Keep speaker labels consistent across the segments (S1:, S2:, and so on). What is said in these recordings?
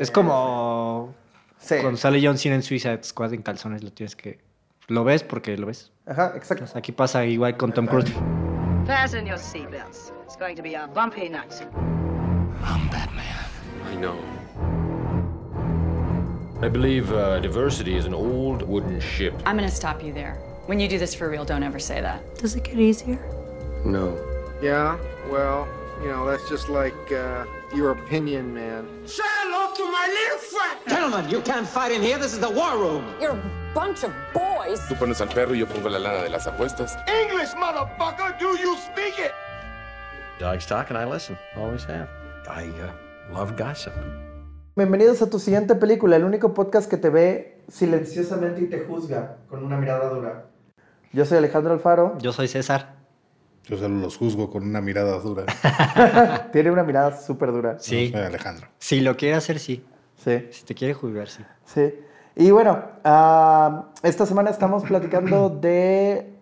S1: Es como
S2: Sí.
S1: cuando sale John Cena en Suicide Squad en calzones, lo tienes que... Lo ves porque lo ves.
S2: Ajá, exacto.
S1: Pues aquí pasa igual con Tom Cruise.
S3: Fasten your seatbelts. It's going to be a bumpy night. I'm Batman.
S4: I know. I believe uh, diversity is an old wooden ship.
S5: I'm gonna stop you there. When you do this for real, don't ever say that.
S6: Does it get easier?
S4: No.
S7: Yeah, well, you know, that's just like uh, your opinion, man.
S8: Gentlemen, you can't fight in here. This is the war room.
S6: You're a bunch of boys.
S9: Tú pones al perro y yo pongo la lana de las apuestas.
S7: English, motherfucker! Do you speak it?
S10: Dogs talk and I listen. Always have. I uh, love gossip.
S2: Bienvenidos a tu siguiente película, el único podcast que te ve silenciosamente y te juzga con una mirada dura. Yo soy Alejandro Alfaro.
S1: Yo soy César.
S11: Yo solo los juzgo con una mirada dura.
S2: Tiene una mirada súper dura.
S1: Sí.
S11: Soy Alejandro.
S1: Si lo quiere hacer, sí.
S2: Sí,
S1: Si te quiere juzgar, sí.
S2: sí. Y bueno, ah, esta semana estamos platicando de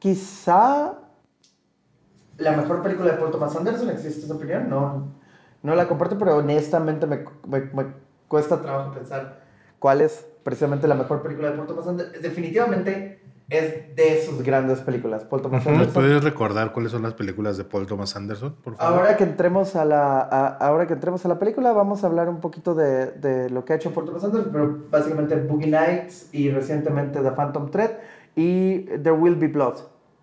S2: quizá la mejor película de Paul Thomas Anderson. ¿Existe esa opinión? No, no la comparto, pero honestamente me, me- me cuesta trabajo pensar cuál es precisamente la mejor película de Paul Thomas Anderson. Definitivamente es de sus grandes películas, Paul Thomas
S11: ¿Me
S2: Anderson.
S11: puedes recordar cuáles son las películas de Paul Thomas Anderson, por favor?
S2: Ahora que entremos a la a- ahora que entremos a la película vamos a hablar un poquito de, de lo que ha hecho Paul Thomas Anderson, pero básicamente Boogie Nights y recientemente The Phantom Thread y There Will Be Blood.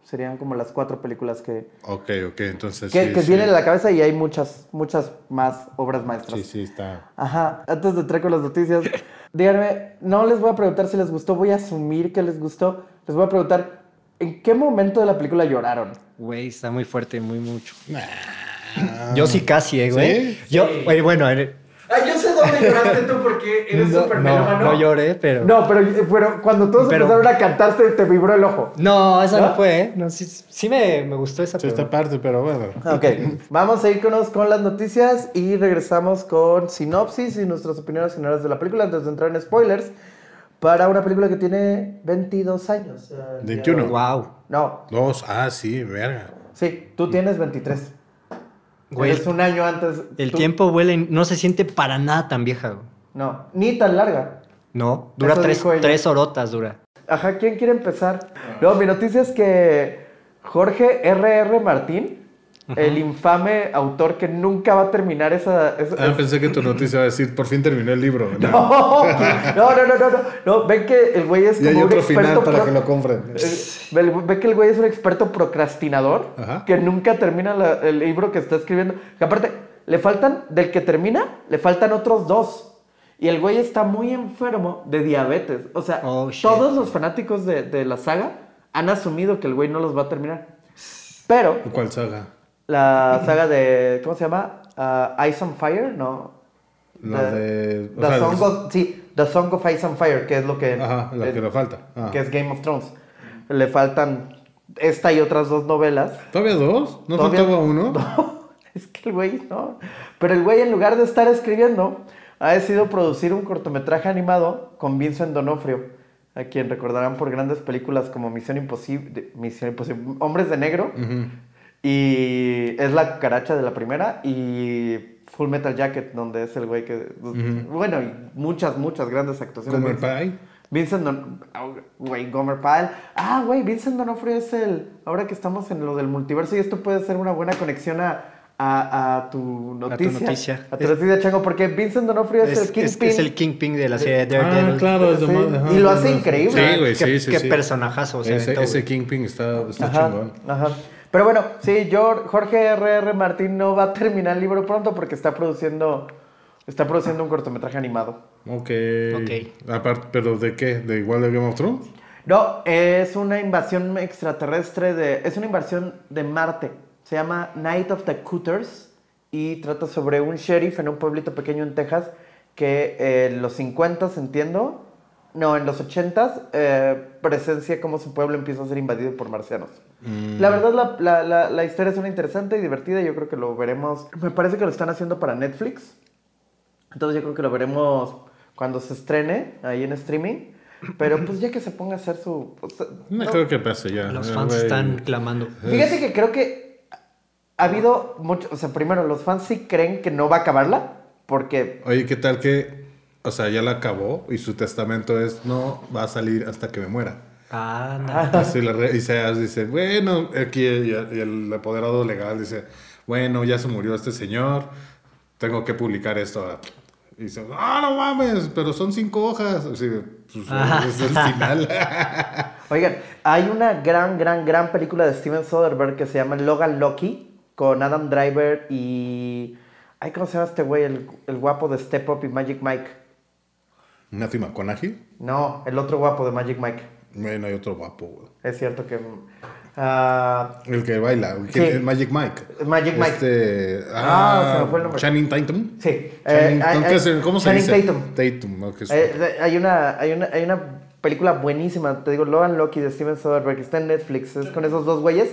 S2: Serían como las cuatro películas que,
S11: Ok, ok, entonces
S2: que,
S11: sí,
S2: que
S11: sí.
S2: vienen a la cabeza y hay muchas, muchas más obras maestras.
S11: Sí, sí, está...
S2: Ajá, antes de entrar con las noticias, díganme, no les voy a preguntar si les gustó, voy a asumir que les gustó. Les voy a preguntar, ¿en qué momento de la película lloraron?
S1: Güey, está muy fuerte, muy mucho. Yo sí casi, eh, güey.
S11: ¿Sí?
S1: Yo, güey, bueno, eh,
S2: Ay, yo sé dónde lloraste tú porque eres
S1: no,
S2: súper
S1: no,
S2: melómano.
S1: no lloré, pero...
S2: No, pero, pero cuando todos
S1: Pero-
S2: empezaron a cantar, te, te vibró el ojo.
S1: No, esa
S2: ¿No?
S1: no, fue, ¿eh? No, sí, sí me, me gustó esa,
S11: Sí,
S1: pero...
S11: esta parte, pero bueno.
S2: Ok, vamos a irnos con las noticias y regresamos con sinopsis y nuestras opiniones generales de la película antes de entrar en spoilers. Para una película que tiene 22 años. eh,
S11: 21.
S1: Wow.
S2: No,
S11: Dos, ah, sí, verga.
S2: sí, tú tienes 23.
S1: Güey,
S2: Eres un año antes.
S1: El
S2: tú-
S1: tiempo vuela y no se siente para nada tan vieja, güey.
S2: No, ni tan larga.
S1: No, dura
S2: Eso
S1: tres, tres horotas, dura.
S2: Ajá, ¿quién quiere empezar? No, mi noticia es que Jorge R.R. Martín, el infame autor que nunca va a terminar esa... esa-
S11: Ah, pensé que tu noticia iba a decir, por fin terminó el libro. No.
S2: No, no, no, no, no, no, ven que el güey es
S11: Y hay
S2: como un
S11: otro final
S2: experto
S11: para
S2: pro-
S11: que lo compren.
S2: eh, ve, ve que el güey es un experto procrastinador
S11: Ajá.
S2: que nunca termina la- el libro que está escribiendo. Que aparte, le faltan, del que termina, le faltan otros dos. Y el güey está muy enfermo de diabetes. O sea,
S1: Oh,
S2: todos los fanáticos de, de la saga han asumido que el güey no los va a terminar. Pero
S11: ¿Cuál saga?
S2: La saga de, ¿cómo se llama? Ah, Ice on Fire, no.
S11: La
S2: The-
S11: de...
S2: The
S11: sea,
S2: Song of, sí, The Song of Ice and Fire, que es lo que,
S11: Ajá, la
S2: es,
S11: que le falta.
S2: Que es Game of Thrones. Le faltan esta y otras dos novelas.
S11: ¿Todavía dos? ¿No
S2: Todavía-
S11: faltaba uno?
S2: No, es que el güey no. Pero el güey, en lugar de estar escribiendo, ha decidido producir un cortometraje animado con Vincent Donofrio, a quien recordarán por grandes películas como Misión Imposible, Misión Imposible, Hombres de Negro, y es la cucaracha de la primera, y Full Metal Jacket, donde es el güey que... Bueno, y muchas, muchas grandes actuaciones.
S11: ¿Gomer Pie?
S2: Vincent Don... ah, Güey, Gomer Pyle. Ah, güey, Vincent Donofrio es el... Ahora que estamos en lo del multiverso y esto puede ser una buena conexión a, a, a tu noticia.
S1: noticia.
S2: A tu noticia, Chango, porque Vincent Donofrio es,
S1: Es,
S2: el
S1: es,
S2: Kingpin.
S1: es el Kingpin de la serie de
S11: Ah,
S1: Daredevil.
S11: claro. es
S2: Sí,
S11: ajá,
S2: y lo
S11: es
S2: hace increíble.
S11: Sí, güey, sí, sí.
S1: qué
S11: sí.
S1: personajazo se
S11: Ese,
S1: aventó,
S11: ese. Kingpin está, está
S2: Ajá,
S11: chingón.
S2: ajá. Pero bueno, sí, yo, Jorge R.R. Martín no va a terminar el libro pronto porque está produciendo, está produciendo un cortometraje animado.
S11: Ok.
S1: Ok.
S11: Aparte, ¿pero de qué? ¿De igual de Game of Thrones?
S2: No, es una invasión extraterrestre de. Es una invasión de Marte. Se llama Night of the Cooters y trata sobre un sheriff en un pueblito pequeño en Texas que eh, en los 50 entiendo. No, en los 80 eh, presencia cómo su pueblo empieza a ser invadido por marcianos. La verdad, la, la- la- la historia es una interesante y divertida. Yo creo que lo veremos. Me parece que lo están haciendo para Netflix. Entonces, yo creo que lo veremos cuando se estrene ahí en streaming. Pero pues ya que se ponga a hacer su... pues,
S11: No,
S2: no.
S11: creo que pase ya.
S1: Los
S11: Eh,
S1: fans están clamando.
S2: Fíjate que creo que ha habido mucho... O sea, primero, los fans sí creen que no va a acabarla. Porque...
S11: Oye, ¿qué tal que, o sea, ya la acabó y su testamento es, no va a salir hasta que me muera?
S1: Ah, no.
S11: Así la re- y se dice, bueno, aquí y el, apoderado legal dice, bueno, ya se murió este señor, tengo que publicar esto. ahora". Y dice, no, no mames, pero son cinco hojas. Así, pues, es el final.
S2: Oigan, hay una gran, gran, gran película de Steven Soderbergh que se llama Logan Lucky con Adam Driver y... Ay, ¿cómo se llama este güey? El, el guapo de Step Up y Magic Mike.
S11: Matthew McConaughey.
S2: No, el otro guapo de Magic Mike.
S11: Bueno, hay otro guapo, güey.
S2: Es cierto que... ah,
S11: El que baila, el que-
S2: Sí.
S11: Magic Mike.
S2: Magic Mike.
S11: Este,
S2: Ah, se me fue el nombre.
S11: Channing Tatum.
S2: sí.
S11: Channing-
S2: eh, hay-
S11: ¿qué
S2: hay-
S11: se- ¿Cómo se
S2: Channing
S11: dice?
S2: Tatum.
S11: Tatum. es-
S2: Eh, hay, una, hay, una, hay una película buenísima, te digo, Logan Lucky de Steven Soderbergh, está en Netflix, es con esos dos güeyes.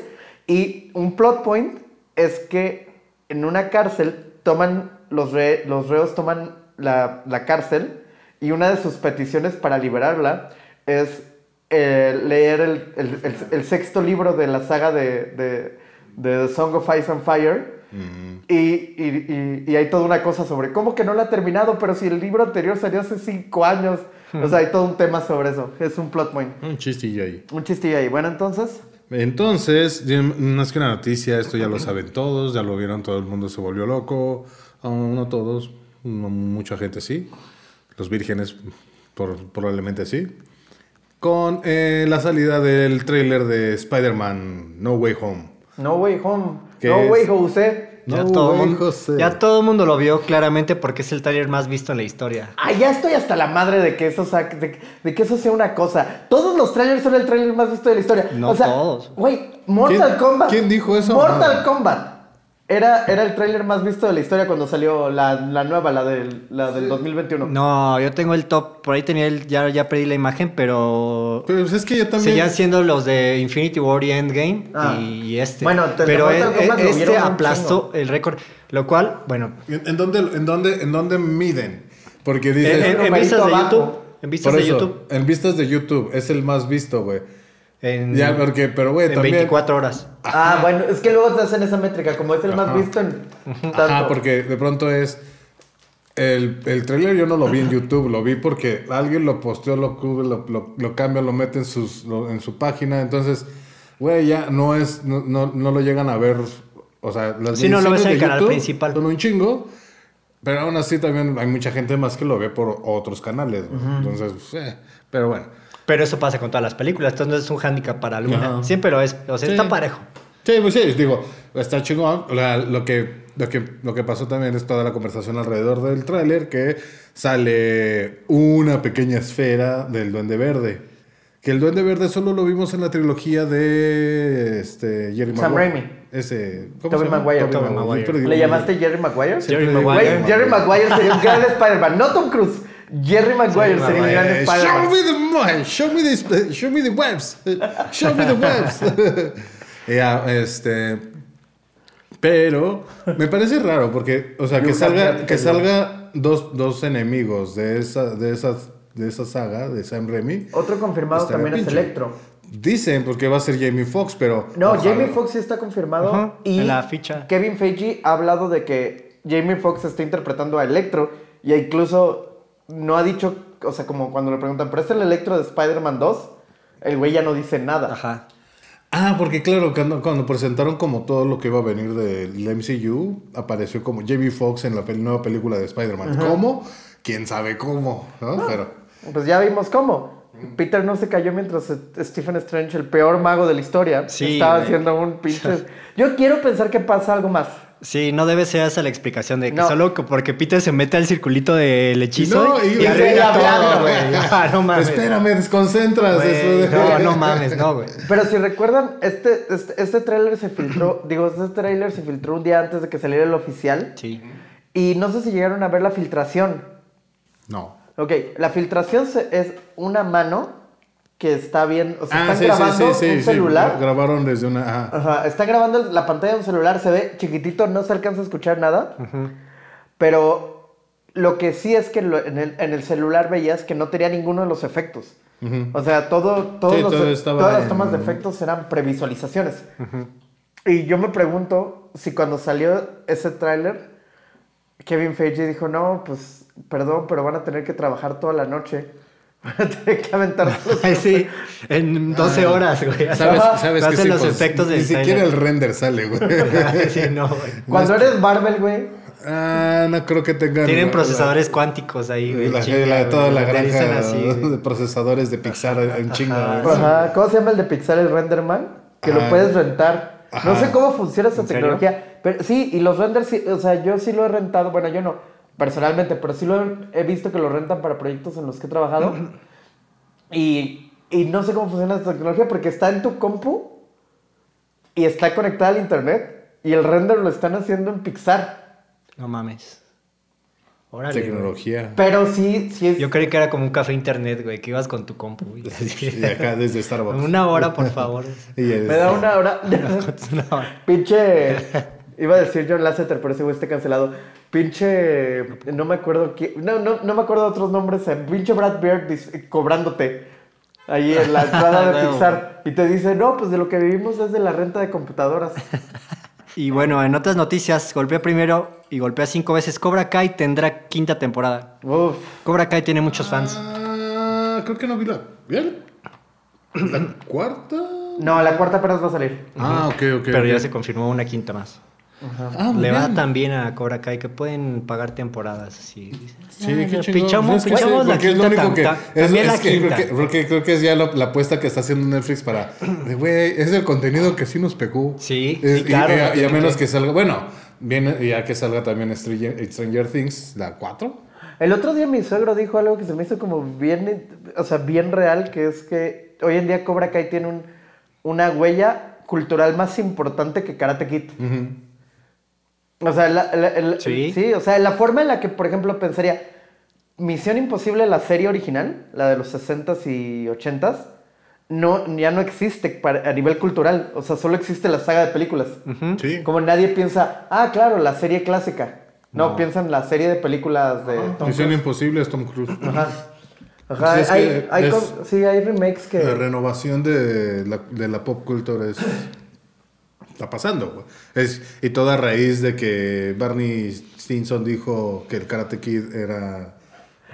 S2: Y un plot point es que en una cárcel toman, los, re- los reos toman la, la cárcel y una de sus peticiones para liberarla es eh, leer el, el- el- el sexto libro de la saga de, de, de The Song of Ice and Fire. Y, y- y- y hay toda una cosa sobre cómo que no la ha terminado, pero si el libro anterior salió hace cinco años. O sea, hay todo un tema sobre eso. Es un plot point.
S11: Un chistillo ahí.
S2: Un chistillo ahí. Bueno, entonces.
S11: Entonces, más que una noticia, esto ya lo saben todos, ya lo vieron, todo el mundo se volvió loco. No todos, no- mucha gente sí. Los vírgenes por- probablemente sí. Con eh, la salida del tráiler de Spider-Man No Way Home.
S2: No way home.
S11: ¿Qué
S2: No
S11: es?
S2: way Jose.
S1: Ya,
S11: No,
S1: todo
S11: güey,
S1: mundo,
S11: José.
S1: ya todo el mundo lo vio claramente porque es el trailer más visto en la historia.
S2: Ah, ya estoy hasta la madre de que eso, sa- de, de que eso sea una cosa. Todos los trailers son el trailer más visto de la historia.
S1: No
S2: o sea,
S1: todos.
S2: Güey, Mortal
S11: ¿Quién-
S2: Kombat.
S11: quién dijo eso?
S2: Mortal. Kombat. Era, era el trailer más visto de la historia cuando salió la, la nueva, la del, la del 2021.
S1: No, yo tengo el top, por ahí tenía el, ya, ya pedí la imagen, pero
S11: Pero pues, es que yo también...
S1: seguían siendo los de Infinity War y Endgame
S2: Ah.
S1: y este.
S2: Bueno, el de
S1: pero
S2: Mortal
S1: e-
S2: lo
S1: este aplastó el récord, lo cual, bueno,
S11: ¿En, en dónde, en, dónde, ¿En dónde miden? Porque
S1: en,
S11: dices...
S1: en- en
S2: numerito
S1: vistas de
S2: abajo.
S1: YouTube, en vistas
S11: por
S1: de
S11: eso,
S1: YouTube,
S11: en vistas de YouTube, es el más visto, güey.
S1: En,
S11: Ya, porque, pero güey,
S1: en
S11: también...
S1: 24 horas.
S2: Ah, bueno, es que luego te hacen esa métrica, como es el más
S11: Ajá.
S2: visto en tanto.
S11: Ajá, porque de pronto es. El, el trailer yo no lo vi en YouTube, lo vi porque alguien lo posteó, lo cubre, lo, lo, lo cambia, lo mete en, sus, lo- en su página. Entonces, güey, ya no es, no, no, no lo llegan a ver. O sea, las
S1: Sí, no lo ves en el canal
S11: YouTube
S1: principal.
S11: Son un chingo. Pero aún así también hay mucha gente más que lo ve por otros canales. Entonces, eh, pero bueno.
S1: Pero eso pasa con todas las películas, entonces no es un hándicap para alguna.
S11: Ajá.
S1: Siempre lo es, o sea,
S11: Sí.
S1: está parejo.
S11: Sí, pues sí, digo, está chingón. La- lo, que, lo, que, lo que pasó también es toda la conversación alrededor del tráiler, que sale una pequeña esfera del Duende Verde. Que el Duende Verde solo lo vimos en la trilogía de este, Jerry
S2: Sam
S11: Maguire.
S2: Raimi.
S11: Ese,
S2: Tobey
S11: se llama?
S2: Maguire. ¿Le llamaste Jerry Maguire?
S1: Jerry Maguire.
S2: Jerry Maguire sería un gran Spider-Man. No Tom Cruise. Jerry Maguire sería un gran
S11: Eh,
S2: Spider-Man.
S11: show me the mo- show me the show me the webs show me the webs Ya, este pero me parece raro porque o sea que salga que salga dos, dos enemigos de esa de esas de esa saga de Sam Raimi
S2: Otro confirmado también es. Electro.
S11: dicen porque va a ser Jamie Foxx pero
S2: No,
S11: ojalá.
S2: Jamie Foxx sí está confirmado. Y
S1: en la ficha.
S2: Kevin Feige ha hablado de que Jamie Foxx está interpretando a Electro. Y incluso no ha dicho, o sea, como cuando le preguntan, ¿pero es el Electro de Spider-Man 2? El güey ya no dice nada.
S1: Ajá.
S11: Ah, porque claro, cuando, cuando presentaron como todo lo que iba a venir del MCU, apareció como Jamie Foxx en la pel- nueva película de Spider-Man. ¿Cómo? ¿Quién sabe cómo? ¿no? Pero
S2: Pues ya vimos cómo. Peter no se cayó mientras Stephen Strange, el peor mago de la historia,
S1: Sí,
S2: estaba haciendo un pinche... Yo quiero pensar que pasa algo más.
S1: Sí, no debe ser esa la explicación de que
S2: No.
S1: solo que porque Peter se mete al circulito del hechizo
S11: No,
S1: y,
S11: y- y
S2: hablando,
S1: todo, güey. Ah, no mames.
S11: espérame, desconcentras.
S1: Güey,
S11: eso de-
S1: no, no mames, no, güey.
S2: Pero si recuerdan, este, este, este tráiler se filtró, digo, este tráiler se filtró un día antes de que saliera el oficial.
S1: Sí.
S2: Y no sé si llegaron a ver la filtración.
S11: No.
S2: Ok, la filtración se- es una mano que está bien, o sea,
S11: Ah,
S2: están
S11: sí,
S2: grabando
S11: sí, sí,
S2: un celular.
S11: gra- Grabaron desde una. ajá.
S2: Ajá, está grabando la pantalla de un celular, se ve chiquitito, no se alcanza a escuchar nada. Pero lo que sí es que en, el, en el celular veías que no tenía ninguno de los efectos. O sea, todo, todos los-
S11: todo estaba
S2: todas las
S11: en-
S2: tomas de efectos eran previsualizaciones. Y yo me pregunto si cuando salió ese tráiler Kevin Feige dijo, no, pues, perdón, pero van a tener que trabajar toda la noche. Van a tener que aventar
S1: sí, en 12 horas, güey.
S11: ¿Sabes, sabes
S1: Hacen
S11: que sí,
S1: los
S11: pues,
S1: efectos
S11: Ni
S1: del
S11: siquiera el render sale, güey.
S1: sí, no, güey.
S2: Cuando eres Marvel, güey,
S11: ah, no creo que tengan...
S1: Tienen
S11: la-
S1: procesadores cuánticos ahí, güey.
S11: La,
S1: chinga,
S11: la- toda
S1: güey.
S11: la granja
S1: así,
S11: de procesadores de Pixar en chinga, güey.
S2: Ajá. ¿Cómo se llama el de Pixar, el Renderman? Que lo
S11: Ajá.
S2: puedes rentar. No sé cómo funciona esa tecnología. Pero sí, y los renders, sí, o sea, yo sí lo he rentado. Bueno, yo no, personalmente, pero sí lo he, he visto que lo rentan para proyectos en los que he trabajado. y, y no sé cómo funciona esta tecnología porque está en tu compu y está conectada al internet. Y el render lo están haciendo en Pixar.
S1: No mames. Órale, güey.
S11: Tecnología.
S2: Pero sí, sí es.
S1: Yo creí que era como un café internet, güey, que ibas con tu compu, güey.
S11: Y acá desde Starbucks.
S1: Una hora, por favor.
S11: Y
S2: Me da una hora.
S1: Una hora.
S2: Pinche. Iba a decir John Lasseter, pero ese güey está cancelado. Pinche. No me acuerdo quién. No, no, no me acuerdo de otros nombres. eh, Pinche Brad Beard cobrándote. Ahí en la entrada de. Pixar. Y te dice, no, pues de lo que vivimos es de la renta de computadoras.
S1: Y bueno, en otras noticias, golpea primero y golpea cinco veces. Cobra Kai tendrá quinta temporada.
S2: Uf.
S1: Cobra Kai tiene muchos fans.
S11: Ah, creo que no vi la. ¿Bien? ¿La cuarta?
S2: No, la cuarta apenas va a salir.
S11: Ah, ok, ok.
S1: Pero ya se confirmó una quinta más.
S11: Ah,
S1: Le va
S11: bien.
S1: bien a Cobra Kai que pueden pagar temporadas así.
S11: Sí,
S1: Ah,
S11: qué sí,
S1: pinchamos la
S11: porque es lo
S1: quinta.
S11: único
S1: tam-
S11: que-
S1: tam-
S11: es-
S1: también la
S11: es que creo
S1: quinta.
S11: que- Porque creo que es ya lo- la apuesta que está haciendo Netflix para. de, Güey, es el contenido que sí nos pegó.
S1: Sí,
S11: Es-
S1: sí, claro,
S11: Y, y a- y menos
S1: que-
S11: que salga. Bueno, viene ya que salga también Stranger, Stranger Things, la 4.
S2: El otro día mi suegro dijo algo que se me hizo como bien, o sea, bien real, que es que hoy en día Cobra Kai tiene un- una huella cultural más importante que Karate Kid. O sea, la, la- el-
S1: Sí.
S2: o sea, la forma en la que, por ejemplo, pensaría Misión Imposible, la serie original, la de los 60s y 80s, no, ya no existe para- a nivel cultural. O sea, solo existe la saga de películas.
S11: Sí.
S2: Como nadie piensa, ah, claro, la serie clásica. No, piensan la serie de películas de Tom
S11: Misión
S2: Cruise.
S11: Imposible es Tom Cruise.
S2: Ajá. Ajá,
S11: Pues
S2: hay, hay sí, hay remakes que...
S11: La renovación de la, de la pop culture es, está pasando. Es, y toda a raíz de que Barney Stinson dijo que el Karate Kid era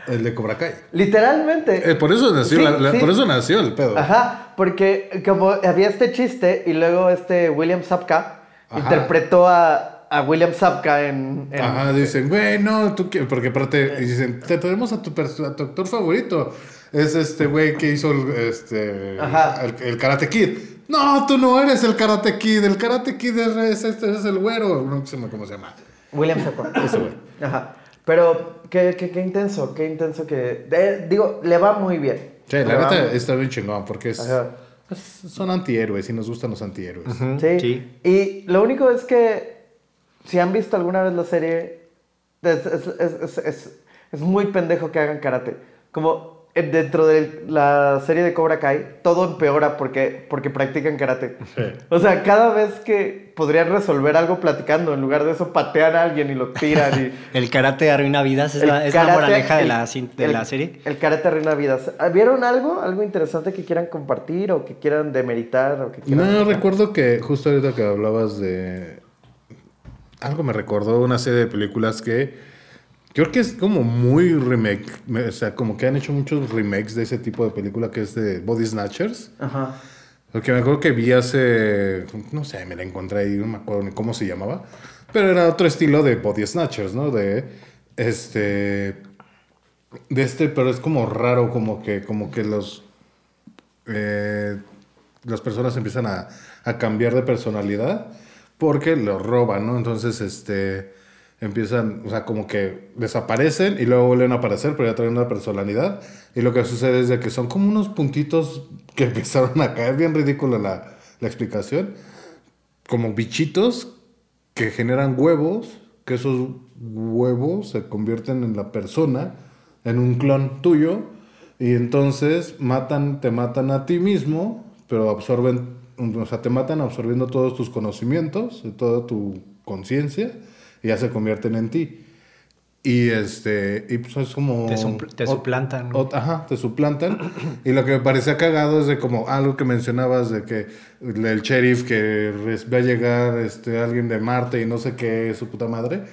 S11: el de Cobra Kai.
S2: Literalmente.
S11: Eh, por, eso nació
S2: Sí,
S11: la- la-
S2: sí.
S11: por eso nació el pedo.
S2: Ajá, porque como había este chiste y luego este William Sapka
S11: Ajá.
S2: interpretó a, a William Sapka en... en-
S11: Ajá, dicen, güey, no, tú qué-", porque aparte, dicen, te traemos a tu, a tu actor favorito. Es este güey que hizo el, este,
S2: Ajá.
S11: el, el Karate Kid. No, tú no eres el Karate Kid. El Karate Kid es, es, este, es el güero. No sé cómo se llama.
S2: William Sapka.
S11: Ese güey.
S2: Ajá. Pero qué, qué, qué intenso, qué intenso que... eh, digo, le va muy bien.
S11: Sí,
S2: Le
S11: la neta
S2: muy-
S11: está bien chingón porque es, pues, son antihéroes y nos gustan los antihéroes.
S2: Sí.
S1: Sí.
S2: Y lo único es que si han visto alguna vez la serie, es, es, es, es, es- es muy pendejo que hagan karate. Como dentro de la serie de Cobra Kai, todo empeora porque, porque practican karate. O sea, cada vez que podrían resolver algo platicando, en lugar de eso patean a alguien y lo tiran. Y,
S1: El karate arruina vidas, es,
S2: El
S1: la, es la
S2: karate-
S1: moraleja de,
S2: el-
S1: la, de
S2: el-
S1: la serie.
S2: El karate arruina vidas. ¿Vieron algo? ¿Algo interesante que quieran compartir o que quieran demeritar? O que quieran
S11: No, recuerdo que justo ahorita que hablabas de... Algo me recordó una serie de películas que creo que es como muy remake. O sea, como que han hecho muchos remakes de ese tipo de película que es de Body Snatchers.
S2: Ajá.
S11: Porque me acuerdo que vi hace, no sé, me la encontré ahí, no me acuerdo ni cómo se llamaba, pero era otro estilo de body snatchers, ¿no? De, este, de este, pero es como raro, como que, como que los, eh, las personas empiezan a, a cambiar de personalidad porque los roban, ¿no? Entonces, este, empiezan, o sea, como que desaparecen y luego vuelven a aparecer, pero ya traen una personalidad. Y lo que sucede es de que son como unos puntitos que empezaron a caer, bien ridícula la, la explicación, como bichitos que generan huevos, que esos huevos se convierten en la persona, en un clon tuyo, y entonces matan, te matan a ti mismo, pero absorben, o sea, te matan absorbiendo todos tus conocimientos, toda tu conciencia, y ya se convierten en ti. Y este, y pues es como.
S1: Te supl- te suplantan.
S11: ajá, te suplantan. y lo que me parecía cagado es de como algo que mencionabas de que el sheriff que va a llegar este, alguien de Marte y no sé qué, su puta madre.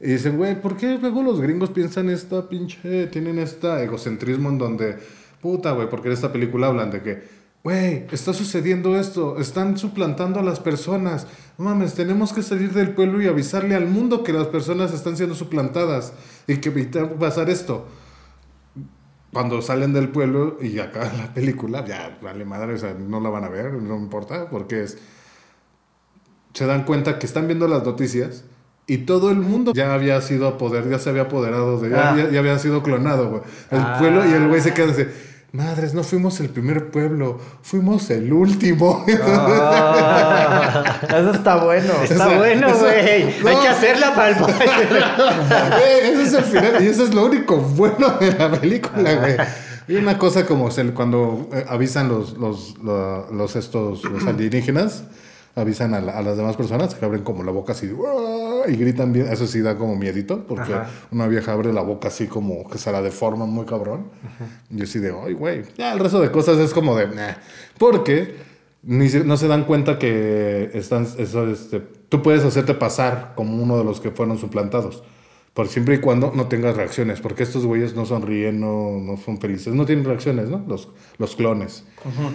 S11: Y dicen, güey, ¿por qué luego los gringos piensan esta pinche, tienen este egocentrismo en donde, puta, güey, porque en esta película hablan de que, güey, está sucediendo esto, están suplantando a las personas, no mames, tenemos que salir del pueblo y avisarle al mundo que las personas están siendo suplantadas y que evitar pasar esto. Cuando salen del pueblo y acaba la película, ya, vale madre, o sea, no la van a ver, no importa, porque es se dan cuenta que están viendo las noticias y todo el mundo ya había sido a poder, ya se había apoderado de, ya,
S2: Ah.
S11: había, ya había sido clonado, güey. El pueblo y el güey se queda así, madres, no fuimos el primer pueblo, fuimos el último.
S2: Ah, eso está bueno.
S1: Está
S11: sea,
S1: bueno, güey.
S11: no.
S1: Hay que hacerla para el
S11: Güey, ese es el final y eso es lo único bueno de la película, güey. Y una cosa como cuando eh, avisan los, los, la- los, estos, los alienígenas, avisan a, la- a las demás personas que abren como la boca así "Uah", y gritan bien. Eso sí da como miedito, porque
S1: Ajá.
S11: una vieja abre la boca así como que se la deforma muy cabrón. Y yo así de, ay, güey. Ya el resto de cosas es como de, "Nah". Porque ni se- no se dan cuenta que están, eso, este, tú puedes hacerte pasar como uno de los que fueron suplantados. Por siempre y cuando no tengas reacciones, porque estos güeyes no sonríen, no, no son felices, no tienen reacciones, ¿no? Los, los clones.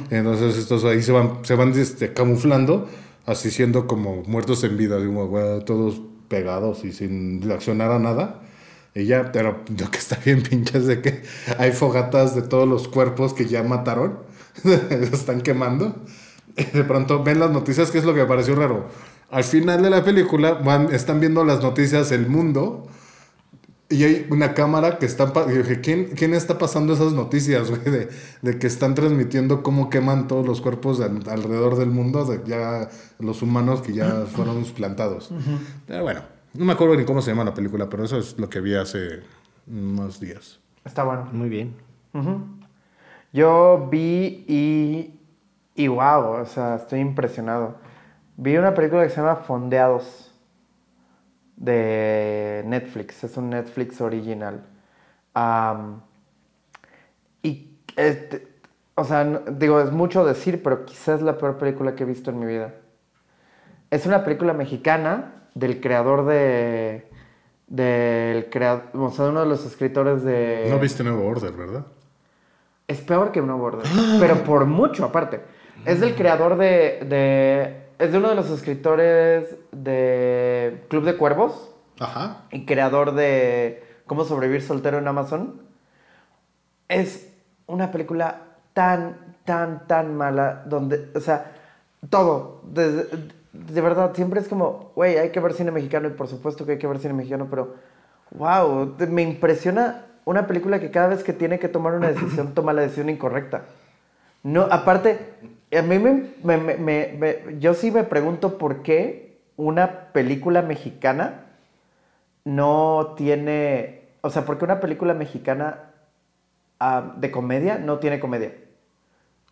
S11: Entonces estos ahí se van, se van este, camuflando, así siendo como muertos en vida, güey, todos pegados y sin reaccionar a nada. Y pero lo que está bien pinche es de que hay fogatas de todos los cuerpos que ya mataron, están quemando. De pronto ven las noticias, que es lo que me pareció raro. Al final de la película van, están viendo las noticias el mundo y hay una cámara que está... y dije, ¿quién, ¿quién está pasando esas noticias, güey? De, de que están transmitiendo cómo queman todos los cuerpos de al- alrededor del mundo, de ya los humanos que ya fueron suplantados. Pero bueno, no me acuerdo ni cómo se llama la película, pero eso es lo que vi hace unos días.
S2: Está bueno.
S1: Muy bien.
S2: Yo vi y. Y wow, o sea, estoy impresionado. Vi una película que se llama Fondeados de Netflix. Es un Netflix original. Y. este, o sea, no- digo, es mucho decir, pero quizás es la peor película que he visto en mi vida. Es una película mexicana del creador de. Del creador. O sea, de uno de los escritores de.
S11: No viste Nuevo Order, ¿verdad?
S2: Es peor que No Border, pero por mucho aparte. Es del creador de, de- Es de uno de los escritores de Club de Cuervos
S11: Ajá.
S2: y creador de Cómo sobrevivir soltero en Amazon. Es una película tan, tan, tan mala, donde, o sea, todo, desde- de, verdad, siempre es como, güey, hay que ver cine mexicano y por supuesto que hay que ver cine mexicano, pero, wow, me impresiona una película que cada vez que tiene que tomar una decisión, toma la decisión incorrecta. No, aparte, a mí me, me- me- me- me- yo sí me pregunto por qué una película mexicana no tiene, o sea, ¿por qué una película mexicana ah, de comedia no tiene comedia?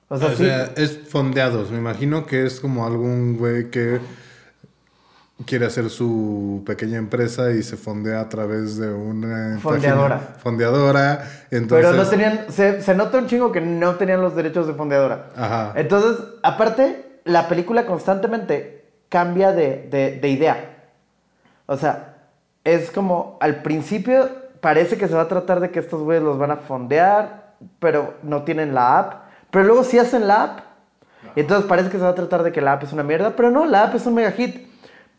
S2: O sea,
S11: O
S2: sí,
S11: sea, es fondeados. Me imagino que es como algún güey que quiere hacer su pequeña empresa y se fondea a través de una
S2: Fondeadora.
S11: página fondeadora. Entonces,
S2: pero no tenían, se, se nota un chingo que no tenían los derechos de fondeadora.
S11: Ajá.
S2: Entonces, aparte, la película constantemente cambia de, de- de idea. O sea, es como al principio parece que se va a tratar de que estos güeyes los van a fondear, pero no tienen la app. Pero luego sí hacen la app. Y entonces parece que se va a tratar de que la app es una mierda, pero no, la app es un mega hit.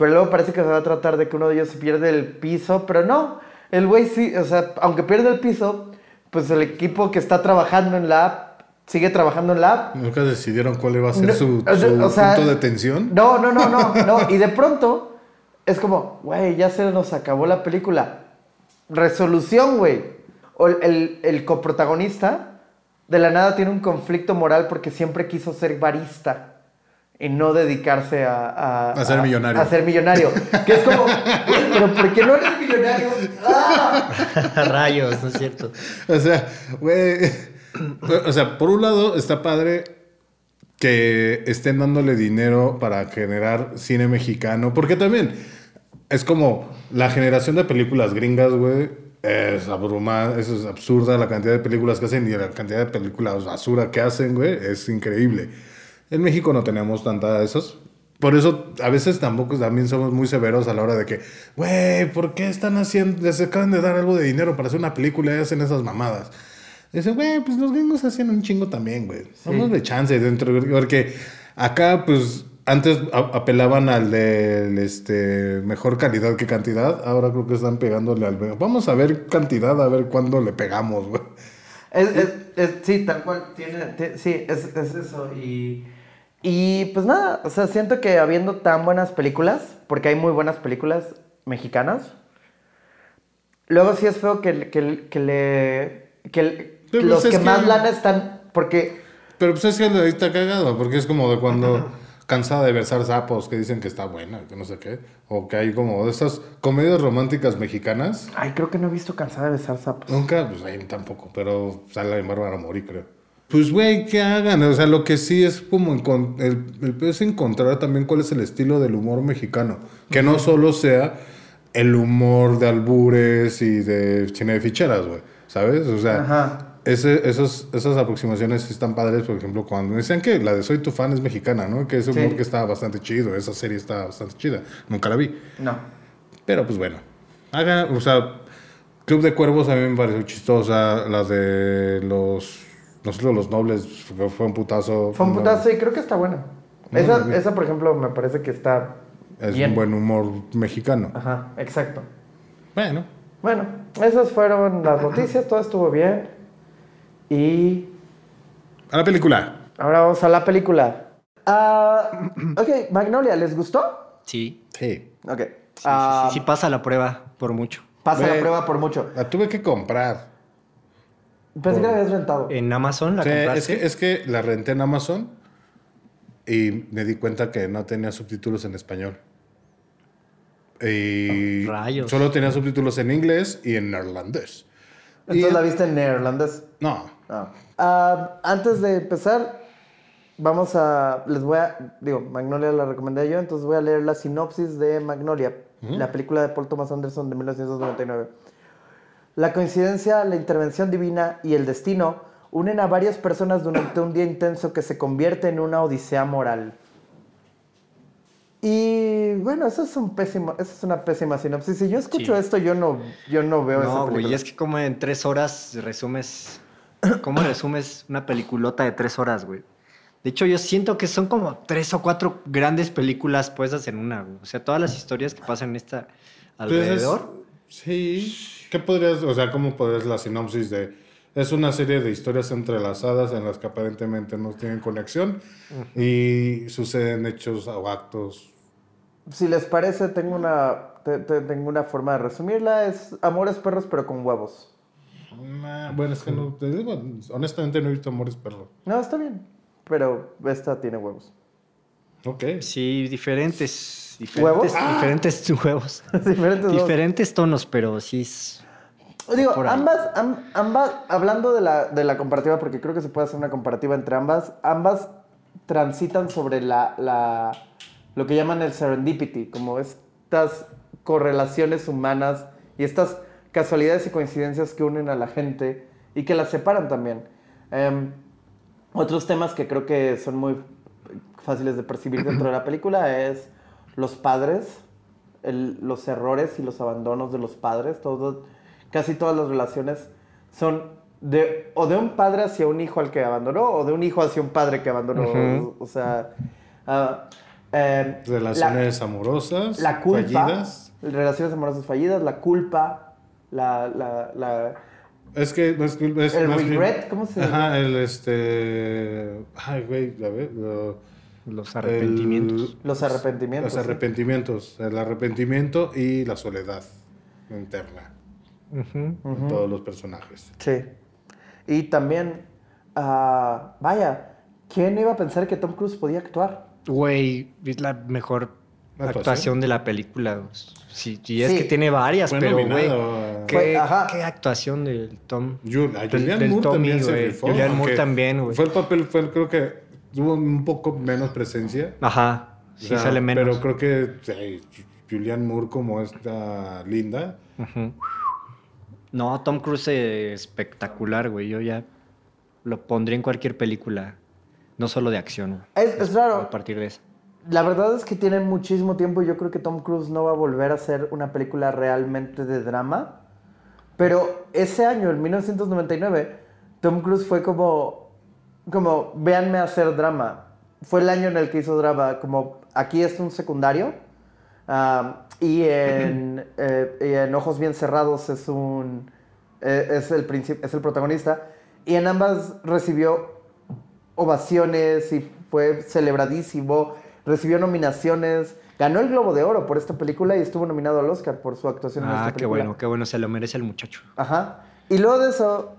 S2: Pero luego parece que se va a tratar de que uno de ellos pierde el piso, pero no. El güey sí, o sea, aunque pierde el piso, pues el equipo que está trabajando en la app sigue trabajando en la app.
S11: Nunca decidieron cuál iba a ser
S2: No,
S11: su,
S2: o sea,
S11: su
S2: o sea,
S11: punto de tensión.
S2: No, no, no, no, no. Y de pronto es como, güey, ya se nos acabó la película. Resolución, güey. O el, el coprotagonista de la nada tiene un conflicto moral porque siempre quiso ser barista y no dedicarse a... A,
S11: A ser millonario.
S2: A ser millonario. Que es como, pero ¿por qué no eres millonario? ¡Ah!
S1: Rayos, no es cierto.
S11: O sea, güey. O sea, por un lado está padre que estén dándole dinero para generar cine mexicano, porque también es como la generación de películas gringas, güey. Es abrumada, eso es absurda la cantidad de películas que hacen y la cantidad de películas basura que hacen, güey. Es increíble. En México no tenemos tanta de esos. Por eso a veces tampoco también somos muy severos a la hora de que, güey, ¿por qué están haciendo, les acaban de dar algo de dinero para hacer una película y hacen esas mamadas? Dicen, güey, pues los gringos hacen un chingo también, güey. Vamos de chance dentro, porque acá, pues, antes apelaban al de este, mejor calidad que cantidad, ahora creo que están pegándole al... Vamos a ver cantidad, a ver cuándo le pegamos, güey.
S2: Es, es- es- sí, tal cual. Tiene, ti- sí, es, es eso. Y, y pues nada, o sea, siento que habiendo tan buenas películas, porque hay muy buenas películas mexicanas, luego sí es feo que, que, que le... Que,
S11: Pero,
S2: los
S11: pues,
S2: que más lana están... Porque...
S11: Pero pues es que ahí está cagado, porque es como de cuando cansada de besar sapos que dicen que está buena, que no sé qué, o que hay como de esas comedias románticas mexicanas.
S2: Ay, creo que no he visto cansada de besar sapos.
S11: Nunca, pues ahí tampoco, pero sale en Bárbara Mori, creo. Pues, güey, que hagan. O sea, lo que sí es como el, el peor es encontrar también cuál es el estilo del humor mexicano. Que no solo sea el humor de albures y de cine de ficheras, güey. ¿Sabes? O sea,
S2: Ajá.
S11: ese- esos, esas aproximaciones sí están padres. Por ejemplo, cuando me decían que la de Soy tu fan es mexicana, ¿no? Que ese humor
S2: Sí.
S11: que estaba bastante chido. Esa serie está bastante chida. Nunca la vi.
S2: No.
S11: Pero pues bueno. Haga, o sea, Club de Cuervos a mí me pareció chistosa. La de los. Nosotros los nobles fue, fue un putazo.
S2: Fue un
S11: No,
S2: putazo y creo que está buena. Esa,
S11: no
S2: esa, por ejemplo, me parece que está
S11: Es
S2: bien.
S11: un buen humor mexicano.
S2: Ajá, exacto.
S11: Bueno.
S2: Bueno, esas fueron las noticias, todo estuvo bien. Y
S11: A la película.
S2: ahora vamos a la película. Ah, ok, Magnolia, ¿les gustó?
S1: Sí.
S11: Sí.
S2: Ok.
S1: Sí, sí,
S2: Ah,
S1: sí, sí pasa la prueba por mucho.
S2: Pasa la prueba por mucho.
S11: La tuve que comprar.
S2: Pensé que la habías rentado.
S1: En Amazon la
S11: Sí, es,
S1: compraste.
S11: que, es que la renté en Amazon y me di cuenta que no tenía subtítulos en español. Y
S1: Rayos.
S11: solo tenía subtítulos en inglés y en neerlandés.
S2: Entonces
S11: Y-
S2: la viste en neerlandés.
S11: No,
S2: Ah. Ah, antes de empezar, vamos a. Les voy a. Digo, Magnolia la recomendé yo, entonces voy a leer la sinopsis de Magnolia, la película de Paul Thomas Anderson de 1999. La coincidencia, la intervención divina y el destino unen a varias personas durante un día intenso que se convierte en una odisea moral. Y bueno, eso es, un pésimo, eso es una pésima sinopsis. Si yo escucho
S1: Sí.
S2: esto, yo no, yo no veo esa
S1: No,
S2: película.
S1: güey, es que como en tres horas resumes... ¿Cómo resumes una peliculota de tres horas, güey? De hecho, yo siento que son como tres o cuatro grandes películas puestas en una, güey. O sea, todas las historias que pasan en esta
S11: Pues es-
S1: alrededor.
S11: sí. ¿Qué podrías, o sea, cómo podrías la sinopsis de... Es una serie de historias entrelazadas en las que aparentemente no tienen conexión y suceden hechos o actos.
S2: Si les parece, tengo una, te- te- tengo una forma de resumirla. Es Amores Perros, pero con huevos.
S11: Nah, bueno, es que no, te digo, honestamente no he visto Amores Perro.
S2: No, está bien. Pero esta tiene huevos.
S11: Ok.
S1: Sí, diferentes. Diferentes, huevos.
S2: Diferentes dos.
S1: diferentes tonos, pero sí es...
S2: Digo, ambas, am- ambas, hablando de la, de la comparativa, porque creo que se puede hacer una comparativa entre ambas, ambas transitan sobre la, la, lo que llaman el serendipity, como estas correlaciones humanas y estas casualidades y coincidencias que unen a la gente y que las separan también. Em, otros temas que creo que son muy fáciles de percibir dentro de la película es los padres, el- los errores y los abandonos de los padres. Todo, casi todas las relaciones son de, o de un padre hacia un hijo al que abandonó o de un hijo hacia un padre que abandonó. O sea, ah, em,
S11: Relaciones amorosas,
S2: la, culpa,
S11: fallidas.
S2: relaciones amorosas fallidas, la culpa, la, la, la-
S11: Es que no es, es-
S2: El regret, ¿cómo se
S11: Ajá, el este. Ay, güey, a ver. lo-
S1: Los arrepentimientos.
S11: el-
S2: los arrepentimientos.
S11: Los
S2: sí.
S11: arrepentimientos. El arrepentimiento y la soledad interna de todos los personajes.
S2: Sí. Y también, ah, vaya, ¿quién iba a pensar que Tom Cruise podía actuar?
S1: Güey, es la mejor
S11: ¿Actuación?
S1: actuación de la película. Sí, y es
S2: Sí.
S1: que tiene varias, pero güey, qué, actuación del Tom.
S11: Jul- a
S1: del-
S11: Julianne
S1: del
S11: Moore
S1: Tommy,
S11: también se rifó,
S1: Julianne Moore también, güey.
S11: Fue el papel, fue, creo que tuvo un poco menos presencia.
S1: Ajá,
S11: O
S1: sí
S11: sea,
S1: sale menos.
S11: Pero creo que sí, Julianne Moore como esta linda.
S1: No, Tom Cruise es espectacular, güey. Yo ya lo pondría en cualquier película, no solo de acción.
S2: Es, es raro.
S1: A partir de eso.
S2: la verdad es que tienen muchísimo tiempo y yo creo que Tom Cruise no va a volver a hacer una película realmente de drama. Pero ese año, en 1999, Tom Cruise fue como, como, véanme hacer drama. Fue el año en el que hizo drama, como, aquí es un secundario. ah, y, en, eh, y en Ojos Bien Cerrados es un, eh, es, el es el protagonista. Y en ambas recibió ovaciones y fue celebradísimo. Recibió nominaciones. Ganó el Globo de Oro por esta película y estuvo nominado al Oscar por su actuación en esta
S1: Ah,
S2: película.
S1: qué bueno, qué bueno, se lo merece el muchacho.
S2: Ajá. Y luego de eso,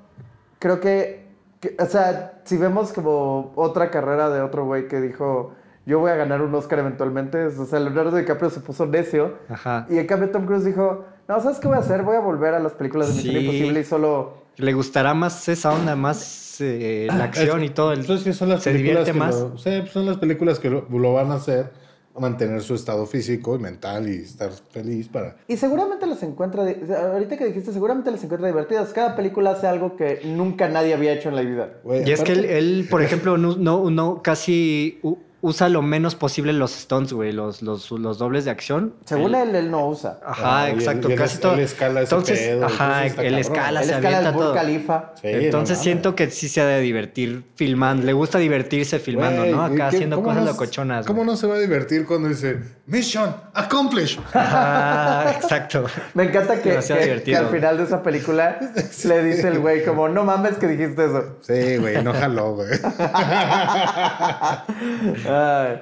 S2: creo que, que- o sea, si vemos como otra carrera de otro güey que dijo, yo voy a ganar un Oscar eventualmente, o sea, Leonardo DiCaprio se puso necio.
S1: Ajá.
S2: Y en cambio Tom Cruise dijo, no, ¿sabes qué voy a hacer? Voy a volver a las películas de Misión
S1: Sí.
S2: Imposible y solo...
S1: Le gustará más esa onda, más eh, la acción y todo. El,
S11: Entonces, son las
S1: se
S11: películas
S1: divierte
S11: que
S1: más.
S11: lo- sí, pues son las películas que lo, lo van a hacer, mantener su estado físico y mental y estar feliz para...
S2: Y seguramente las encuentra, ahorita que dijiste, seguramente las encuentra divertidas. Cada película hace algo que nunca nadie había hecho en la vida.
S1: Y es que él, él, por ejemplo, no, no, no casi usa lo menos posible los stunts, güey, los, los, los dobles de acción.
S2: Según él, él no usa.
S1: Ajá,
S11: Ah, él-
S1: exacto,
S11: y él
S1: casi
S11: es-
S1: todo.
S11: él escala ese
S1: entonces,
S11: pedo,
S1: ajá, él
S11: cabrón.
S1: escala,
S2: Él
S1: se
S2: escala
S1: avienta todo.
S2: Khalifa.
S11: Sí,
S1: Entonces
S11: no
S1: siento que sí se ha de divertir filmando. Le gusta divertirse filmando, ¿no?
S11: ¿y
S1: Acá
S11: qué-
S1: haciendo cosas
S11: no-
S1: locochonas.
S11: ¿Cómo no se va a divertir cuando dice Mission Accomplished?
S1: Ah, exacto.
S2: Me encanta que, que al final de esa película le dice el güey como, no mames que dijiste eso.
S11: Sí, güey, no jaló, güey.
S2: Ay,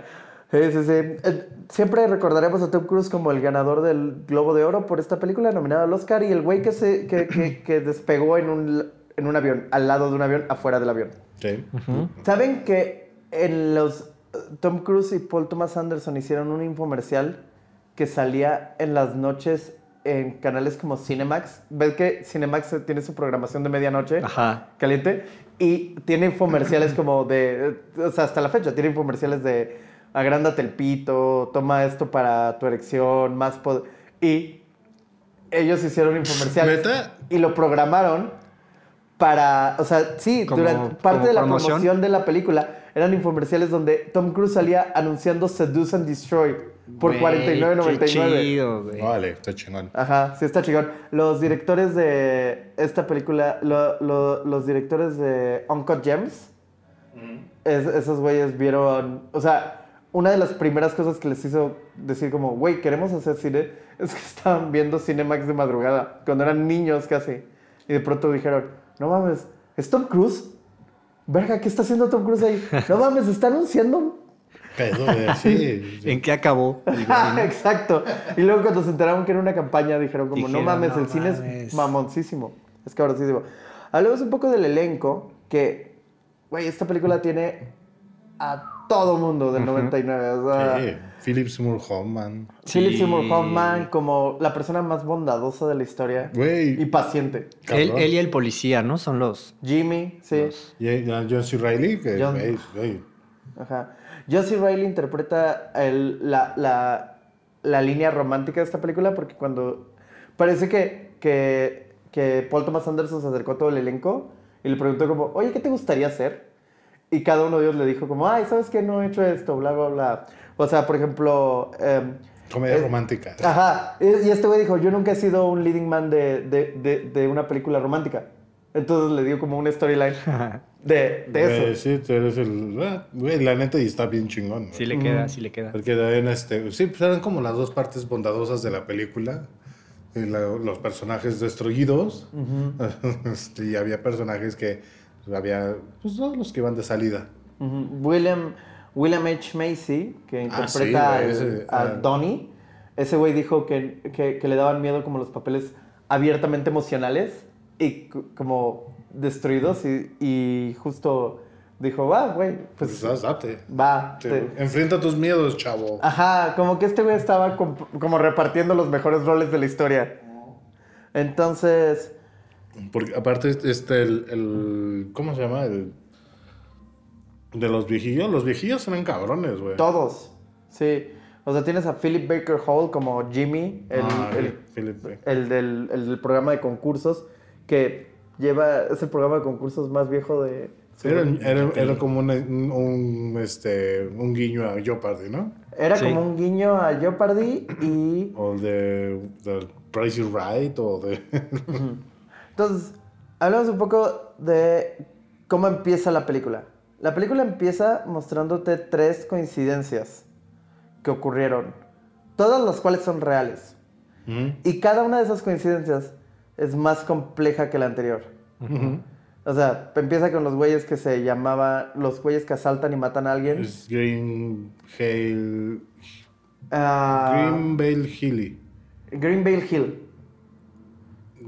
S2: sí, sí, sí. Eh, Siempre recordaremos a Tom Cruise como el ganador del Globo de Oro por esta película, nominado al Oscar, y el güey que, se, que, que- que despegó en un, en un avión, al lado de un avión, afuera del avión.
S11: Sí.
S2: ¿Saben que en los Tom Cruise y Paul Thomas Anderson hicieron un infomercial que salía en las noches en canales como Cinemax? ¿Ves que Cinemax tiene su programación de medianoche?
S1: Ajá.
S2: Caliente. Y tiene infomerciales como de. O sea, hasta la fecha, tiene infomerciales de. Agrándate el pito, toma esto para tu erección, más poder. Y ellos hicieron infomerciales.
S11: ¿Neta?
S2: Y lo programaron para. O sea, sí,
S1: Como-
S2: durante parte de la
S1: promoción.
S2: promoción de la película eran infomerciales donde Tom Cruise salía anunciando Seduce and Destroy por
S1: Güey, qué
S2: 49.99.
S1: chido, güey.
S11: Vale, está chingón.
S2: Ajá, sí está chingón. Los directores de esta película, lo- lo- los directores de Uncut Gems, es- esos güeyes vieron, o sea, una de las primeras cosas que les hizo decir como, güey, queremos hacer cine, es que estaban viendo Cinemax de madrugada, cuando eran niños casi. Y de pronto dijeron, no mames, ¿es Tom Cruise? Verga, ¿qué está haciendo Tom Cruise ahí? No mames, está anunciando
S11: Pedo, sí.
S1: ¿En qué acabó?
S2: Exacto. Y luego cuando se enteraron que era una campaña, dijeron como, no mames,
S1: "No
S2: el cine es
S1: mames".
S2: mamoncísimo. Es cabrosísimo. Hablemos un poco del elenco, que, güey, esta película tiene a todo mundo del 99. O sea,
S11: Sí, Philip Seymour Hoffman.
S2: Philip
S1: Sí.
S2: Seymour Hoffman como la persona más bondadosa de la historia.
S11: Güey.
S2: Y paciente.
S1: Él, y el policía, ¿no? Son los...
S2: Jimmy, sí.
S11: Y a John C. Reilly, que
S2: John-
S11: güey,
S2: Ajá. Josie Riley interpreta el- la, la- la línea romántica de esta película porque cuando... Parece que, que, que Paul Thomas Anderson se acercó a todo el elenco y le preguntó como, oye, ¿qué te gustaría hacer? Y cada uno de ellos le dijo como, ay, ¿sabes qué? No he hecho esto, bla, bla, bla. O sea, por ejemplo... em,
S11: comedia
S2: eh,
S11: romántica.
S2: Ajá. Y este güey dijo, yo nunca he sido un leading man de, de, de, de una película romántica. Entonces le dio como una storyline de, de eso.
S11: Sí, tú eres el. ah, Güey, la neta y está bien chingón. güey.
S1: Sí le queda, sí le queda.
S11: Porque también, este, sí, pues eran como las dos partes bondadosas de la película. La- los personajes destruidos. Este, y había personajes que había, pues no, los que iban de salida.
S2: Ujú. William, William H. Macy, que
S11: Ah, sí,
S2: interpreta
S11: güey,
S2: al-
S11: ese,
S2: a
S11: ah.
S2: Donnie, ese güey dijo que, que- que le daban miedo como los papeles abiertamente emocionales y como destruidos y, y justo dijo, va, güey,
S11: Pues,
S2: pues
S11: das- date.
S2: va.
S11: Te-
S2: te-
S11: Enfrenta tus miedos, chavo.
S2: Ajá, como que este güey estaba com- como repartiendo los mejores roles de la historia. Entonces,
S11: Porque aparte, este, el, el- ¿Cómo se llama? El. De los viejillos. Los viejillos eran cabrones, güey.
S2: todos, sí. O sea, tienes a Philip Baker Hall como Jimmy, el,
S11: Ah,
S2: el- el del, el del programa de concursos, que lleva, es el programa de concursos más viejo de
S11: Era, era, era como un, un, este, un guiño a Jeopardy, ¿no?
S2: Era
S1: Sí.
S2: como un guiño a Jeopardy y
S11: O el de, de Price is Right, o de...
S2: Entonces, hablamos un poco de cómo empieza la película. La película empieza mostrándote tres coincidencias que ocurrieron, todas las cuales son reales. Y cada una de esas coincidencias es más compleja que la anterior. O sea, empieza con los güeyes que se llamaban, los güeyes que asaltan y matan a alguien.
S11: es Green Hale...
S2: Ah,
S11: Green Vale Hilly.
S2: Greenvale Hill.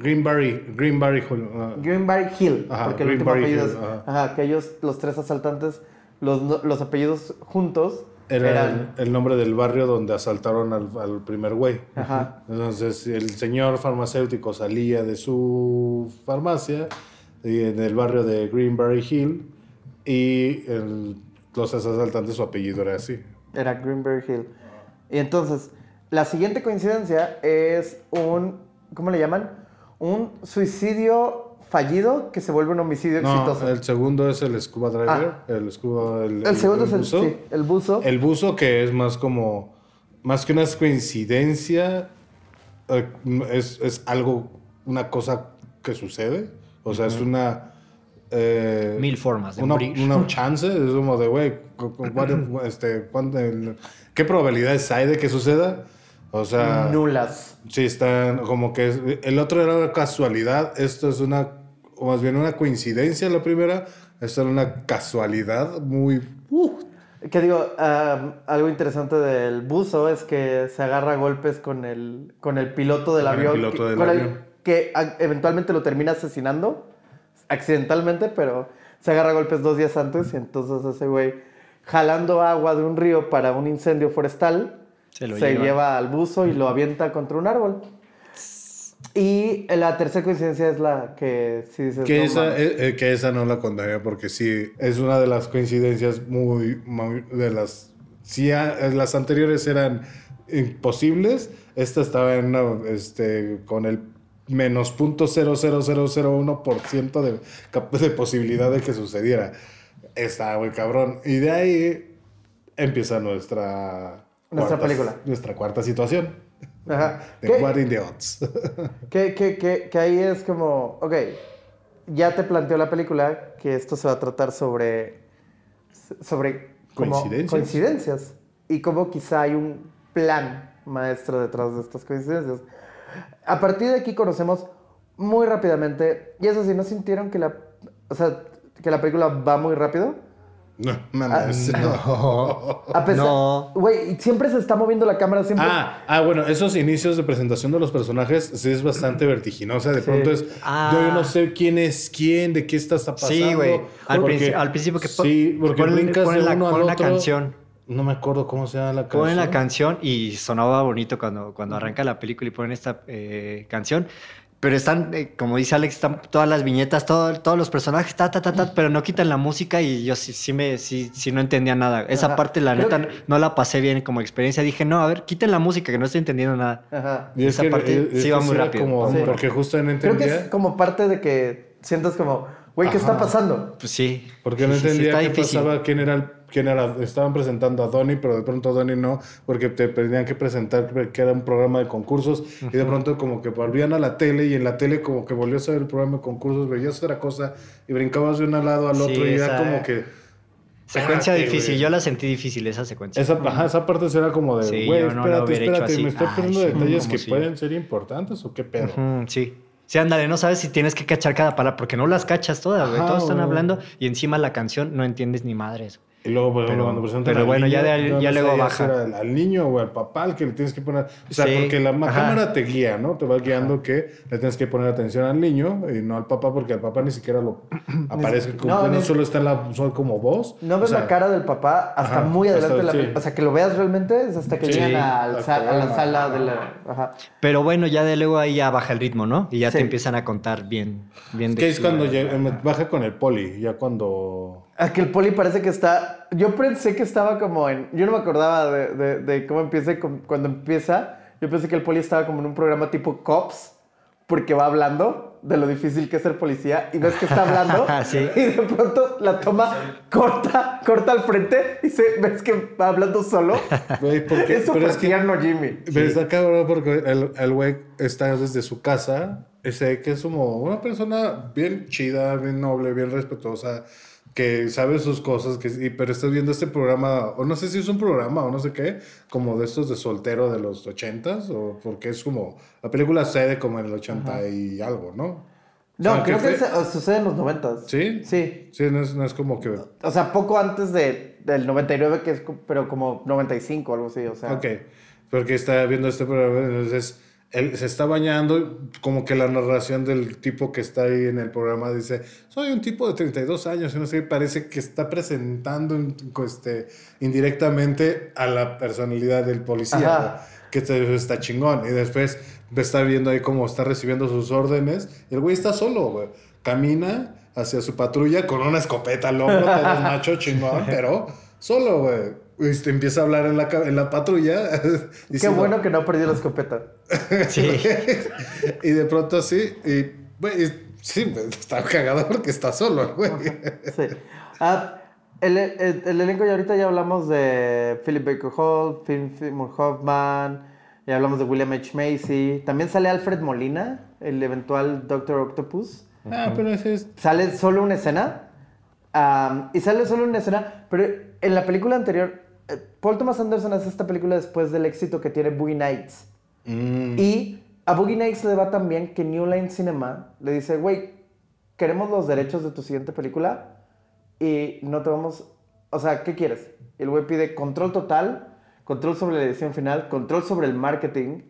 S11: Greenberry, Greenberry Hill. ah,
S2: Greenberry Hill,
S11: Ajá,
S2: porque el último apellido
S11: Hill,
S2: es-
S11: ajá.
S2: ajá, que ellos, los tres asaltantes, los, los apellidos juntos
S11: Era
S2: eran...
S11: el, el nombre del barrio donde asaltaron al, al primer güey.
S2: Ajá.
S11: Entonces el señor farmacéutico salía de su farmacia en el barrio de Greenberry Hill y el- los asaltantes su apellido era así.
S2: Era Greenberry Hill. Y entonces, la siguiente coincidencia es un, ¿cómo le llaman? Un suicidio fallido que se vuelve un homicidio
S11: No,
S2: exitoso.
S11: el segundo es el scuba driver, el scuba el,
S2: El segundo es el,
S11: buzo.
S2: sí, el buzo.
S11: El buzo que es más como más que una coincidencia eh, es, es algo una cosa que sucede, o sea, es una eh,
S1: Mil formas de
S11: una,
S1: morir.
S11: una chance, es como de, güey, este, el- ¿qué probabilidades hay de que suceda? O sea,
S2: Nulas.
S11: sí están como que el otro era una casualidad, esto es una, o más bien una coincidencia la primera, esto era una casualidad muy... uh,
S2: Que digo, ah, algo interesante del buzo es que se agarra a golpes con el, con el piloto del
S11: Con el
S2: avión.
S11: piloto
S2: que,
S11: del
S2: con el- que eventualmente lo termina asesinando, accidentalmente, pero se agarra a golpes dos días antes y entonces ese güey, jalando agua de un río para un incendio forestal,
S1: Se lo
S2: se
S1: lleva.
S2: lleva al buzo y lo avienta contra un árbol. Y la tercera coincidencia es la que sí dices...
S11: Que
S2: "No
S11: esa,
S2: mames".
S11: eh, eh, que esa no la contaría porque sí, es una de las coincidencias muy, muy- de las... Sí, a- eh, las anteriores eran imposibles, esta estaba en una, este, con el menos punto .00001% de, de posibilidad de que sucediera. Está muy cabrón. Y de ahí empieza nuestra...
S2: Nuestra película.
S11: Nuestra cuarta situación.
S2: Ajá.
S11: De
S2: ¿Qué?
S11: What in the Odds.
S2: Que, que, que, que ahí es como, ok, ya te planteó la película que esto se va a tratar sobre, sobre como
S11: Coincidencias.
S2: coincidencias y cómo quizá hay un plan maestro detrás de estas coincidencias. A partir de aquí conocemos muy rápidamente, y eso sí, ¿no sintieron que la, o sea, que la película va muy rápido?
S11: No, mames.
S2: Ah, A pesar,
S1: No.
S2: Güey, siempre se está moviendo la cámara, siempre...
S11: Ah, ah, bueno, esos inicios de presentación de los personajes sí es bastante vertiginosa. De
S2: Sí.
S11: pronto es,
S1: Ah.
S11: yo no sé quién es quién, de qué está, pasando.
S1: Sí, güey. Al,
S11: Porque-
S1: al principio que
S11: Sí, porque
S1: ponen-
S11: brincas
S1: ponen
S11: de
S1: la,
S11: uno al otro.
S1: canción.
S11: No me acuerdo cómo se llama la canción.
S1: Ponen la canción y sonaba bonito cuando, cuando arranca la película y ponen esta eh, canción. Pero están, eh, como dice Alex, están todas las viñetas, todo- todos los personajes, ta, ta, ta, ta, pero no quitan la música y yo sí, sí, me, sí, sí no entendía nada. Esa
S2: Ajá.
S1: parte, la
S2: Creo
S1: neta,
S2: que-
S1: no la pasé bien como experiencia. Dije, no, a ver, quiten la música, que no estoy entendiendo nada.
S2: Ajá.
S11: Y es
S1: esa
S11: que,
S1: parte
S11: es
S1: sí va muy rápido.
S11: como-
S2: Sí.
S11: Porque justo no
S2: Creo que
S11: entendía.
S2: es como parte de que sientas como, güey, ¿qué está pasando?
S1: Pues sí.
S11: Porque no
S1: Sí, sí, sí,
S11: entendía qué
S1: difícil.
S11: pasaba, quién era, el- quién era. Estaban presentando a Donnie, pero de pronto Donnie no, porque te tenían que presentar que era un programa de concursos y de pronto como que volvían a la tele y en la tele como que volvió a ser el programa de concursos, veías otra cosa y brincabas de un lado al
S1: Sí,
S11: otro y era como que...
S1: Secuencia difícil, yo la sentí difícil, esa secuencia.
S11: Esa, ajá, esa parte era como de,
S1: Sí,
S11: güey,
S1: yo no
S11: espérate, me estoy perdiendo
S1: sí,
S11: detalles que
S1: si-
S11: pueden ser importantes o qué pedo.
S1: Ujú, sí. Sí, ándale, no sabes si tienes que cachar cada palabra, porque no las cachas todas, güey. Todos están hablando y encima la canción no entiendes ni madres.
S11: Y luego, por ejemplo,
S1: Pero-
S11: cuando presentan
S1: pero
S11: al
S1: bueno, ya de ya
S11: no
S1: luego baja.
S11: al, al niño o al papá al que le tienes que poner. O sea,
S1: Sí,
S11: porque la
S1: ajá.
S11: cámara te guía, ¿no? Te va guiando que le tienes que poner atención al niño y no al papá, porque al papá ni siquiera lo aparece. Como,
S2: no,
S11: no,
S2: ni-
S11: solo está en la, solo como voz.
S2: No
S11: O
S2: ves
S11: sea,
S2: la cara del papá hasta
S11: ajá,
S2: muy adelante
S11: hasta-
S2: de la
S11: sí.
S2: película. O sea, que lo veas realmente es hasta que
S11: Sí,
S2: llegan al a la sala de la... Ajá.
S1: Pero bueno, ya de luego ahí ya baja el ritmo, ¿no? Y ya
S2: Sí.
S1: te empiezan a contar bien, bien
S11: Que
S1: de
S11: es cuando baja con el poli, ya cuando...
S2: Ah, que el poli parece que está... Yo pensé que estaba como en... Yo no me acordaba de, de- de cómo empieza cuando empieza. Yo pensé que el poli estaba como en un programa tipo Cops porque va hablando. de lo difícil que es ser policía y ves que está hablando
S1: Sí.
S2: y de pronto la toma corta, corta al frente y se, ves que va hablando solo.
S11: Güey, porque,
S2: Es súper
S11: pero es que,
S2: tierno, Jimmy.
S11: pero está cabrón porque el, el güey está desde su casa. Ese que es como una persona bien chida, bien noble, bien respetuosa, que sabe sus cosas, que, y- pero estás viendo este programa, o no sé si es un programa o no sé qué, como de estos de soltero de los ochentas, o porque es como, la película sucede como en el 80 y algo, ¿no?
S2: No,
S11: O sea,
S2: creo que
S11: fue-
S2: sucede en los noventas.
S11: ¿Sí?
S2: Sí.
S11: Sí, no es, no es como que...
S2: O sea, poco antes de, del 99, que es, pero como 95 o algo así, o sea.
S11: Ok, porque está viendo este programa, entonces él se está bañando, como que la narración del tipo que está ahí en el programa dice, soy un tipo de 32 años, y no sé, parece que está presentando este, indirectamente a la personalidad del policía, que este- está chingón, y después está viendo ahí cómo está recibiendo sus órdenes, el güey está solo, güey, camina hacia su patrulla con una escopeta al hombro, todo macho chingón, pero solo, güey. Este, empieza a hablar en la, en la patrulla.
S2: Qué
S11: diciendo-
S2: bueno que no perdió la escopeta.
S1: Sí.
S11: y de pronto así, y, güey, sí, pues, está cagado porque está solo, güey.
S2: Sí. Ah, el, el- el elenco ya ahorita ya hablamos de Philip Baker Hall, Phil Seymour Hoffman, ya hablamos de William H. Macy. También sale Alfred Molina, el eventual Doctor Octopus.
S11: Ah, pero ese es.
S2: Sale solo una escena. am, y sale solo una escena. Pero en la película anterior, Paul Thomas Anderson hace esta película después del éxito que tiene Boogie Nights.
S11: Mm,
S2: Y a Boogie Nights le va tan bien que New Line Cinema le dice, güey, queremos los derechos de tu siguiente película y no te vamos... O sea, ¿qué quieres? El güey pide control total, control sobre la edición final, control sobre el marketing.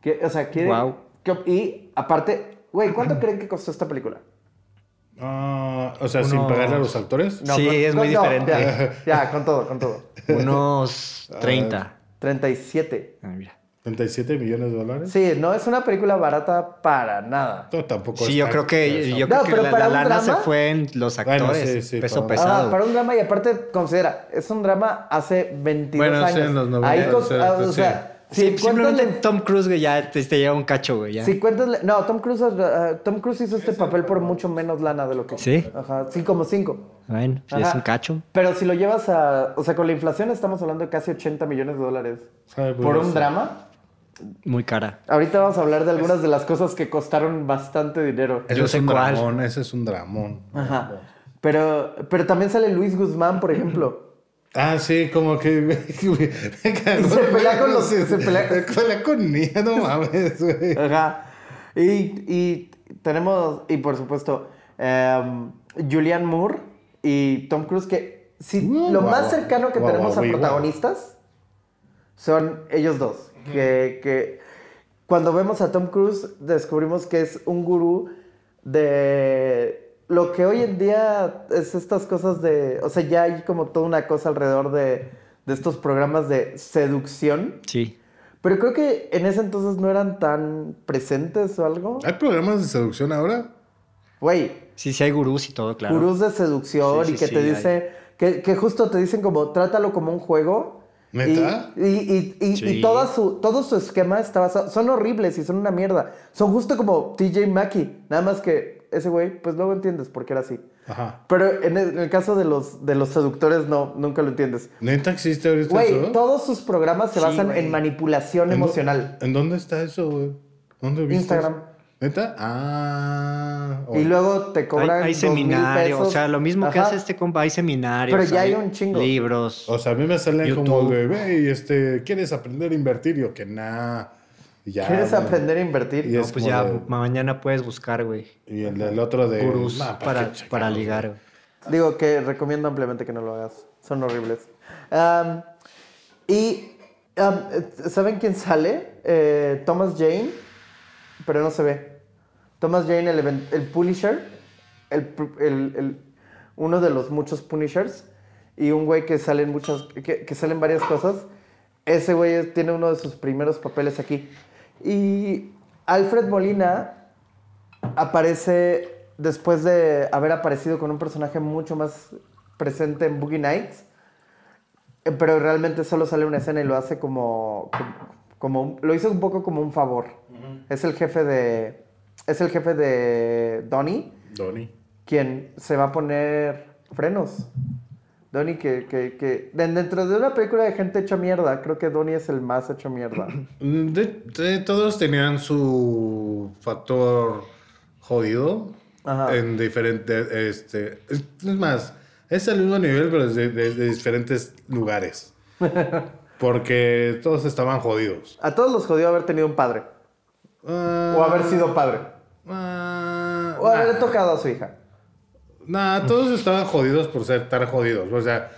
S2: Que, o sea, quiere... Que- y aparte, güey, ¿cuánto creen que costó esta película?
S11: Ah, o sea, sin
S1: Unos-
S11: pagarle a los actores.
S1: Sí, es muy
S2: no,
S1: diferente.
S2: ya, ya, con todo, con todo.
S1: Unos 30.
S2: 37.
S1: Ah, mira.
S11: 37 millones de dólares.
S2: Sí, no es una película barata para nada.
S11: No, tampoco
S1: Sí,
S11: es
S1: yo creo que, yo
S2: No,
S1: creo que
S2: pero
S1: la,
S2: para
S1: la
S2: un
S1: lana se
S2: drama-
S1: fue en los
S11: Bueno,
S1: actores.
S11: sí, sí,
S1: peso
S11: para-
S1: pesado.
S2: Ah, para un drama y aparte considera, es un drama hace 22
S11: Bueno, sí,
S2: años.
S11: en los 90,
S2: Ahí
S11: sí,
S2: ah, o
S11: sí.
S2: sea,
S1: Sí,
S2: si cuentas
S1: simplemente Tom Cruise, güey, ya te, te lleva un cacho, güey. Ya.
S2: si cuentas no, Tom Cruise, ah, Tom Cruise hizo este papel por mucho menos lana de lo que.
S1: ¿Sí?
S2: Ajá, sí, como 5.
S1: Bueno, sí, es un cacho.
S2: Pero si lo llevas a, o sea, con la inflación estamos hablando de casi 80 millones de dólares
S11: Sabe, pues,
S2: por un drama.
S1: Muy cara.
S2: Ahorita vamos a hablar de algunas de las cosas que costaron bastante dinero.
S11: Ese
S1: Yo
S11: es
S1: sé
S11: un
S1: cuál.
S11: dramón, ese es un dramón.
S2: Ajá. Pero, pero también sale Luis Guzmán, por ejemplo.
S11: Ah, sí, como que.
S2: Se pelea con los- se pelea-
S11: pelea con niña, no mames, güey.
S2: Ajá. Y, y tenemos, y por supuesto, em, Julianne Moore y Tom Cruise, que si
S11: Uh,
S2: lo más cercano que tenemos a protagonistas son ellos dos. Que, que cuando vemos a Tom Cruise descubrimos que es un gurú de lo que hoy en día es estas cosas de, o sea, ya hay como toda una cosa alrededor de, de estos programas de seducción.
S1: Sí.
S2: Pero creo que en ese entonces no eran tan presentes o algo.
S11: ¿Hay programas de seducción ahora?
S2: Güey,
S1: Sí, sí hay gurús y todo, claro.
S2: gurús de seducción
S1: Sí,
S2: y que
S1: sí,
S2: te
S1: hay.
S2: dicen, que, que justo te dicen como, trátalo como un juego.
S11: ¿Neta?
S2: Y, y, y, y-
S1: Sí.
S2: y toda su, todo su esquema está basado, son horribles y son una mierda. Son justo como TJ Mackey, nada más que ese güey, pues luego entiendes por qué era así.
S11: Ajá.
S2: Pero en el, en el caso de los, de los seductores, no, nunca lo entiendes.
S11: ¿Neta existe ahorita
S2: Güey,
S11: eso?
S2: todos sus programas se
S1: Sí,
S2: basan
S1: güey.
S2: en manipulación
S11: ¿En dó-
S2: emocional.
S11: ¿En dónde está eso, güey? ¿Dónde viste
S2: Instagram.
S11: eso? ¿Neta? Ah.
S2: Y luego te
S1: Hay,
S2: cobran
S1: hay
S2: mil
S1: seminario, o sea, lo mismo que hace este compa, hay seminarios.
S2: Pero ya hay un chingo.
S1: Libros.
S11: O sea, a mí me salen
S1: YouTube.
S11: como de, güey, este, ¿quieres aprender a invertir? Y yo, que nah. Ya,
S2: ¿Quieres
S11: güey.
S2: aprender a invertir?
S11: Y
S1: No,
S11: es
S1: pues ya
S11: de-
S1: mañana puedes buscar, güey.
S11: Y el del otro de.
S1: Gurús
S11: nah,
S1: para, para ligar,
S11: güey.
S2: Digo que recomiendo ampliamente que no lo hagas. Son horribles. Am, y eh, ¿saben quién sale? Eh, Thomas Jane, pero no se ve. Thomas Jane, el, even- el Punisher, el, el- el- uno de los muchos Punishers, y un güey que sale en muchas, que, que sale en varias cosas. Ese güey tiene uno de sus primeros papeles aquí. Y Alfred Molina aparece después de haber aparecido con un personaje mucho más presente en Boogie Nights, eh, pero realmente solo sale una escena y lo hace como, como, como un- lo hizo un poco como un favor. Es el jefe de, es el jefe de Donnie,
S11: Donnie.
S2: quien se va a poner frenos. Donnie, que, que, que de- dentro de una película de gente hecha mierda, creo que Donnie es el más hecho mierda.
S11: De, de- todos tenían su factor jodido
S2: Ajá.
S11: en diferentes. Este, es más, es el mismo nivel, pero es de, diferentes lugares. Porque todos estaban jodidos.
S2: A todos los jodió haber tenido un padre.
S11: Ah,
S2: O haber sido padre.
S11: ah,
S2: O haber
S11: nah.
S2: tocado a su hija.
S11: Nah, todos estaban jodidos por ser tan jodidos. O sea,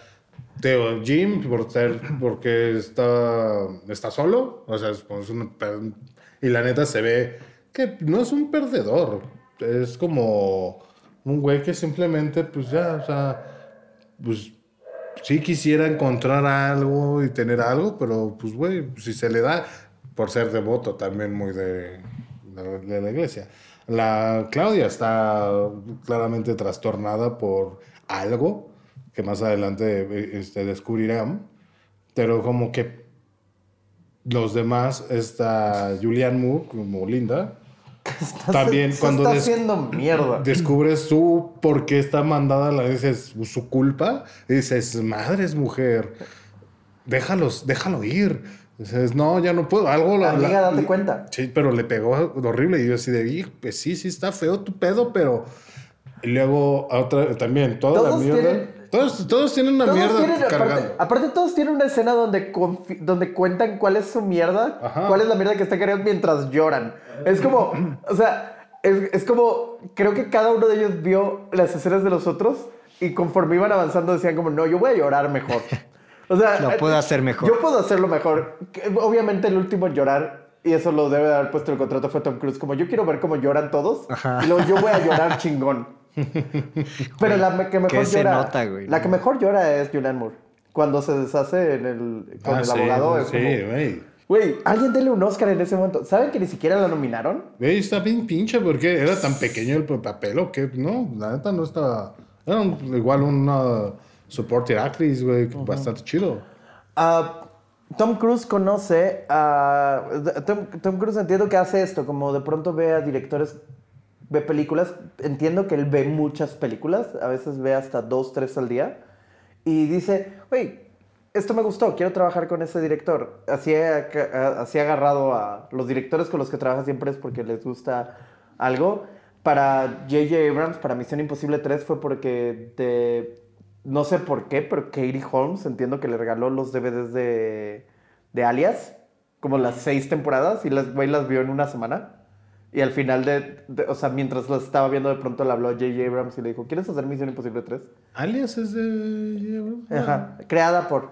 S11: Teo, Jim, por ser, porque está, está solo. O sea, es, como es un y la neta se ve que no es un perdedor. Es como un güey que simplemente, pues ya, o sea, pues sí quisiera encontrar algo y tener algo, pero pues güey, si se le da, por ser devoto también muy de- de la iglesia. La Claudia está claramente trastornada por algo que más adelante eh, este, descubrirán, pero como que los demás, está Julianne Moore como Linda, también
S2: se
S11: cuando
S2: está mierda.
S11: descubres tú por qué está mandada, la dices su culpa, dices, madres mujer, déjalos, déjalo ir. Dices, no, ya no puedo, algo la-
S2: Amiga,
S11: la-
S2: date cuenta.
S11: Sí, pero le pegó horrible y yo así de, "Hijo, pues sí, sí está feo tu pedo, pero y luego otra también toda la
S2: Todos
S11: mierda.
S2: tienen-
S11: todos, todos tienen una
S2: Todos
S11: mierda
S2: tienen, aparte, aparte, todos tienen una escena donde, donde cuentan cuál es su mierda,
S11: Ajá.
S2: cuál es la mierda que está cargando mientras lloran. Es como, o sea, es, es como, creo que cada uno de ellos vio las escenas de los otros y conforme iban avanzando decían como, no, yo voy a llorar mejor. O sea,
S1: Lo puedo hacer mejor.
S2: Yo puedo hacerlo mejor. Obviamente el último en llorar, y eso lo debe de haber puesto el contrato, fue Tom Cruise. Como yo quiero ver cómo lloran todos,
S1: Ajá.
S2: y luego yo voy a llorar chingón. Pero la que mejor
S1: que se
S2: llora.
S1: nota, güey.
S2: La que mejor llora es Julianne Moore. Cuando se deshace en el, con
S11: Ah,
S2: el
S11: sí,
S2: abogado. es
S11: sí, güey.
S2: Güey, alguien denle un Oscar en ese momento. ¿Saben que ni siquiera la nominaron?
S11: Güey, está bien pinche porque era tan pequeño el papel o que no, la neta no estaba. Era un- igual una supporting actress, güey, bastante chido.
S2: Ah, Tom Cruise conoce a... Tom, Tom Cruise entiendo que hace esto, como de pronto ve a directores, ve películas. Entiendo que él ve muchas películas, a veces ve hasta dos, tres al día. Y dice, güey, esto me gustó, quiero trabajar con ese director. Así he, así he agarrado a los directores con los que trabaja siempre es porque les gusta algo. Para J.J. Abrams, para Misión Imposible 3 fue porque de no sé por qué, pero Katie Holmes entiendo que le regaló los DVDs de, de Alias, como las seis temporadas, y las güey las vio en una semana. Y al final de, de- o sea, mientras las estaba viendo, de pronto le habló J.J. Abrams y le dijo, ¿quieres hacer Misión Imposible 3?
S11: Alias es de.
S2: Ajá, creada por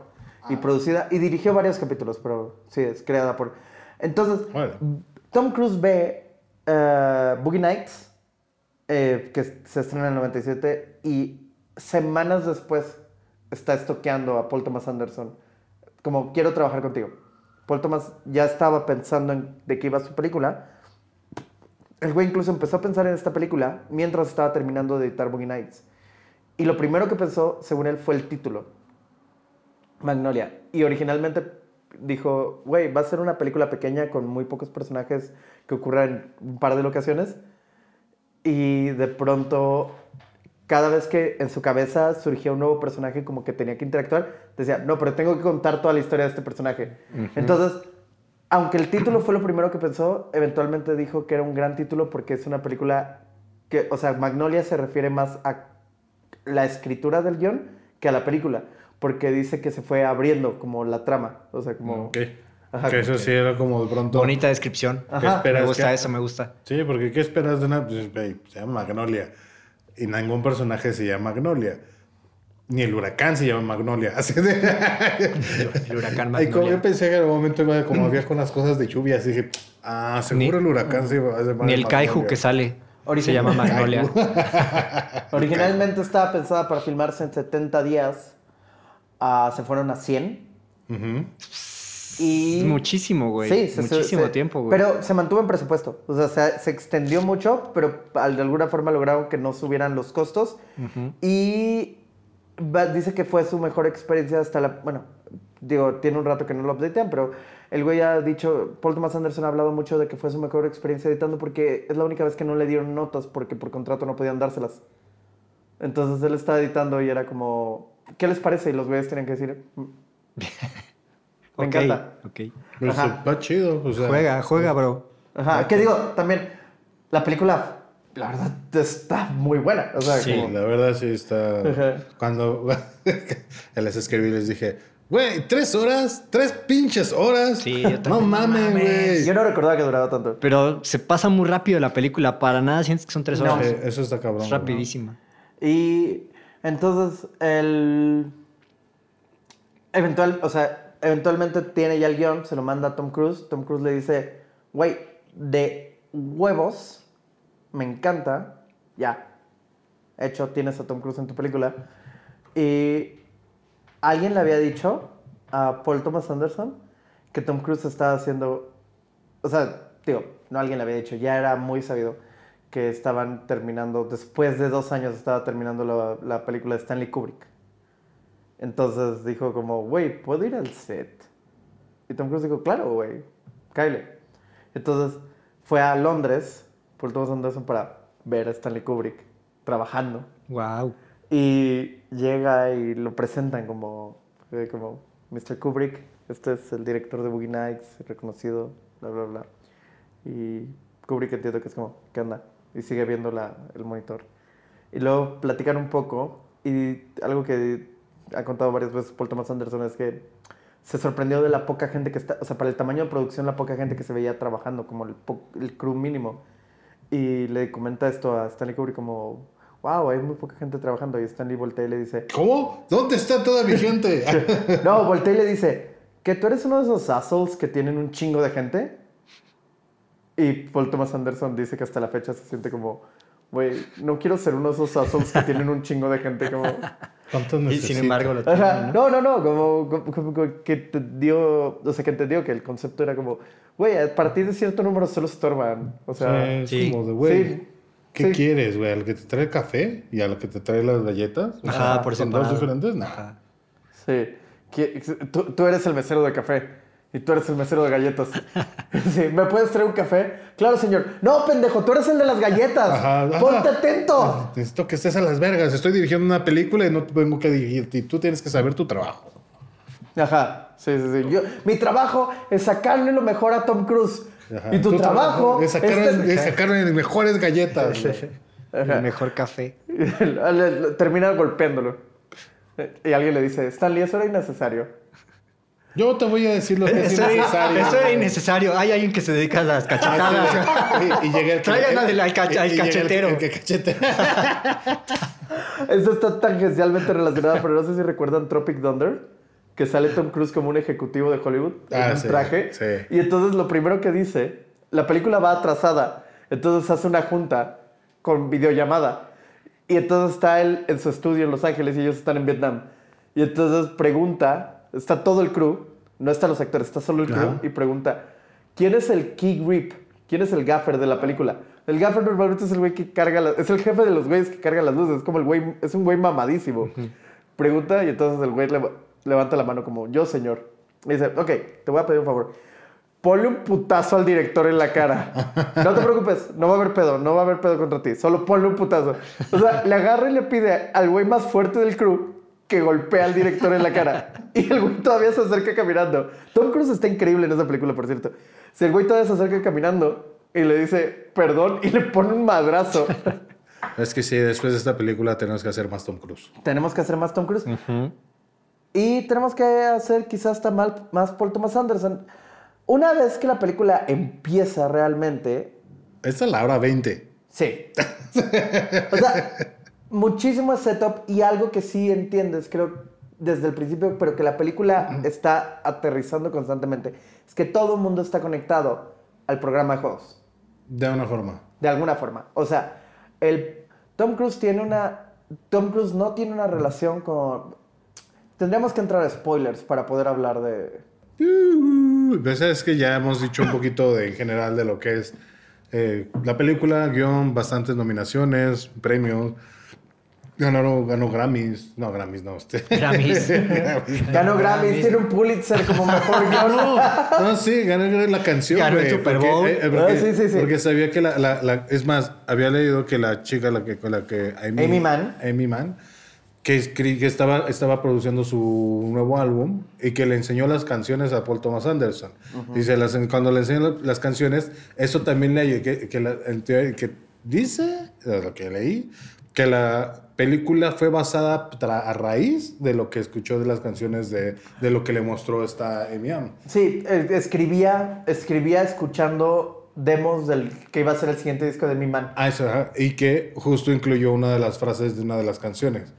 S2: y producida y dirigió varios capítulos, pero sí, es creada por. Entonces. Tom Cruise ve eh, Boogie Nights, eh, que se estrena en el 97, y semanas después está estoqueando a Paul Thomas Anderson. Como, quiero trabajar contigo. Paul Thomas ya estaba pensando en de qué iba su película. El güey incluso empezó a pensar en esta película mientras estaba terminando de editar Boogie Nights. Y lo primero que pensó, según él, fue el título. Magnolia. Y originalmente dijo, güey, va a ser una película pequeña con muy pocos personajes que ocurran en un par de locaciones. Y de pronto, cada vez que en su cabeza surgía un nuevo personaje como que tenía que interactuar, decía, no, pero tengo que contar toda la historia de este personaje. Entonces, aunque el título fue lo primero que pensó, eventualmente dijo que era un gran título porque es una película que, o sea, Magnolia se refiere más a la escritura del guion que a la película, porque dice que se fue abriendo como la trama, o sea, como...
S11: Ok.
S2: Ajá,
S11: que eso sí era como de pronto.
S1: Bonita descripción.
S2: Ajá.
S11: ¿Qué esperas?
S1: Me gusta
S11: que-
S1: eso, me gusta.
S11: Sí, porque ¿qué esperas de una? Pues, se llama Magnolia. Y ningún personaje se llama Magnolia. Ni el huracán se llama Magnolia. Así de...
S1: El huracán
S11: Y como
S1: Magnolia.
S11: yo pensé que en el momento iba como había con las cosas de lluvia, así dije, ah, seguro
S1: Ni-
S11: el huracán se va a llamar
S1: Ni el
S11: Magnolia.
S1: kaiju que sale. Se llama Magnolia.
S2: Originalmente estaba pensada para filmarse en 70 días, ah, se fueron a 100.
S11: Ujú.
S2: Y...
S1: Muchísimo, güey.
S2: Sí, se-
S1: muchísimo
S2: se-
S1: tiempo, güey.
S2: Pero se mantuvo en presupuesto. O sea, se, se extendió mucho, pero al- de alguna forma lograron que no subieran los costos. Y va- dice que fue su mejor experiencia hasta la... Bueno, digo, tiene un rato que no lo updatean, pero el güey ha dicho, Paul Thomas Anderson ha hablado mucho de que fue su mejor experiencia editando porque es la única vez que no le dieron notas porque por contrato no podían dárselas. Entonces él estaba editando y era como, ¿qué les parece? Y los güeyes tienen que decir, "Mm". me encanta.
S1: Ok.
S11: Pues,
S2: Ajá.
S11: va chido. o sea,
S1: Juega, juega, bro.
S2: Ajá, que digo, también, la película, la verdad, está muy buena. O sea,
S11: Sí,
S2: como-
S11: la verdad sí está.
S2: Ajá.
S11: Cuando les escribí, les dije, güey, tres horas, tres pinches horas.
S1: Sí, yo
S11: no
S1: también, no
S11: mames, güey.
S2: yo no recordaba que duraba tanto.
S1: Pero se pasa muy rápido la película. Para nada sientes que son tres
S2: No.
S1: horas.
S11: Eh, Eso está cabrón.
S1: es rapidísima.
S2: Y entonces, el. Eventual, o sea, eventualmente tiene ya el guion, se lo manda a Tom Cruise. Tom Cruise le dice, güey, de huevos, me encanta. Ya. Hecho, tienes a Tom Cruise en tu película. Y alguien le había dicho a Paul Thomas Anderson que Tom Cruise estaba haciendo. O sea, digo, no alguien le había dicho, ya era muy sabido que estaban terminando, después de dos años estaba terminando la, la película de Stanley Kubrick. Entonces dijo como, güey, ¿puedo ir al set? Y Tom Cruise dijo, claro, güey, cáele. Entonces fue a Londres, Paul Thomas Anderson, para ver a Stanley Kubrick trabajando.
S1: Wow.
S2: Y llega y lo presentan como, eh, como Mr. Kubrick. Este es el director de Boogie Nights, reconocido, bla, bla, bla. Y Kubrick entiendo que es como, ¿qué onda? Y sigue viendo la, el monitor. Y luego platican un poco. Y algo que ha contado varias veces Paul Thomas Anderson es que se sorprendió de la poca gente que está, o sea, para el tamaño de producción, la poca gente que se veía trabajando, como el, el crew mínimo. Y le comenta esto a Stanley Kubrick como, wow, hay muy poca gente trabajando. Y Stanley voltea y le dice,
S11: ¿Cómo? ¿Dónde está toda mi gente?
S2: no, voltea y le dice, ¿que tú eres uno de esos assholes que tienen un chingo de gente? Y Paul Thomas Anderson dice que hasta la fecha se siente como, güey, no quiero ser uno de esos assholes que tienen un chingo de gente, como...
S11: ¿Cuántos
S1: Y sin embargo lo
S2: Ajá,
S1: tiene, ¿no?
S2: No, no, no, como, como- como- como que te dio, o sea, que entendió que el concepto era como, güey, a partir de cierto número solo estorban. O sea,
S11: es
S1: sí.
S11: como de, güey,
S2: Sí.
S11: ¿qué
S2: Sí.
S11: quieres, güey? ¿Al que te trae el café y al que te trae las galletas? O
S1: Ajá, por
S11: ¿Son dos diferentes? No.
S1: Ajá.
S2: sí. Tú, tú eres el mesero de café y tú eres el mesero de galletas. Sí, ¿me puedes traer un café? Claro, señor. No, pendejo, tú eres el de las galletas.
S11: Ajá, ajá.
S2: Ponte atento.
S11: Necesito que estés a las vergas. Estoy dirigiendo una película y no vengo que dirigirte. Y tú tienes que saber tu trabajo.
S2: Ajá, sí, sí, sí. Yo, mi trabajo es sacarle lo mejor a Tom Cruise.
S11: Ajá.
S2: Y tu, trabajo
S11: es sacar,
S2: es-
S11: es sacarle mejores galletas.
S1: El mejor café.
S2: Termina golpeándolo. Y alguien le dice, Stanley, eso era innecesario.
S11: Yo te voy a decir lo que es
S1: Eso
S11: innecesario.
S1: eso era innecesario. Hay alguien que se dedica a las cachetadas.
S11: y, y llega el
S1: Traigan al- al ca-
S11: y- y
S1: al
S11: llega el-
S1: cachetero.
S11: el que cachetero.
S2: Esto está tangencialmente relacionado, pero no sé si recuerdan Tropic Thunder, que sale Tom Cruise como un ejecutivo de Hollywood
S11: Ah,
S2: en un
S11: sí,
S2: traje.
S11: sí.
S2: Y entonces lo primero que dice, la película va atrasada, entonces hace una junta con videollamada. Y entonces está él en su estudio en Los Ángeles y ellos están en Vietnam. Y entonces pregunta, está todo el crew, no están los actores, está solo el crew, y pregunta, ¿quién es el key grip? ¿Quién es el gaffer de la película? El gaffer normalmente es el güey que carga, la- es el jefe de los güeyes que carga las luces, es como el güey, es un güey mamadísimo. Pregunta y entonces el güey leva- levanta la mano como, yo señor. Y dice, ok, te voy a pedir un favor. Ponle un putazo al director en la cara. No te preocupes, no va a haber pedo, no va a haber pedo contra ti. Solo ponle un putazo. O sea, le agarra y le pide al güey más fuerte del crew que golpea al director en la cara. Y el güey todavía se acerca caminando. Tom Cruise está increíble en esa película, por cierto. Si el güey todavía se acerca caminando y le dice, perdón, y le pone un madrazo.
S11: Es que sí, después de esta película tenemos que hacer más Tom Cruise.
S2: tenemos que hacer más Tom Cruise. Y tenemos que hacer quizás hasta mal- más Paul Thomas Anderson. Una vez que la película empieza realmente,
S11: Esta es la hora 20.
S2: sí. o sea, muchísimo setup y algo que sí entiendes, creo, desde el principio, pero que la película está aterrizando constantemente, es que todo el mundo está conectado al programa de juegos.
S11: De una forma.
S2: De alguna forma. O sea, el Tom Cruise tiene una. Tom Cruise no tiene una relación con. Tendríamos que entrar a spoilers para poder hablar de.
S11: Pues es que ya hemos dicho un poquito de, en general de lo que es eh, la película, guion, bastantes nominaciones, premios. Ganó, ganó Grammys. No, Grammys no. Este.
S1: Grammys.
S2: Ganó Grammys, tiene un Pulitzer como mejor guion.
S11: No, no, sí, ganó la canción.
S1: Ganó el Super
S11: porque-
S1: Bowl.
S11: eh, eh, porque,
S2: Ah, sí, sí, sí.
S11: porque sabía que la, la- la- Es más, había leído que la chica la que, con la que.
S2: Amy Mann.
S11: Amy Mann, que, escri- que estaba, estaba produciendo su nuevo álbum y que le enseñó las canciones a Paul Thomas Anderson. Dice, las, cuando le enseñó la- las canciones, eso también le. Que, que, la- que dice, lo que leí, que la película fue basada a raíz de lo que escuchó de las canciones de, de lo que le mostró esta Mann.
S2: Sí, eh, escribía, escribía escuchando demos del que iba a ser el siguiente disco de Mi Man.
S11: Ah, eso, ajá. Y que justo incluyó una de las frases de una de las canciones.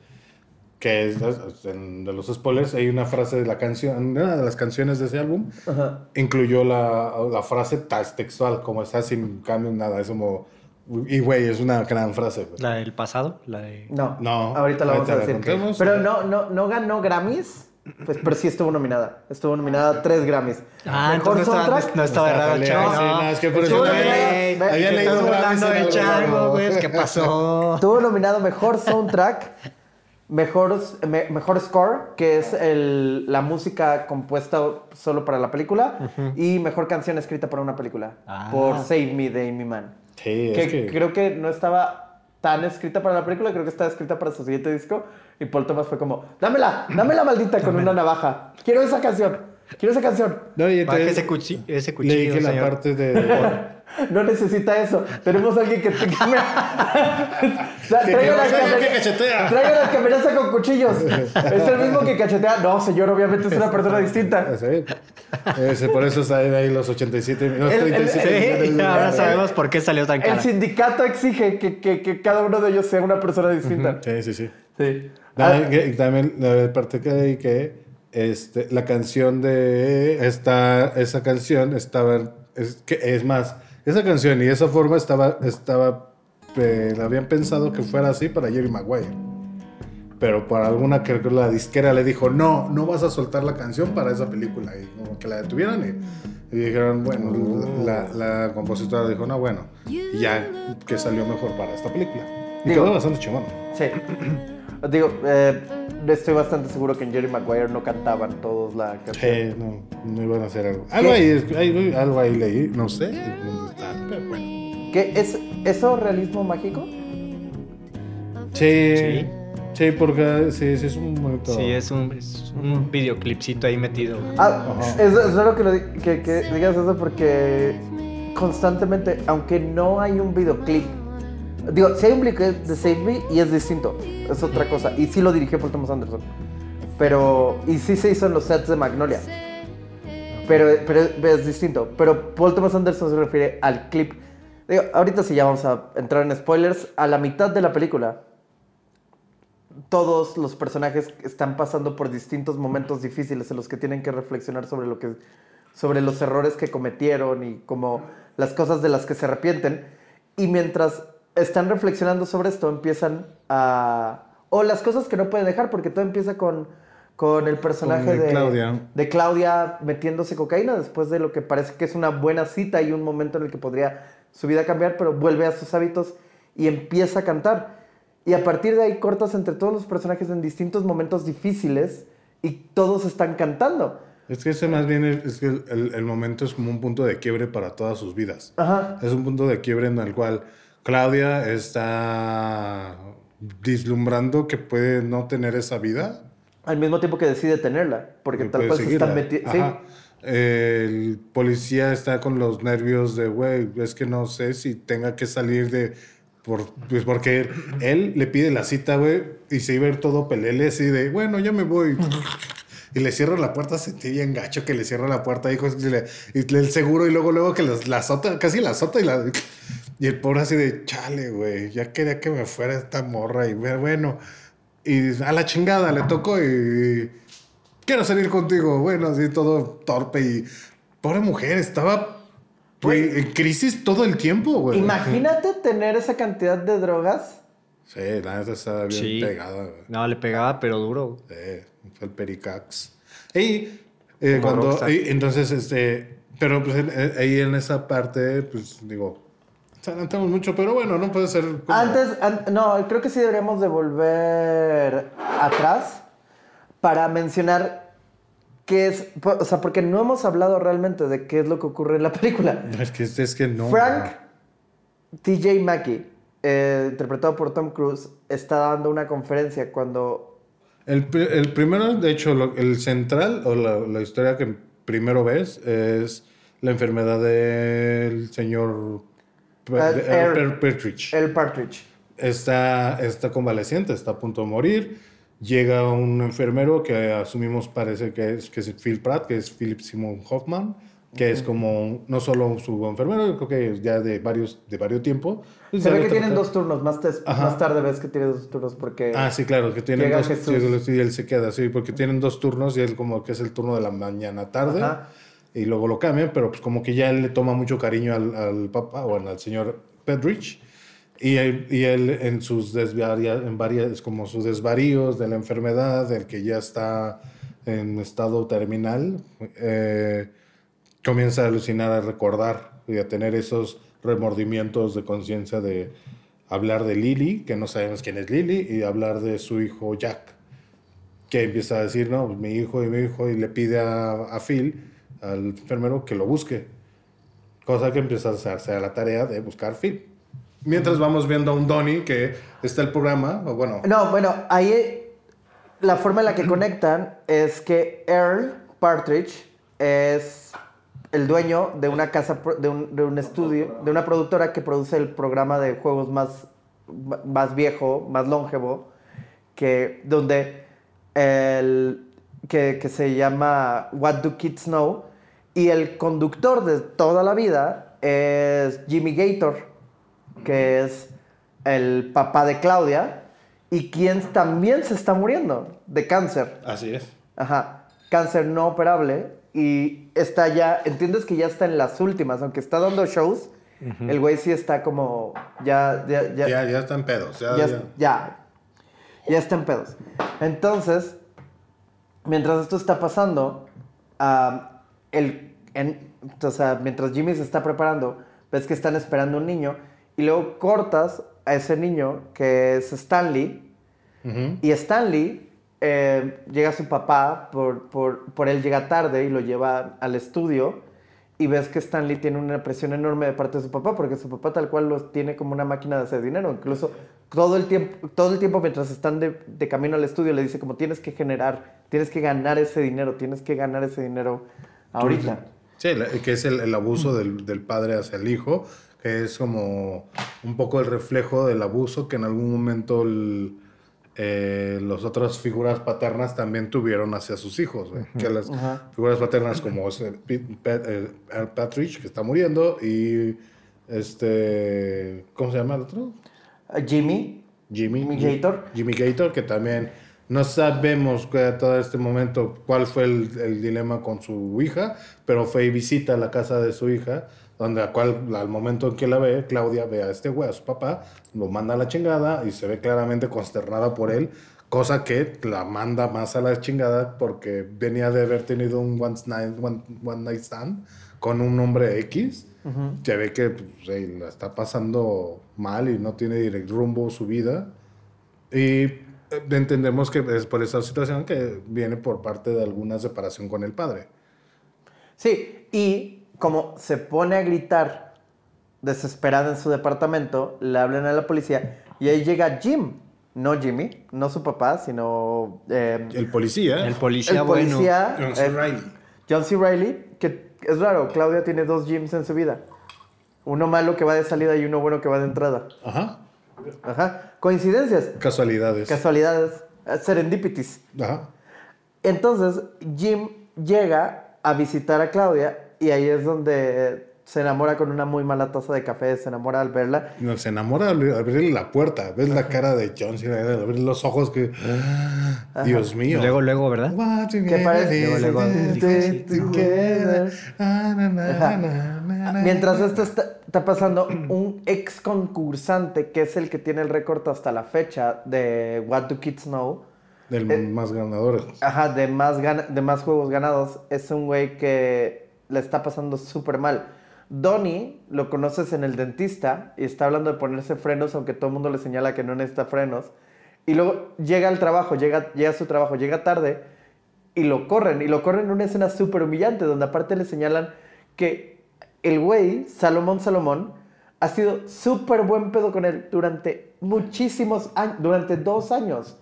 S11: Que es, de los spoilers, hay una frase de la canción, de una de las canciones de ese álbum,
S2: Ajá.
S11: incluyó la, la frase textual, como está sin cambio, nada. Es como. Y güey, es una gran frase. güey.
S1: La del pasado, la de...
S2: No,
S11: No,
S2: ahorita la vamos a decir.
S11: contemos.
S2: Pero no, no, no ganó Grammys, pues, pero sí estuvo nominada. Estuvo nominada a tres Grammys.
S1: Ah, entonces no estaba, no estaba errado chango.
S11: peleado, sí, no, es que por eso- había leído
S1: del
S11: algún
S1: chango, güey. ¿Qué pasó?
S2: Estuvo nominado Mejor Soundtrack, Mejor, me- mejor Score, que es el, la música compuesta solo para la película, y Mejor Canción escrita para una película,
S1: Ah.
S2: por Save Me de Amy Mann.
S11: Sí,
S2: que,
S11: es que.
S2: creo que no estaba tan escrita para la película, creo que estaba escrita para su siguiente disco. Y Paul Thomas fue como, dámela, dámela maldita con una navaja. Quiero esa canción, quiero esa canción.
S11: No, y entonces
S1: ese, cuchi- ese
S11: le
S1: cuchillo,
S11: dije la
S1: señor.
S11: parte de.
S2: No necesita eso. Tenemos a alguien que, que me... Traiga
S11: tenemos
S2: la
S11: a alguien
S2: camioneta-
S11: que cachetea.
S2: Traiga la camioneta con cuchillos. Es el mismo que cachetea. No, señor, obviamente es una persona distinta.
S11: Sí. Ese, por eso está ahí los 87, los
S2: El- el-
S11: 37
S1: Sí,
S11: millones.
S1: ahora sabemos por qué salió tan
S2: El
S1: cara.
S2: sindicato exige que, que- que cada uno de ellos sea una persona distinta.
S11: Sí, sí, sí.
S2: Sí.
S11: También, que- también la parte que que este, la canción de esta, esa canción estaba, es, que, es más, esa canción y esa forma estaba, estaba, eh, la habían pensado que fuera así para Jerry Maguire. Pero por alguna que la disquera le dijo, no, no vas a soltar la canción para esa película. Y como que la detuvieron y, y dijeron, bueno, la, la compositora dijo, no, bueno, y ya que salió mejor para esta película. Y
S2: Digo-
S11: quedó bastante chingón.
S2: Sí. Digo, eh, estoy bastante seguro que en Jerry Maguire no cantaban todos la canción.
S11: Sí, no, no iban a hacer algo. Algo ahí, es- ahí- algo ahí leí, no sé dónde está, pero bueno.
S2: ¿Qué es eso realismo mágico?
S11: Sí,
S1: Sí.
S11: sí, porque sí, sí es un momento.
S1: Sí, es un, es un videoclipcito ahí metido.
S2: Ah,
S11: Ajá.
S2: es, es raro que, lo que- que digas eso porque constantemente, aunque no hay un videoclip, digo, si hay un videoclip de Save Me y es distinto, es otra cosa. Y sí lo dirigió por Thomas Anderson. Pero, y sí se hizo en los sets de Magnolia. Pero, pero es distinto. Pero Paul Thomas Anderson se refiere al clip. Digo, ahorita sí ya vamos a entrar en spoilers. A la mitad de la película, todos los personajes están pasando por distintos momentos difíciles en los que tienen que reflexionar sobre lo que sobre los errores que cometieron y como las cosas de las que se arrepienten y mientras están reflexionando sobre esto empiezan a o las cosas que no pueden dejar porque todo empieza con con el personaje
S11: Con
S2: de
S11: Claudia.
S2: de Claudia metiéndose cocaína después de lo que parece que es una buena cita y un momento en el que podría su vida cambiar, pero vuelve a sus hábitos y empieza a cantar. Y a partir de ahí cortas entre todos los personajes en distintos momentos difíciles y todos están cantando.
S11: Es que ese más bien es, es que el, el- el momento es como un punto de quiebre para todas sus vidas.
S2: Ajá.
S11: Es un punto de quiebre en el cual Claudia está vislumbrando que puede no tener esa vida.
S2: Al mismo tiempo que decide tenerla, porque
S11: que
S2: tal cual se están
S11: seguirla.
S2: metiendo. Sí.
S11: El policía está con los nervios de, güey, es que no sé si tenga que salir de... Por, pues porque él, él le pide la cita, güey, y se iba a ir todo pelele así de, bueno, ya me voy. Y le cierra la puerta, sentí bien gacho que le cierra la puerta, hijo, y, le- y el seguro, y luego, luego que la azota, casi la azota, y, la, y el pobre así de, chale, güey, ya quería que me fuera esta morra, y bueno, y a la chingada le tocó, y quiero salir contigo, bueno, así todo torpe, y pobre mujer, estaba güey, en crisis todo el tiempo, güey.
S2: Imagínate tener esa cantidad de drogas.
S11: Sí, la neta estaba bien
S1: Sí.
S11: pegada, güey.
S1: No, le pegaba, pero duro.
S11: Sí, fue el Pericax. Y eh, cuando, y entonces, este, pero pues eh, ahí en esa parte, pues digo, adelantamos mucho, pero bueno, no puede ser. como-
S2: Antes, an- no, creo que sí deberíamos de volver atrás para mencionar qué es, o sea, porque no hemos hablado realmente de qué es lo que ocurre en la película.
S11: Es que, es que no.
S2: Frank TJ Mackey, eh, interpretado por Tom Cruise, está dando una conferencia cuando
S11: El, el primero, de hecho, lo- el central o la, la historia que primero ves es la enfermedad del señor Partridge.
S2: el Partridge.
S11: Está, está convaleciente, está a punto de morir. Llega un enfermero que asumimos parece que es, que es Phil Pratt, que es Philip Simon Hoffman, que es como no solo su enfermero, yo creo que ya de varios, de varios tiempo.
S2: Se ve que tienen dos turnos, más,
S11: Ajá.
S2: más tarde ves que tiene dos turnos porque...
S11: Ah, sí, claro, que tienen dos
S2: Jesús.
S11: sí, y él se queda así, porque tienen dos turnos y él como que es el turno de la mañana tarde
S2: Ajá.
S11: Y luego lo cambian, pero pues como que ya él le toma mucho cariño al, al papá, bueno, al señor Pedrich y él, y él en sus desvaria, en varias, como sus desvaríos de la enfermedad, del que ya está en estado terminal, eh, comienza a alucinar, a recordar y a tener esos remordimientos de conciencia de hablar de Lily, que no sabemos quién es Lily, y hablar de su hijo Jack, que empieza a decir, no, pues, mi hijo y mi hijo, y le pide a, a Phil, al enfermero, que lo busque. Cosa que empieza a hacerse a la tarea de buscar Phil. Mientras vamos viendo a un Donnie que está el programa, o bueno,
S2: No, bueno, ahí la forma en la que conectan es que Earl Partridge es el dueño de una casa, de un, de un estudio, de una productora que produce el programa de juegos más, más viejo, más longevo, que, donde el, que, que se llama What Do Kids Know, y el conductor de toda la vida es Jimmy Gator, que es el papá de Claudia, y quien también se está muriendo de cáncer.
S11: así es.
S2: Ajá, cáncer no operable, y está ya, entiendes que ya está en las últimas, aunque está dando shows, el güey sí está como, ya, ya, ya,
S11: Ya, ya están pedos. Ya,
S2: ya,
S11: ya.
S2: ya, ya está en pedos. Entonces, mientras esto está pasando, el, en- o sea, mientras Jimmy se está preparando, ves que están esperando un niño y luego cortas a ese niño que es Stanley
S11: Ujú.
S2: y Stanley eh, llega su papá, por, por, por él llega tarde y lo lleva al estudio. Y ves que Stanley tiene una presión enorme de parte de su papá, porque su papá tal cual los tiene como una máquina de hacer dinero. Incluso todo el tiempo, todo el tiempo mientras están de, de camino al estudio le dice como tienes que generar, tienes que ganar ese dinero, tienes que ganar ese dinero ahorita.
S11: Sí, que es el, el abuso del, del padre hacia el hijo, que es como un poco el reflejo del abuso que en algún momento el- eh, las otras figuras paternas también tuvieron hacia sus hijos. Que las figuras paternas como es el Pete- Pe- eh, Partridge, que está muriendo, y este, ¿cómo se llama el otro?
S2: Jimmy,
S11: Jimmy,
S2: Jimmy Gator.
S11: Jimmy Gator, que también no sabemos a todo este momento cuál fue el, el dilema con su hija, pero fue y visita la casa de su hija, donde a cual, al momento en que la ve, Claudia ve a este güey, a su papá, lo manda a la chingada y se ve claramente consternada por él, cosa que la manda más a la chingada porque venía de haber tenido un one night, one- one night stand con un hombre X. Se ve que pues, la está pasando mal y no tiene direct rumbo su vida. Y entendemos que es por esa situación que viene por parte de alguna separación con el padre.
S2: Sí, y como se pone a gritar desesperada en su departamento, le hablan a la policía y ahí llega Jim, no Jimmy, no su papá, sino eh,
S11: El policía.
S1: El policía,
S2: el
S1: bueno.
S2: policía
S11: John C.
S2: eh,
S11: Reilly.
S2: John C. Reilly, que es raro, Claudia tiene dos Jims en su vida. Uno malo que va de salida y uno bueno que va de entrada.
S11: Ajá.
S2: Ajá. Coincidencias,
S11: Casualidades.
S2: casualidades, serendipities.
S11: Ajá.
S2: Entonces, Jim llega a visitar a Claudia y ahí es donde se enamora con una muy mala taza de café, se enamora al verla.
S11: No, se enamora al abrirle la puerta. Ves la cara de John Cena, al abrir los ojos que... Dios mío.
S1: Luego, luego, ¿verdad?
S2: ¿Qué parece?
S1: Luego, luego.
S2: Mientras esto está, está pasando, un ex concursante que es el que tiene el récord hasta la fecha de What Do Kids Know,
S11: Del
S2: Eh,
S11: más ganador.
S2: ajá, de más, gana- de más juegos ganados, es un güey que le está pasando súper mal. Donnie lo conoces en el dentista y está hablando de ponerse frenos, aunque todo el mundo le señala que no necesita frenos. Y luego llega al trabajo, llega, llega a su trabajo, llega tarde y lo corren. Y lo corren en una escena súper humillante, donde aparte le señalan que el güey, Salomón Salomón, ha sido súper buen pedo con él durante muchísimos años, durante dos años.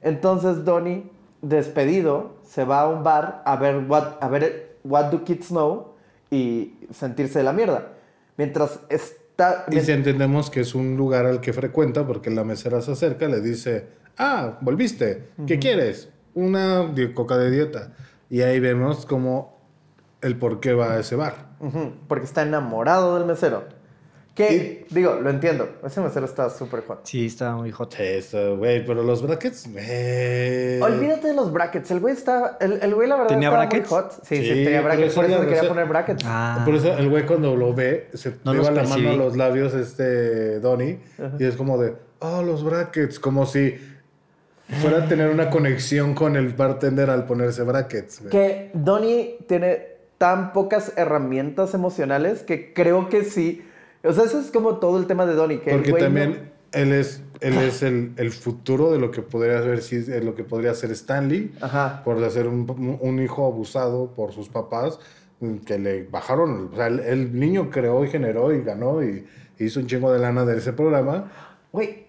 S2: Entonces Donnie, despedido, se va a un bar a ver What, a ver what Do Kids Know y sentirse de la mierda. Mientras está...
S11: Y si entendemos que es un lugar al que frecuenta, porque la mesera se acerca, le dice, ah, volviste, ¿qué quieres? Una coca de dieta. Y ahí vemos como el por qué va a ese bar.
S2: Porque está enamorado del mesero. Que, digo, lo entiendo. Ese mesero está súper hot.
S1: Sí, está muy hot.
S11: Sí, está, güey, pero los brackets, güey.
S2: Olvídate de los brackets. El güey está. El, el güey, la verdad,
S1: ¿Tenía
S2: estaba
S1: brackets?
S2: muy hot. Sí, sí,
S11: Sí,
S2: tenía
S11: por
S2: brackets.
S11: eso
S2: Por eso
S11: ya-
S2: le quería
S11: o sea-
S2: poner brackets.
S1: Ah,
S11: Por eso el güey cuando lo ve, se
S1: No
S11: lleva la mano a los labios este Donnie y es como de, oh, los brackets, como si fuera a tener una conexión con el bartender al ponerse brackets. güey.
S2: Que Donnie tiene tan pocas herramientas emocionales que creo que sí. O sea, eso es como todo el tema de Donnie. Que el
S11: Porque
S2: no-
S11: también él es, él es el, el futuro de lo que podría ser, si es lo que podría ser Stanley,
S2: Ajá.
S11: por ser un, un hijo abusado por sus papás, mm, que le bajaron, o sea, el, el niño creó y generó y ganó y hizo un chingo de lana de ese programa,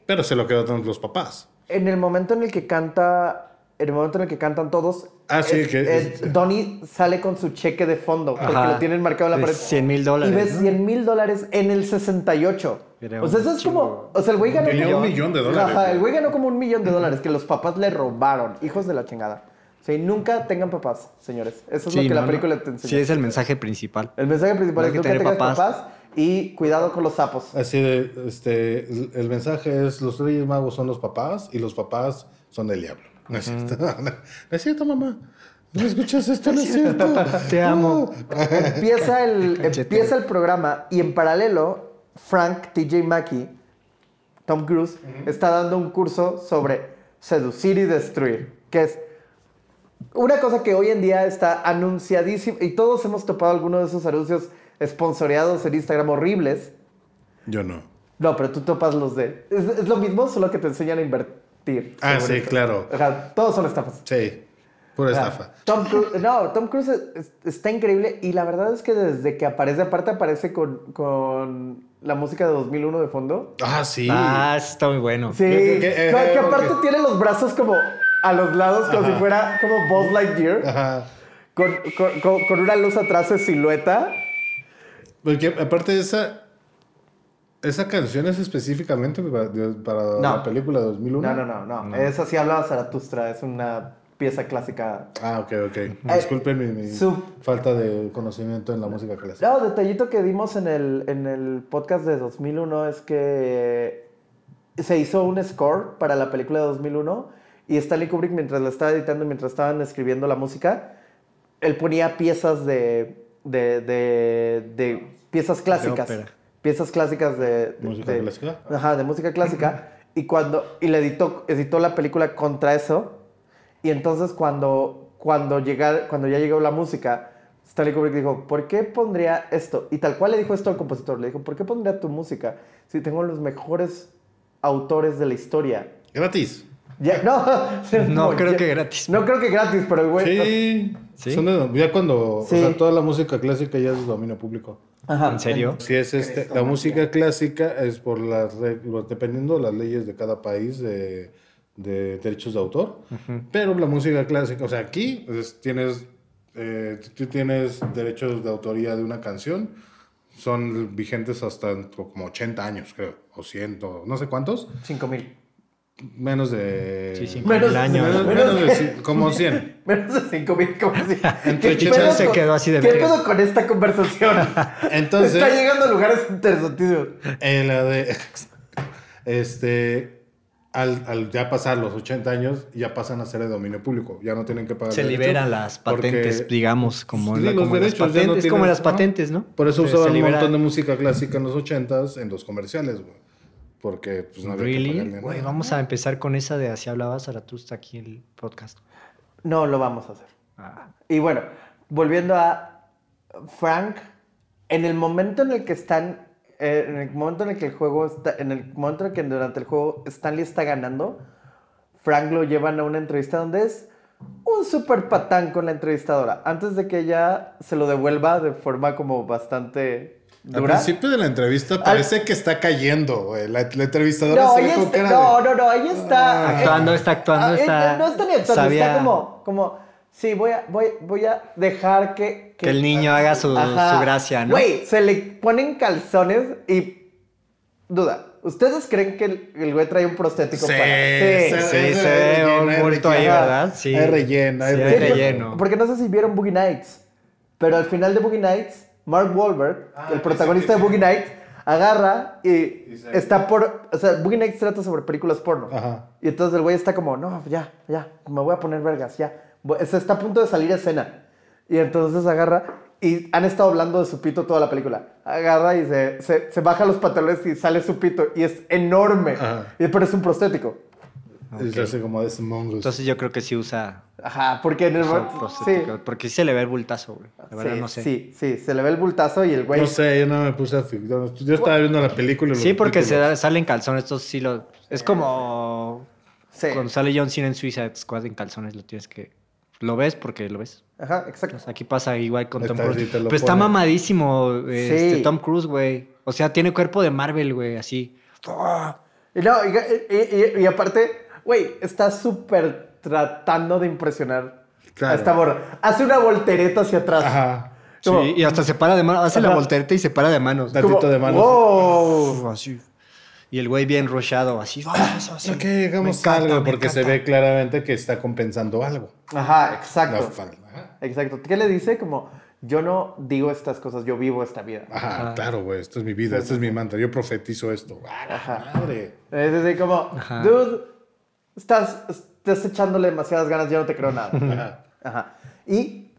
S11: pero se lo quedaron los papás.
S2: en el momento en el que canta. En el momento en el que cantan todos.
S11: Ah, sí,
S2: es-
S11: que-
S2: es- Donnie sale con su cheque de fondo. Porque lo tienen marcado en la pared.
S1: 100,000 dólares,
S2: Y ves
S1: ¿no?
S2: 100 mil dólares en el 68.
S1: Era
S2: o sea, eso es como. O sea, el güey ganó.
S11: Tenía
S2: como-
S11: un millón de dólares,
S2: Ajá, el güey ganó como un millón de dólares que los papás le robaron. Hijos de la chingada. O sea, y nunca tengan papás, señores. Eso es
S1: Sí,
S2: lo que la película
S1: no.
S2: te enseña.
S1: Sí, es el mensaje principal.
S2: El mensaje principal
S1: No
S2: es
S1: que
S2: nunca tengas
S1: papás.
S2: papás. y cuidado con los sapos.
S11: Así de, este, el, el mensaje es, los Reyes Magos son los papás y los papás son del diablo. No es cierto, no, es cierto, mamá. ¿No escuchas esto? No es cierto.
S1: Te amo.
S2: empieza, el, empieza el programa y en paralelo, Frank TJ Mackey, Tom Cruise, está dando un curso sobre seducir y destruir, que es una cosa que hoy en día está anunciadísima y todos hemos topado alguno de esos anuncios sponsoreados en Instagram horribles.
S11: Yo no.
S2: No, pero tú topas los de... Es, es lo mismo, solo que te enseñan a invertir.
S11: Ah, sí,
S2: esto.
S11: claro.
S2: Ajá, todos son estafas.
S11: Sí, pura
S2: O sea,
S11: estafa.
S2: Tom Cruise, no, Tom Cruise es- es- está increíble y la verdad es que desde que aparece, aparte aparece con, con la música de 2001 de fondo.
S11: Ah, sí.
S1: Ah, está muy bueno.
S2: Sí,
S11: que-
S2: que,
S11: que- eh,
S2: que aparte tiene los brazos como a los lados, como si fuera como Buzz Lightyear,
S11: Ajá.
S2: con, con- con- con una luz atrás de silueta.
S11: Porque aparte de esa, esa canción es específicamente para, de- para
S2: No.
S11: la película de 2001.
S2: No, no, no, no. Esa sí hablaba Zaratustra, es una pieza clásica.
S11: Ah, ok, ok. Disculpen mi, mi
S2: su-
S11: falta de conocimiento en la música clásica.
S2: No, detallito que dimos en el, en el podcast de 2001 es que se hizo un score para la película de 2001 y Stanley Kubrick mientras la estaba editando, mientras estaban escribiendo la música, él ponía piezas de, de, de, de piezas clásicas.
S1: ópera.
S2: Piezas clásicas de... de-
S11: ¿Música
S2: de-
S11: clásica?
S2: Ajá, de música clásica. y cuando... Y le editó, editó la película contra eso. Y entonces cuando, cuando, llega, cuando ya llegó la música, Stanley Kubrick dijo, ¿por qué pondría esto? Y tal cual le dijo esto al compositor, le dijo, ¿por qué pondría tu música si tengo los mejores autores de la historia?
S11: Gratis.
S2: Ya, no,
S1: No, creo
S2: ya-
S1: que gratis.
S2: No creo que gratis, pero güey...
S11: Sí.
S1: ¿Sí?
S11: Son de- ya cuando,
S2: Sí.
S11: o sea, toda la música clástica ya es de dominio público.
S2: Ajá.
S1: ¿En serio?
S11: Si es este, la música clásica es por las reglas, dependiendo de las leyes de cada país de, de derechos de autor. Pero la música clásica, o sea, aquí pues, tienes, eh, tú tienes derechos de autoría de una canción, son vigentes hasta como 80 años, creo, o 100, o no sé cuántos,
S2: 5 mil.
S11: Menos de...
S1: Sí, cinco
S2: Menos-
S1: mil años.
S11: Menos,
S2: Menos-
S11: menos de como 100.
S2: Menos de 5 mil, como si...
S11: Entre
S2: ¿Qué
S11: ochenta
S2: pedo
S1: se
S2: con-
S1: quedó así de
S2: ¿Qué pedo con esta conversación?
S11: Entonces...
S2: Está llegando a lugares interesantísimos.
S11: En la de. Este. Al, al ya pasar los 80 años, ya pasan a ser de dominio público. Ya no tienen que pagar.
S1: Se liberan las
S11: porque-
S1: patentes, digamos, como,
S11: Sí,
S1: la-
S11: los
S1: como las
S11: derechos, ya no
S1: patentes, como las patentes, ¿no?
S11: Por eso
S1: Se-
S11: usaban
S1: se
S11: un montón de música clásica en los 80s en los comerciales, güey. Porque pues no había que
S1: Really?
S11: pagarle
S1: Güey, vamos a empezar con esa de Así hablaba Zaratustra aquí en el podcast.
S2: No lo vamos a hacer.
S1: Ah,
S2: Y bueno, volviendo a Frank en el momento en el que están, eh, en el momento en el que el juego está, en el momento en el que durante el juego Stanley está ganando, Frank lo llevan a una entrevista donde es un super patán con la entrevistadora, antes de que ella se lo devuelva de forma como bastante
S11: Al principio de la entrevista parece que está cayendo, güey. La, la entrevistadora
S2: No,
S11: se ve
S2: ella
S11: con
S2: está,
S11: cara
S2: no,
S11: de-
S2: no, no, ella está
S1: Actuando, está actuando,
S2: Ah,
S1: está-
S2: No está ni actuando,
S1: sabía-
S2: está como, como, sí, voy a, voy, voy a dejar que,
S1: Que el niño haga su, su gracia, ¿no?
S2: Güey, se le ponen calzones y. Duda. ¿Ustedes creen que el, el güey trae un prostético
S11: Sí,
S2: para.?
S11: sí,
S1: Sí, se
S11: hay
S1: ve
S11: relleno,
S1: un bulto ahí. ¿verdad? Sí.
S11: Hay relleno, hay
S1: Sí,
S11: relleno.
S1: hay relleno.
S2: Porque no sé si vieron Boogie Nights. Pero al final de Boogie Nights, Mark Wahlberg,
S11: Ah,
S2: el protagonista de Boogie Nights, agarra y está por. O sea, Boogie Nights trata sobre películas porno.
S11: Ajá.
S2: Y entonces el güey está como, no, ya, ya, me voy a poner vergas, ya. Se está a punto de salir a escena. Y entonces agarra y han estado hablando de su pito toda la película. Agarra y se, se, se baja los pantalones y sale su pito y es enorme.
S11: Ajá.
S2: Y, pero es un prostético.
S11: Se como de.
S1: Entonces yo creo que sí usa
S2: Ajá, porque en el... sí.
S1: Porque sí se le ve el bultazo, güey. La verdad
S2: sí,
S1: no sé.
S2: sí, sí, se le ve el bultazo y el güey...
S11: No sé, yo no me puse a. Yo estaba viendo la película. y
S1: Sí, porque se
S11: títulos.
S1: da- salen calzones, estos sí lo... Es como
S2: Sí.
S1: cuando sale John Cena en Suiza Squad en calzones, lo tienes que... Lo ves porque lo ves.
S2: Ajá, exacto.
S1: Aquí pasa igual con Tom Cruise. Pero está mamadísimo este,
S2: Sí.
S1: Tom Cruise, güey. O sea, tiene cuerpo de Marvel, güey, así.
S2: Y no, y, y- y- y aparte, güey, está súper tratando de impresionar
S11: Claro.
S2: a esta. Hace una voltereta hacia atrás.
S11: Ajá.
S2: Como-
S1: Sí, y hasta se para de manos. Hace la voltereta y se para de manos.
S11: Tantito de manos.
S2: wow.
S1: Así. Y el güey bien rushado, así. así.
S11: Ok, hagamos
S1: Me encanta,
S11: algo porque se ve claramente que está compensando algo.
S2: Ajá, exacto.
S11: Ajá.
S2: Exacto. ¿Qué le dice? Como, yo no digo estas cosas, yo vivo esta vida.
S11: Ajá, claro, güey. Esto es mi vida, esto es mi mantra. Yo profetizo esto. ¡Ah,
S2: Ajá.
S11: madre!
S2: Es decir, como,
S1: Ajá.
S2: dude, estás, estás echándole demasiadas ganas, yo no te creo nada.
S11: Ajá.
S2: Ajá. Y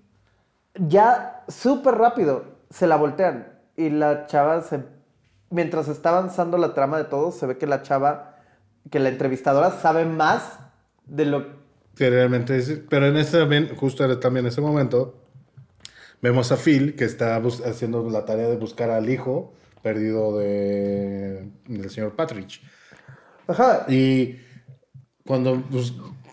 S2: ya súper rápido se la voltean. Y la chava, se, mientras está avanzando la trama de todo, se ve que la chava, que la entrevistadora sabe más de lo
S11: Que realmente es- Pero en este también, justo también en ese momento, vemos a Phil que está haciendo la tarea de buscar al hijo perdido de, del señor Patrick.
S2: Ajá.
S11: Y cuando, pues,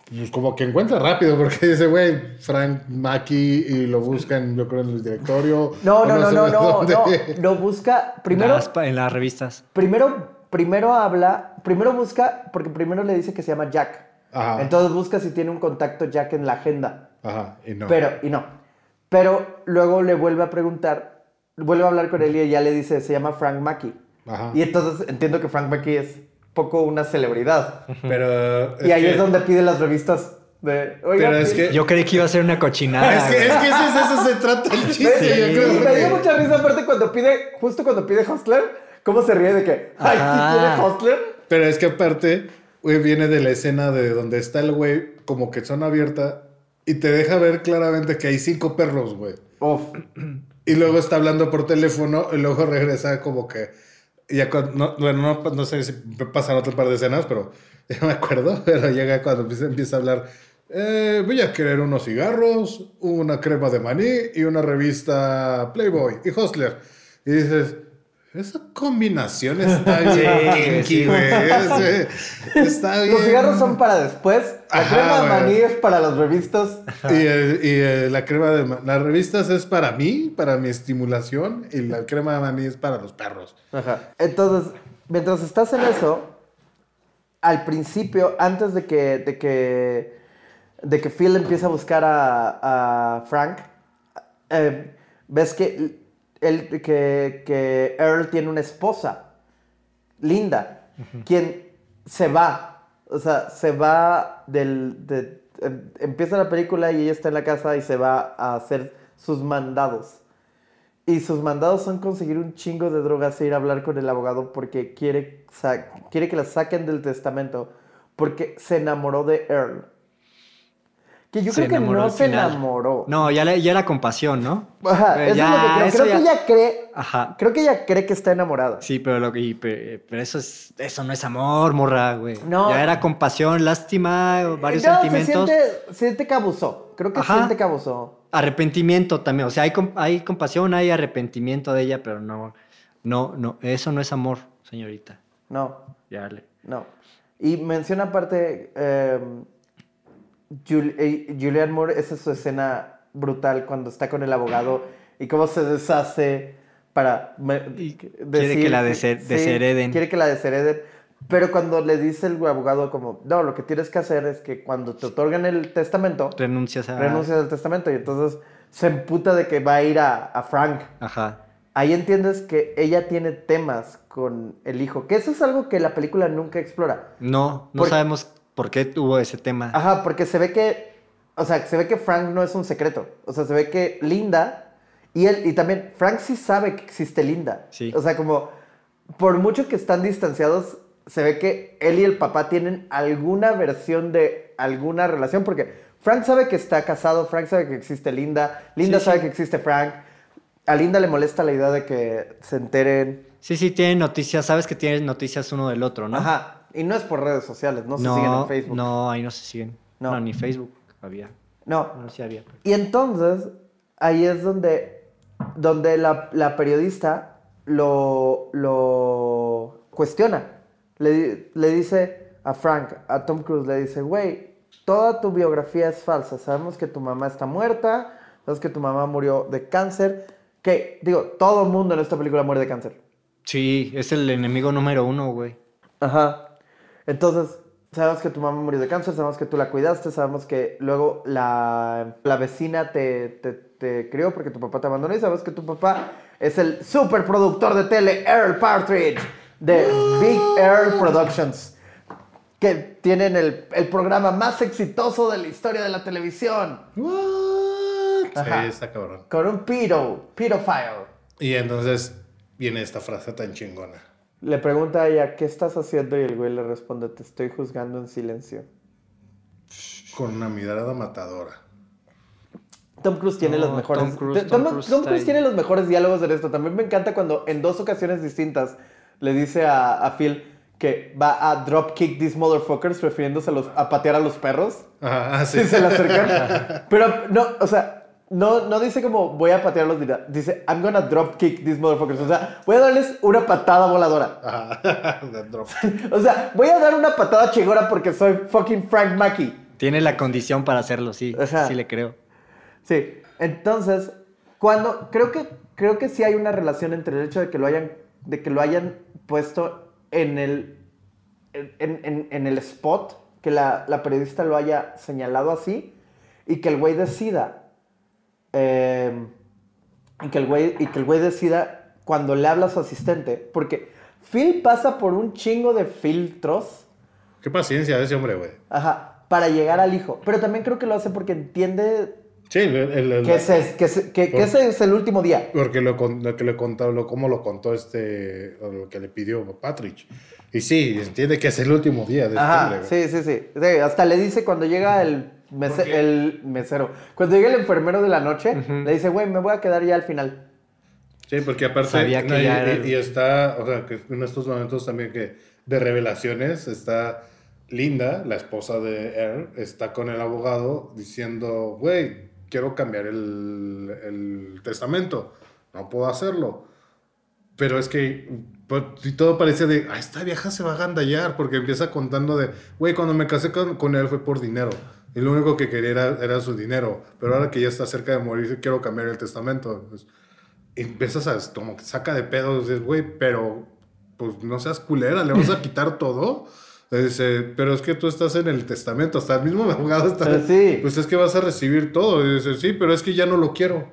S11: pues, como que encuentra rápido, porque dice, güey, Frank Mackie, y lo buscan, yo creo, en el directorio.
S2: No, no, no, no, no, no. Lo busca. Primero,
S1: en las revistas.
S2: primero, primero habla, primero busca, porque primero le dice que se llama Jack.
S11: Ajá.
S2: Entonces busca si tiene un contacto Jack en la agenda.
S11: Ajá, y no.
S2: Pero, y no. Pero luego le vuelve a preguntar, vuelve a hablar con él y ya le dice, se llama Frank Mackey.
S11: Ajá.
S2: Y entonces entiendo que Frank Mackey es poco una celebridad.
S11: Pero.
S2: y ahí
S11: que-
S2: es donde pide las revistas de... Oiga,
S11: Pero es
S2: pide-
S11: que-
S1: Yo creí que iba a ser una cochinada.
S11: Es que, es que eso, eso se trata el
S2: Me,
S11: chiste. yo creo
S2: me dio mucha risa aparte cuando pide, justo cuando pide Hostler, cómo se ríe de que, ay. ¿sí tiene Hostler?
S11: Pero es que aparte, güey, viene de la escena de donde está el güey, como que zona abierta, y te deja ver claramente que hay cinco perros, güey.
S2: Uf.
S11: Y luego está hablando por teléfono, y luego regresa como que. Ya cuando- no, bueno, no, no sé si pasan otro par de escenas, pero ya me acuerdo. Pero llega cuando empieza, empieza a hablar. "Eh, voy a querer unos cigarros, una crema de maní y una revista Playboy y Hostler. Y dices, esa combinación está bien
S1: Sí,
S11: güey. Es- Está bien.
S2: Los cigarros son para después, la
S11: Ajá,
S2: crema de maní es para las revistas.
S11: Y, el- y, la crema de ma- las revistas es para mí, para mi estimulación, y la crema de maní es para los perros.
S2: Ajá. Entonces, mientras estás en eso, al principio, antes de que, de que, de que Phil empiece a buscar a, a Frank, eh, ves que, él, que, que Earl tiene una esposa, Linda, quien se va, o sea, se va del... de- em- empieza la película y ella está en la casa y se va a hacer sus mandados. Y sus mandados son conseguir un chingo de drogas e ir a hablar con el abogado porque quiere, quiere que la saquen del testamento porque se enamoró de Earl. Que yo
S1: Se
S2: creo que no se enamoró.
S1: No, ya, le- ya era compasión, ¿no?
S2: Ajá,
S1: Eh,
S2: eso
S1: ya,
S2: es lo que creo. Creo
S1: ya-
S2: que ella cree.
S1: Ajá.
S2: Creo que ella cree que está enamorada.
S1: Sí, pero lo que y pe- pero eso es eso no es amor, morra, güey.
S2: No.
S1: Ya era compasión, lástima, varios
S2: No,
S1: sentimientos.
S2: Se siente, siente que abusó. Creo que
S1: Ajá.
S2: siente que abusó.
S1: Arrepentimiento también, o sea, hay, hay compasión, hay arrepentimiento de ella, pero no no no eso no es amor, señorita.
S2: No,
S1: Ya le.
S2: no. Y menciona aparte. eh, Jul- eh, Julianne Moore, esa es su escena brutal cuando está con el abogado y cómo se deshace para me-
S1: quiere que la dese- deshereden.
S2: Quiere que la deshereden. Pero cuando le dice el abogado como, no, lo que tienes que hacer es que cuando te otorgan el testamento,
S1: Renuncias a
S2: renuncias al testamento. Y entonces se emputa de que va a ir a, a Frank.
S1: Ajá.
S2: Ahí entiendes que ella tiene temas con el hijo, que eso es algo que la película nunca explora.
S1: No, no sabemos por qué tuvo ese tema.
S2: Ajá, porque se ve que, o sea, se ve que Frank no es un secreto. O sea, se ve que Linda y él, y también Frank sí sabe que existe Linda.
S1: Sí.
S2: O sea, como, por mucho que están distanciados, se ve que él y el papá tienen alguna versión de alguna relación, porque Frank sabe que está casado, Frank sabe que existe Linda, Linda
S1: Sí,
S2: sabe
S1: sí.
S2: que existe Frank. A Linda le molesta la idea de que se enteren.
S1: Sí, sí, tienen noticias, sabes que tienen noticias uno del otro, ¿no?
S2: Ajá. Y no es por redes sociales, no se siguen en Facebook.
S1: No, ahí no se siguen.
S2: No.
S1: No, ni Facebook había.
S2: No,
S1: No, sí había.
S2: Y entonces, ahí es donde, donde la, la periodista lo, lo cuestiona. Le, le dice a Frank, a Tom Cruise, le dice, güey, toda tu biografía es falsa. Sabemos que tu mamá está muerta, sabes que tu mamá murió de cáncer. Que, digo, todo el mundo en esta película muere de cáncer.
S1: Sí, es el enemigo número uno, güey.
S2: Ajá. Entonces, sabemos que tu mamá murió de cáncer, sabemos que tú la cuidaste, sabemos que luego la, la vecina te, te, te crió porque tu papá te abandonó y sabes que tu papá es el superproductor de tele Earl Partridge de Big Earl Productions, que tienen el, el programa más exitoso de la historia de la televisión, Ajá.
S11: Sí, está cabrón.
S2: con un pedo, pedophile.
S11: Y entonces viene esta frase tan chingona.
S2: Le pregunta a ella, ¿qué estás haciendo? Y el güey le responde, te estoy juzgando en silencio.
S11: Con una mirada matadora.
S2: Tom Cruise tiene
S1: No,
S2: los mejores.
S1: Tom Cruise-
S2: Tom,
S1: Tom
S2: Tom
S1: Cruise
S2: tiene los mejores diálogos en esto. También me encanta cuando en dos ocasiones distintas le dice a, a Phil que va a dropkick these motherfuckers, refiriéndose a, los, a patear a los perros.
S11: Ajá, ah, sí.
S2: Sí, se le acercan. Pero no, o sea, no, no dice como voy a patearlos, dirá- dice I'm gonna dropkick these motherfuckers. O sea, voy a darles una patada voladora.
S11: Ajá. Drop.
S2: O sea, voy a dar una patada chingona porque soy fucking Frank Mackey.
S1: Tiene la condición para hacerlo, sí.
S2: Ajá.
S1: Sí le creo.
S2: Sí, entonces, cuando creo que creo que sí hay una relación entre el hecho de que lo hayan de que lo hayan puesto en el en, en- en el spot, que la, la periodista lo haya señalado así y que el güey decida eh, y que el güey y que el güey decida cuando le habla a su asistente, porque Phil pasa por un chingo de filtros
S11: Qué paciencia ese hombre, güey.
S2: Ajá, para llegar al hijo. Pero también creo que lo hace porque entiende
S11: Sí, el, el- el-
S2: que ese, que ese- que- que ese es el último día.
S11: Porque lo, que le contó, lo, cómo lo contó este, lo que le pidió Patrick. Y sí, entiende que es el último día de este hombre,
S2: sí, sí, Sí, Hasta le dice cuando llega el, mese- el mesero, cuando llega el enfermero de la noche, le dice, güey, me voy a quedar ya al final.
S11: Sí, porque aparte,
S1: Sabía que
S11: no, y, y- está, o sea, que en estos momentos también que de revelaciones está Linda, la esposa de Earl, está con el abogado diciendo, güey, quiero cambiar el, el testamento, no puedo hacerlo. Pero es que pues, y todo parece de, ah, esta vieja se va a gandallar, porque empieza contando de, güey, cuando me casé con, con él fue por dinero. Y lo único que quería era, era su dinero. Pero ahora que ya está cerca de morir, quiero cambiar el testamento. Pues, empiezas a, como que saca de pedos, dices, güey, pero pues no seas culera, le vas a quitar todo. Dice, pero es que tú estás en el testamento, hasta el mismo abogado está.
S2: Pero sí.
S11: Pues es que vas a recibir todo. Y dice, sí, pero es que ya no lo quiero.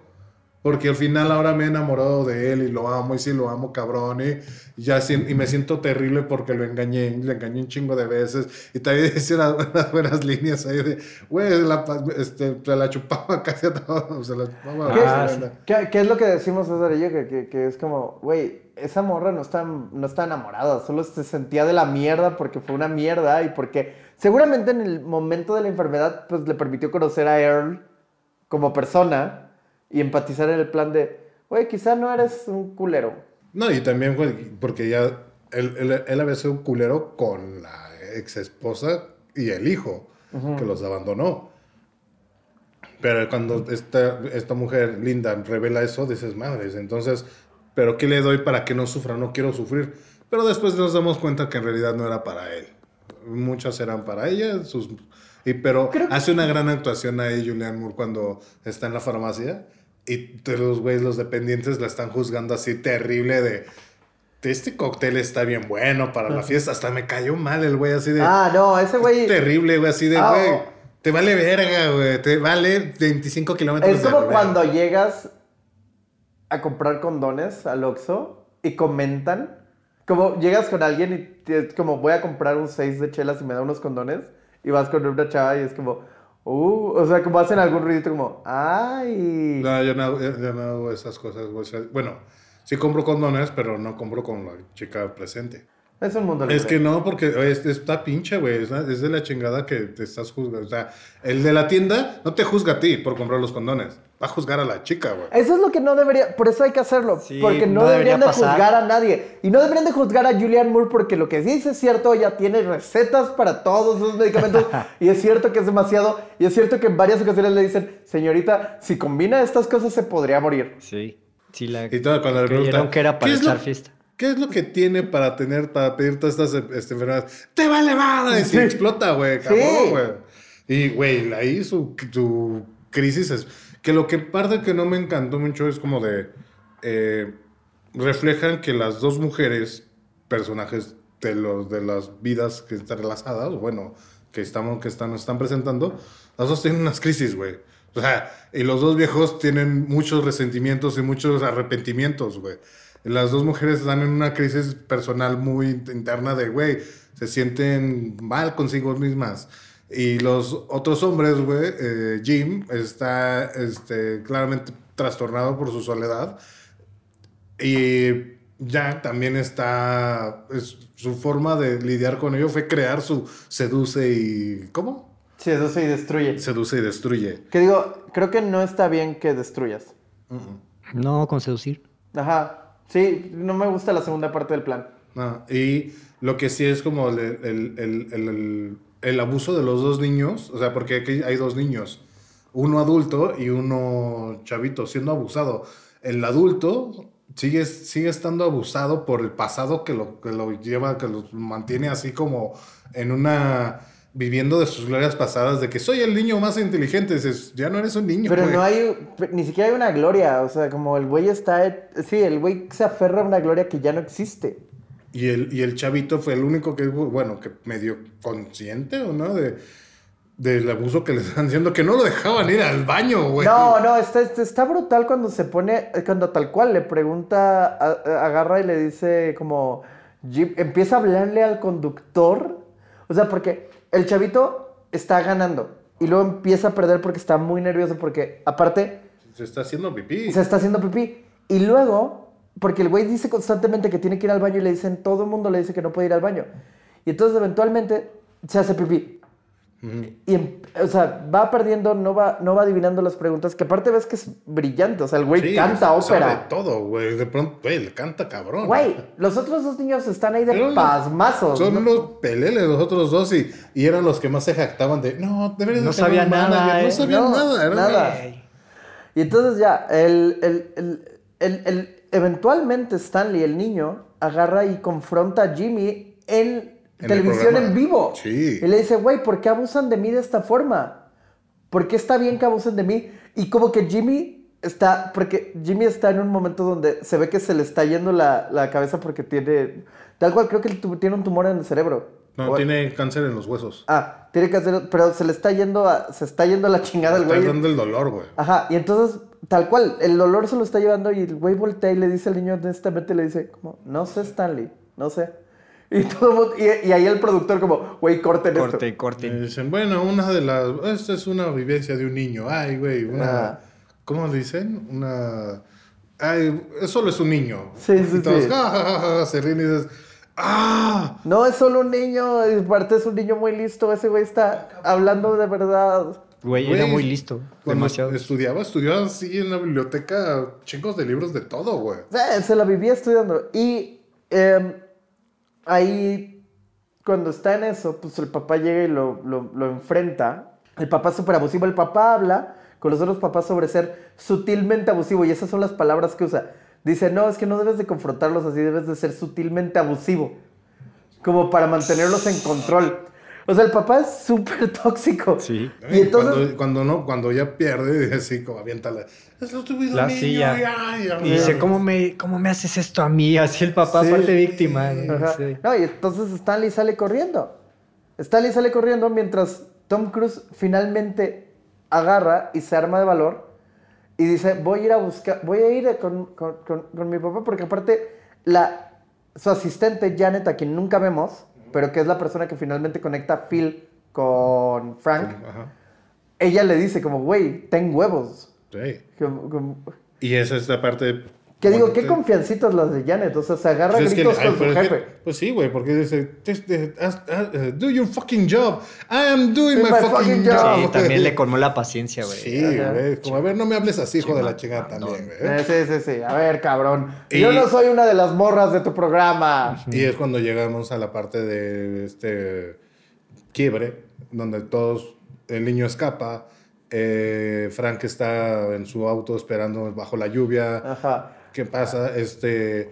S11: Porque al final ahora me he enamorado de él y lo amo y sí lo amo cabrón y, ya y me siento terrible porque lo engañé, le engañé un chingo de veces y también dice unas, unas buenas líneas ahí de, güey, la, pa- este, se la chupaba casi a todos, se la chupaba.
S2: ¿Qué,
S11: se
S1: sí.
S11: la-
S2: qué- qué es lo que decimos César y yo? Que, que- que es como, güey, esa morra no está, no está enamorada, solo se sentía de la mierda porque fue una mierda y porque Seguramente en el momento de la enfermedad, pues le permitió conocer a Earl como persona y empatizar en el plan de, güey, quizá no eres un culero.
S11: No, y también, porque ya él, él- él había sido un culero con la ex esposa y el hijo, que los abandonó. Pero cuando esta, esta mujer, Linda, revela eso, dices, madres, entonces, ¿pero qué le doy para que no sufra? No quiero sufrir. Pero después nos damos cuenta que en realidad no era para él. Muchas eran para ella, sus... Y, pero hace una gran actuación ahí Julian Moore cuando está en la farmacia y los güeyes, los dependientes, la están juzgando así terrible de... Este cóctel está bien bueno para la fiesta. Hasta me cayó mal el güey así de...
S2: Ah, no, ese güey...
S11: Terrible, güey, así de,
S2: Ah,
S11: güey.
S2: oh.
S11: Te vale verga, güey. Te vale 25 kilómetros
S2: Es
S11: de
S2: como
S11: verga.
S2: cuando llegas a comprar condones al Oxxo y comentan. Como llegas con alguien y te- es como voy a comprar un 6 de chelas y me da unos condones. Y vas con una chava y es como, uh, o sea, como hacen algún ruidito como, ay.
S11: No, yo no, yo- no hago esas cosas, güey. O sea, bueno, sí compro condones, pero no compro con la chica presente.
S2: Es un mundo
S11: Es
S2: libre.
S11: que no, porque es- está pinche, güey. Es, es de la chingada que te estás juzgando. O sea, el de la tienda no te juzga a ti por comprar los condones. Va a juzgar a la chica, güey.
S2: Eso es lo que no debería, por eso hay que hacerlo,
S1: Sí,
S2: porque no,
S1: no
S2: deberían de
S1: pasar.
S2: juzgar a nadie. Y no deberían de juzgar a Julianne Moore porque lo que dice es cierto, ella tiene recetas para todos esos medicamentos y es cierto que es demasiado y es cierto que en varias ocasiones le dicen, señorita, si combina estas cosas se podría morir.
S1: Sí. Sí, la
S11: Y todo cuando le preguntan,
S1: que era para
S11: ¿qué es lo-
S1: echar fiesta.
S11: ¿Qué es lo que tiene para tener, para pedir todas estas este, enfermedades? ¡Te vale madre! Y explota, güey, cabrón,
S2: Sí.
S11: güey. Y, güey, ahí su, su crisis es... Que lo que parte que no me encantó mucho es como de... eh, reflejan que las dos mujeres, personajes de, los, de las vidas que están relacionadas, bueno, que, estamos, que están, están presentando, las dos tienen unas crisis, güey. O sea, y los dos viejos tienen muchos resentimientos y muchos arrepentimientos, güey. Las dos mujeres están en una crisis personal muy interna de, güey, se sienten mal consigo mismas. Y los otros hombres, güey, eh, Jim está este, claramente trastornado por su soledad. Y Jack también está. es- su forma de lidiar con ello fue crear su seduce y. ¿Cómo?
S2: Eso sí destruye.
S11: Seduce y destruye.
S2: Que digo, creo que no está bien que destruyas.
S1: No, con seducir.
S2: Ajá. Sí, no me gusta la segunda parte del plan.
S11: Ah, y lo que sí es como el, el- el- el- el- abuso de los dos niños, o sea, porque aquí hay dos niños, uno adulto y uno chavito siendo abusado. El adulto sigue, sigue estando abusado por el pasado que lo, que lo lleva, que lo mantiene así como en una... viviendo de sus glorias pasadas, de que soy el niño más inteligente, dices, ya no eres un niño.
S2: Pero
S11: güey".
S2: no hay, ni siquiera hay una gloria, o sea, como el güey está, sí, el güey se aferra a una gloria que ya no existe.
S11: Y el, y el chavito fue el único que, bueno, que medio consciente, ¿o no? De, del abuso que le están haciendo, que no lo dejaban ir al baño, güey.
S2: No, no, está, está, brutal cuando se pone, cuando tal cual le pregunta, a- agarra y le dice como, Jim- empieza a hablarle al conductor, o sea, porque el chavito está ganando y luego empieza a perder porque está muy nervioso porque aparte
S11: Se está haciendo pipí.
S2: se está haciendo pipí y luego, porque el güey dice constantemente que tiene que ir al baño y le dicen, todo el mundo le dice que no puede ir al baño. Y entonces eventualmente se hace pipí. Y, em- o sea, va perdiendo, no va, no va adivinando las preguntas, que aparte ves que es brillante, o sea, el güey
S11: Sí,
S2: canta
S11: sabe
S2: ópera.
S11: todo, güey. De pronto, güey, le canta cabrón.
S2: Güey, los otros dos niños están ahí de
S11: Pero no-
S2: pasmazos.
S11: Son
S2: ¿no?
S11: los peleles, los otros dos, y, y eran los que más se jactaban de, no, deberías
S1: No
S11: de tener
S1: sabía
S11: un
S1: nada,
S11: manager".
S1: ¿eh?
S11: No sabían
S2: No,
S11: nada.
S2: nada. Y entonces ya, el, el- el- el- el- eventualmente Stanley, el niño, agarra y confronta a Jimmy en,
S11: En el
S2: televisión en vivo.
S11: Sí.
S2: Y le dice, güey, ¿por qué abusan de mí de esta forma? ¿Por qué está bien que abusen de mí? Y como que Jimmy está, porque Jimmy está en un momento donde se ve que se le está yendo la, la cabeza porque tiene, tal cual creo que tiene un tumor en el cerebro.
S11: No,
S2: O-
S11: tiene cáncer en los huesos.
S2: Ah, tiene hacer, pero se le está yendo a, se está yendo a la chingada el
S11: Está
S2: güey.
S11: dando el dolor, güey.
S2: Ajá, y entonces, tal cual, el dolor se lo está llevando y el güey voltea y le dice al niño, honestamente, le dice, como, no sé, Stanley, no sé. Y, todo el mundo- y, y ahí el productor como, güey, corten
S1: Corte,
S2: esto.
S1: corte.
S11: Y dicen, bueno, una de las. Esta es una vivencia de un niño. Ay, güey, una.
S2: Ah.
S11: ¿Cómo le dicen? Una. Ay, solo es un niño.
S2: Sí, sí,
S11: y todos,
S2: sí.
S11: "Ja, ja, ja, ja", se ríen y dices. ¡Ah!
S2: No es solo un niño, y aparte es un niño muy listo. Ese güey está hablando de verdad.
S1: Güey,
S11: Güey,
S1: era muy listo. Demasiado.
S11: estudiaba, estudiaba así en la biblioteca, chingos de libros de todo, güey.
S2: Sea, se la vivía estudiando. Y eh, ahí, cuando está en eso, pues el papá llega y lo, lo- lo enfrenta. El papá es súper abusivo. El papá habla con los otros papás sobre ser sutilmente abusivo. Y esas son las palabras que usa. Dice, no, es que no debes de confrontarlos así, debes de ser sutilmente abusivo. Como para mantenerlos en control. O sea, el papá es súper tóxico.
S1: Sí.
S2: Y entonces...
S11: cuando, cuando no, cuando ya pierde, así como avienta la. Es lo tuyo,
S1: La
S11: niño,
S1: silla.
S11: ya, ya,
S1: Y
S11: ya".
S1: dice, ¿cómo me, ¿cómo me haces esto a mí? Así el papá,
S2: Sí.
S1: aparte víctima. sí.
S2: No, y entonces Stanley sale corriendo. Stanley sale corriendo mientras Tom Cruise finalmente agarra y se arma de valor y dice, voy a ir a buscar, voy a ir con, con- con- con mi papá porque aparte la, su asistente Janet, a quien nunca vemos, pero que es la persona que finalmente conecta a Phil con Frank, ella le dice como, güey, ten huevos.
S11: Sí.
S2: Como- como-
S11: Y esa es la parte.
S2: Que digo,
S11: bueno,
S2: qué
S11: te-
S2: confiancitas las de Janet, o sea, se agarra
S11: Pues que-
S2: gritos con su
S11: que-
S2: jefe.
S11: pues sí, güey, porque dice, "Just, eh, as- as- eh, do your fucking job. I am doing
S2: Do
S11: my,
S2: my
S11: fucking,
S2: fucking
S11: job.
S1: Sí, también le colmó la paciencia, güey.
S11: Sí, güey. Como, a ver, no me hables así, hijo de la chingada también, güey.
S2: Sí, sí, sí. A ver, cabrón.
S11: Y-
S2: Yo no soy una de las morras de tu programa.
S11: Y es cuando llegamos a la parte de este quiebre, donde todos, el niño escapa, eh, Frank está en su auto esperando bajo la lluvia.
S2: Ajá.
S11: ¿Qué pasa? Este,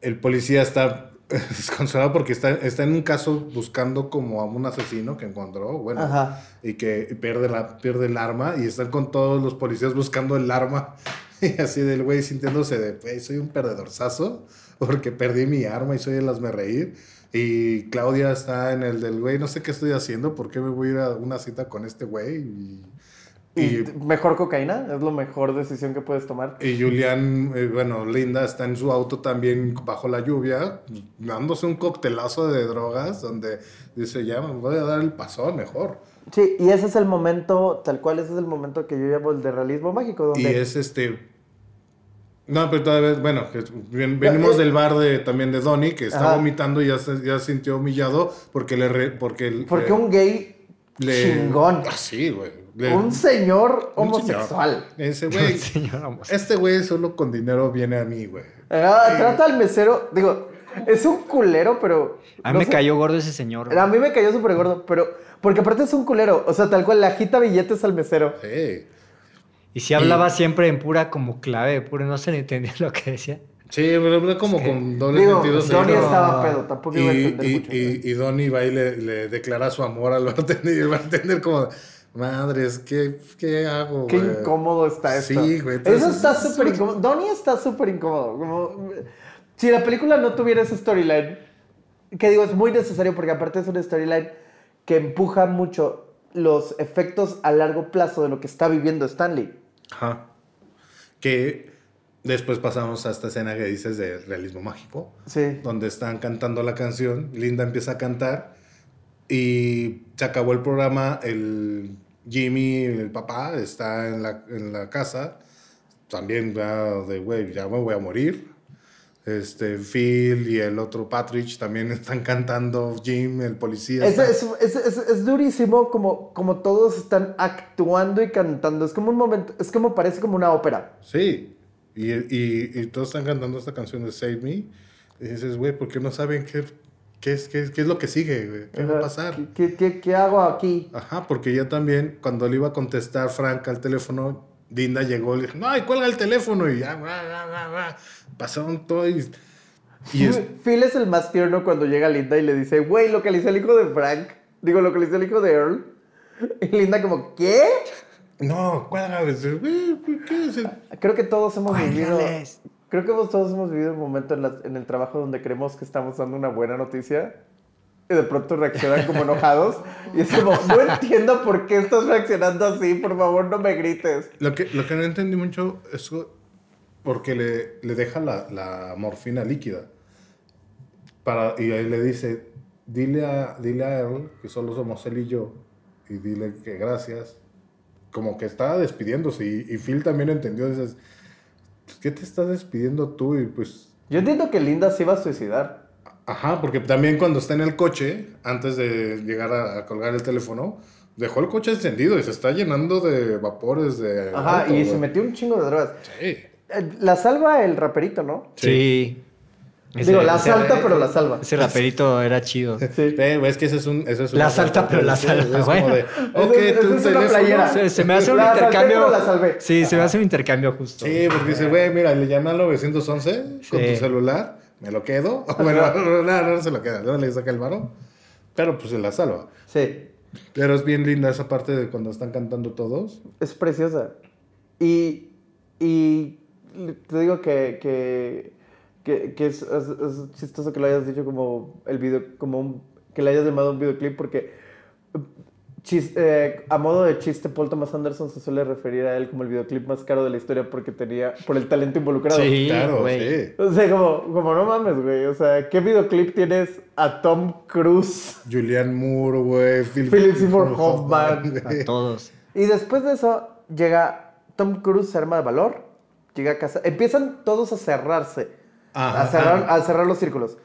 S11: el policía está desconsolado porque está, está en un caso buscando como a un asesino que encontró, bueno,
S2: Ajá.
S11: y que pierde, la, pierde el arma y están con todos los policías buscando el arma y así del güey sintiéndose de, güey, soy un perdedorzazo porque perdí mi arma y soy el hazme reír. Y Claudia está en el del güey, no sé qué estoy haciendo, ¿por qué me voy a ir a una cita con este güey? Y,
S2: Y mejor cocaína, es la mejor decisión que puedes tomar.
S11: y Julián, eh, bueno, Linda está en su auto también bajo la lluvia, dándose un coctelazo de drogas donde dice, ya me voy a dar el pasón mejor.
S2: Sí, y ese es el momento, tal cual, ese es el momento que yo llamo el de realismo mágico, donde...
S11: Y es este... No, pero todavía, bueno, que ven- venimos del bar de, también de Donnie, que está
S2: Ajá.
S11: vomitando y ya se ya sintió humillado porque le... re- porque el-
S2: Porque
S11: le-
S2: un gay
S11: le-
S2: chingón,
S11: Ah, sí, güey. Le-
S2: un señor
S11: un
S2: homosexual.
S11: señor. Ese güey...
S1: Señor homosexual.
S11: este güey solo con dinero viene a mí, güey.
S2: Ah, trata al mesero, digo, es un culero, pero...
S1: A mí
S2: no
S1: me
S2: sé,
S1: cayó gordo ese señor. güey.
S2: A mí me cayó súper gordo, pero... Porque aparte es un culero, o sea, tal cual, le agita billetes al mesero.
S11: Sí.
S1: Y si hablaba siempre en pura como clave, puro, no se le entendía lo que decía.
S11: Sí, pero era como con doble
S2: Digo,
S11: sentido.
S2: Donnie estaba pedo, tampoco iba a entender
S11: y,
S2: mucho.
S11: y, y Donnie va y le, le declara su amor al bartender y el bartender como, madres, ¿qué, qué hago,
S2: Qué
S11: güey?"
S2: incómodo está esto.
S11: Sí, güey.
S2: Eso está súper incómodo. Donnie está súper incómodo. Como, si la película no tuviera ese storyline, que digo, es muy necesario porque aparte es una storyline que empuja mucho los efectos a largo plazo de lo que está viviendo Stanley.
S11: Ajá. Que después pasamos a esta escena que dices de realismo mágico,
S2: Sí.
S11: donde están cantando la canción, Linda empieza a cantar y se acabó el programa, el Jimmy, el papá, está en la, en la casa, también va de, güey, ya me voy a morir. Este, Phil y el otro Patrick también están cantando, Jim, el policía.
S2: Es,
S11: está-
S2: es, es, es- es durísimo como, como todos están actuando y cantando. Es como un momento, es como parece como una ópera.
S11: Sí, y, y, y todos están cantando esta canción de Save Me. Y dices, güey, ¿por qué no saben qué, qué, es, qué, es- qué es lo que sigue? güey? ¿Qué va a
S2: Ajá.
S11: pasar?
S2: ¿Qué, qué, qué hago aquí?
S11: Ajá, porque ya también, cuando le iba a contestar Frank al teléfono, Linda llegó y le dijo, no, y cuelga el teléfono. Y ya, bla, bla, bla, bla. pasaron todo y... y es-
S2: Phil es el más tierno cuando llega Linda y le dice, güey, localicé al hijo de Frank. Digo, localicé al hijo de Earl. Y Linda como, ¿qué?
S11: no, cuelga.
S2: Creo que todos hemos vivido... Creo que hemos- todos hemos vivido un momento en, la- en el trabajo donde creemos que estamos dando una buena noticia y de pronto reaccionan como enojados. Y es como, no entiendo por qué estás reaccionando así, por favor no me grites.
S11: Lo que, lo que no entendí mucho es porque le, le deja la, la morfina líquida. Para, y ahí le dice, dile a, dile a él que solo somos él y yo. Y dile que gracias. Como que estaba despidiéndose. Y, y Phil también entendió. Dices, "Pues, ¿qué te estás despidiendo tú? Y pues,
S2: Yo entiendo que Linda se iba a suicidar.
S11: Ajá, porque también cuando está en el coche, antes de llegar a, a colgar el teléfono, dejó el coche encendido y se está llenando de vapores de.
S2: Ajá,
S11: auto,
S2: y se metió un chingo de drogas.
S11: Sí.
S2: Eh, La salva el raperito, ¿no?
S1: Sí.
S2: Digo, la salta, pero la salva.
S1: Ese raperito era chido.
S11: Sí, es que ese es un. ese es
S1: La salta, pero la salva,
S11: Es como
S1: bueno.
S11: de. Ok,
S2: es
S11: teléfono.
S2: playera.
S1: Se, se me hace un
S2: La salté,
S1: intercambio.
S2: la salvé.
S1: Sí, se me hace un intercambio justo.
S11: Sí, porque dice, güey, mira, le llamé al 911 con tu celular, me lo quedo. Bueno, no, no, no, no se lo queda, no le saca el varo. Pero pues se la salva.
S2: Sí.
S11: Pero es bien linda esa parte de cuando están cantando todos.
S2: Es preciosa. Y, y te digo que, que, que, que es, es- es chistoso que lo hayas dicho como el video, como un- que le hayas llamado un videoclip porque chis- eh, a modo de chiste Paul Thomas Anderson se suele referir a él como el videoclip más caro de la historia porque tenía, por el talento involucrado.
S1: Sí,
S11: claro,
S1: güey.
S11: sí.
S2: O sea, como, como no mames, güey. O sea, ¿qué videoclip tienes a Tom Cruise?
S11: Julianne Moore, güey. Phil-
S2: Philip Seymour Hoffman.
S1: A todos.
S2: Y después de eso llega Tom Cruise, se arma de valor, llega a casa, empiezan todos a cerrarse,
S11: Ajá,
S2: a, cerrar,
S11: ajá.
S2: a cerrar los círculos.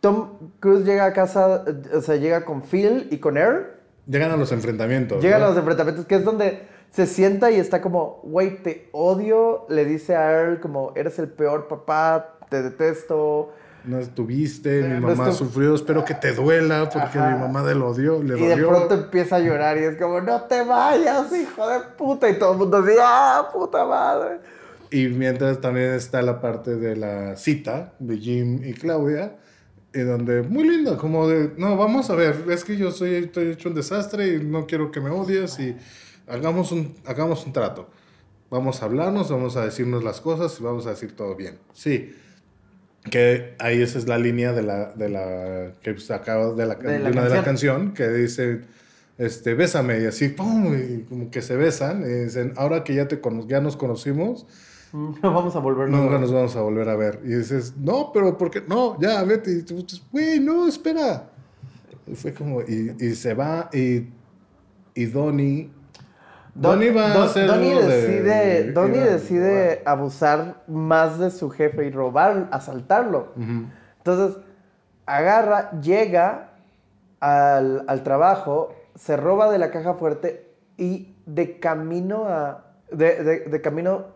S2: Tom Cruise llega a casa, eh, o sea, llega con Phil y con Air,
S11: Llegan a los enfrentamientos.
S2: llegan
S11: ¿no?
S2: a los enfrentamientos, que es donde se sienta y está como, güey, te odio, le dice a Air como, eres el peor papá, te detesto.
S11: No estuviste, mi
S2: No
S11: mamá
S2: estu-
S11: sufrió, espero que te duela porque
S2: Ajá.
S11: mi mamá de lo odió, le
S2: Y de pronto empieza a llorar y es como, no te vayas, hijo de puta. Y todo el mundo así, ah, puta madre.
S11: Y mientras también está la parte de la cita de Jim y Claudia, y donde muy linda, como de, no, vamos a ver, es que yo soy, estoy hecho un desastre y no quiero que me odies y hagamos un, hagamos un trato. Vamos a hablarnos, vamos a decirnos las cosas y vamos a decir todo bien. Sí. Que ahí esa es la línea de la, de la que se acaba de, la,
S2: De
S11: de
S2: la
S11: una de la
S2: canción.
S11: que dice este bésame y así pum y como que se besan y dicen ahora que ya te ya nos conocimos
S2: No vamos a volver
S11: nunca nos vamos a volver a ver. Y dices, no, pero ¿por qué? No, ya, vete. Y tú dices, güey, no, espera. Y fue como, y, y se va, y, y Donnie. Donnie va a
S2: Don-
S11: hacer
S2: Donnie
S11: algo de-
S2: decide, Donnie
S11: a
S2: decide abusar más de su jefe y robar, asaltarlo. Entonces, agarra, llega al, al trabajo, se roba de la caja fuerte y de camino a... De, de- de camino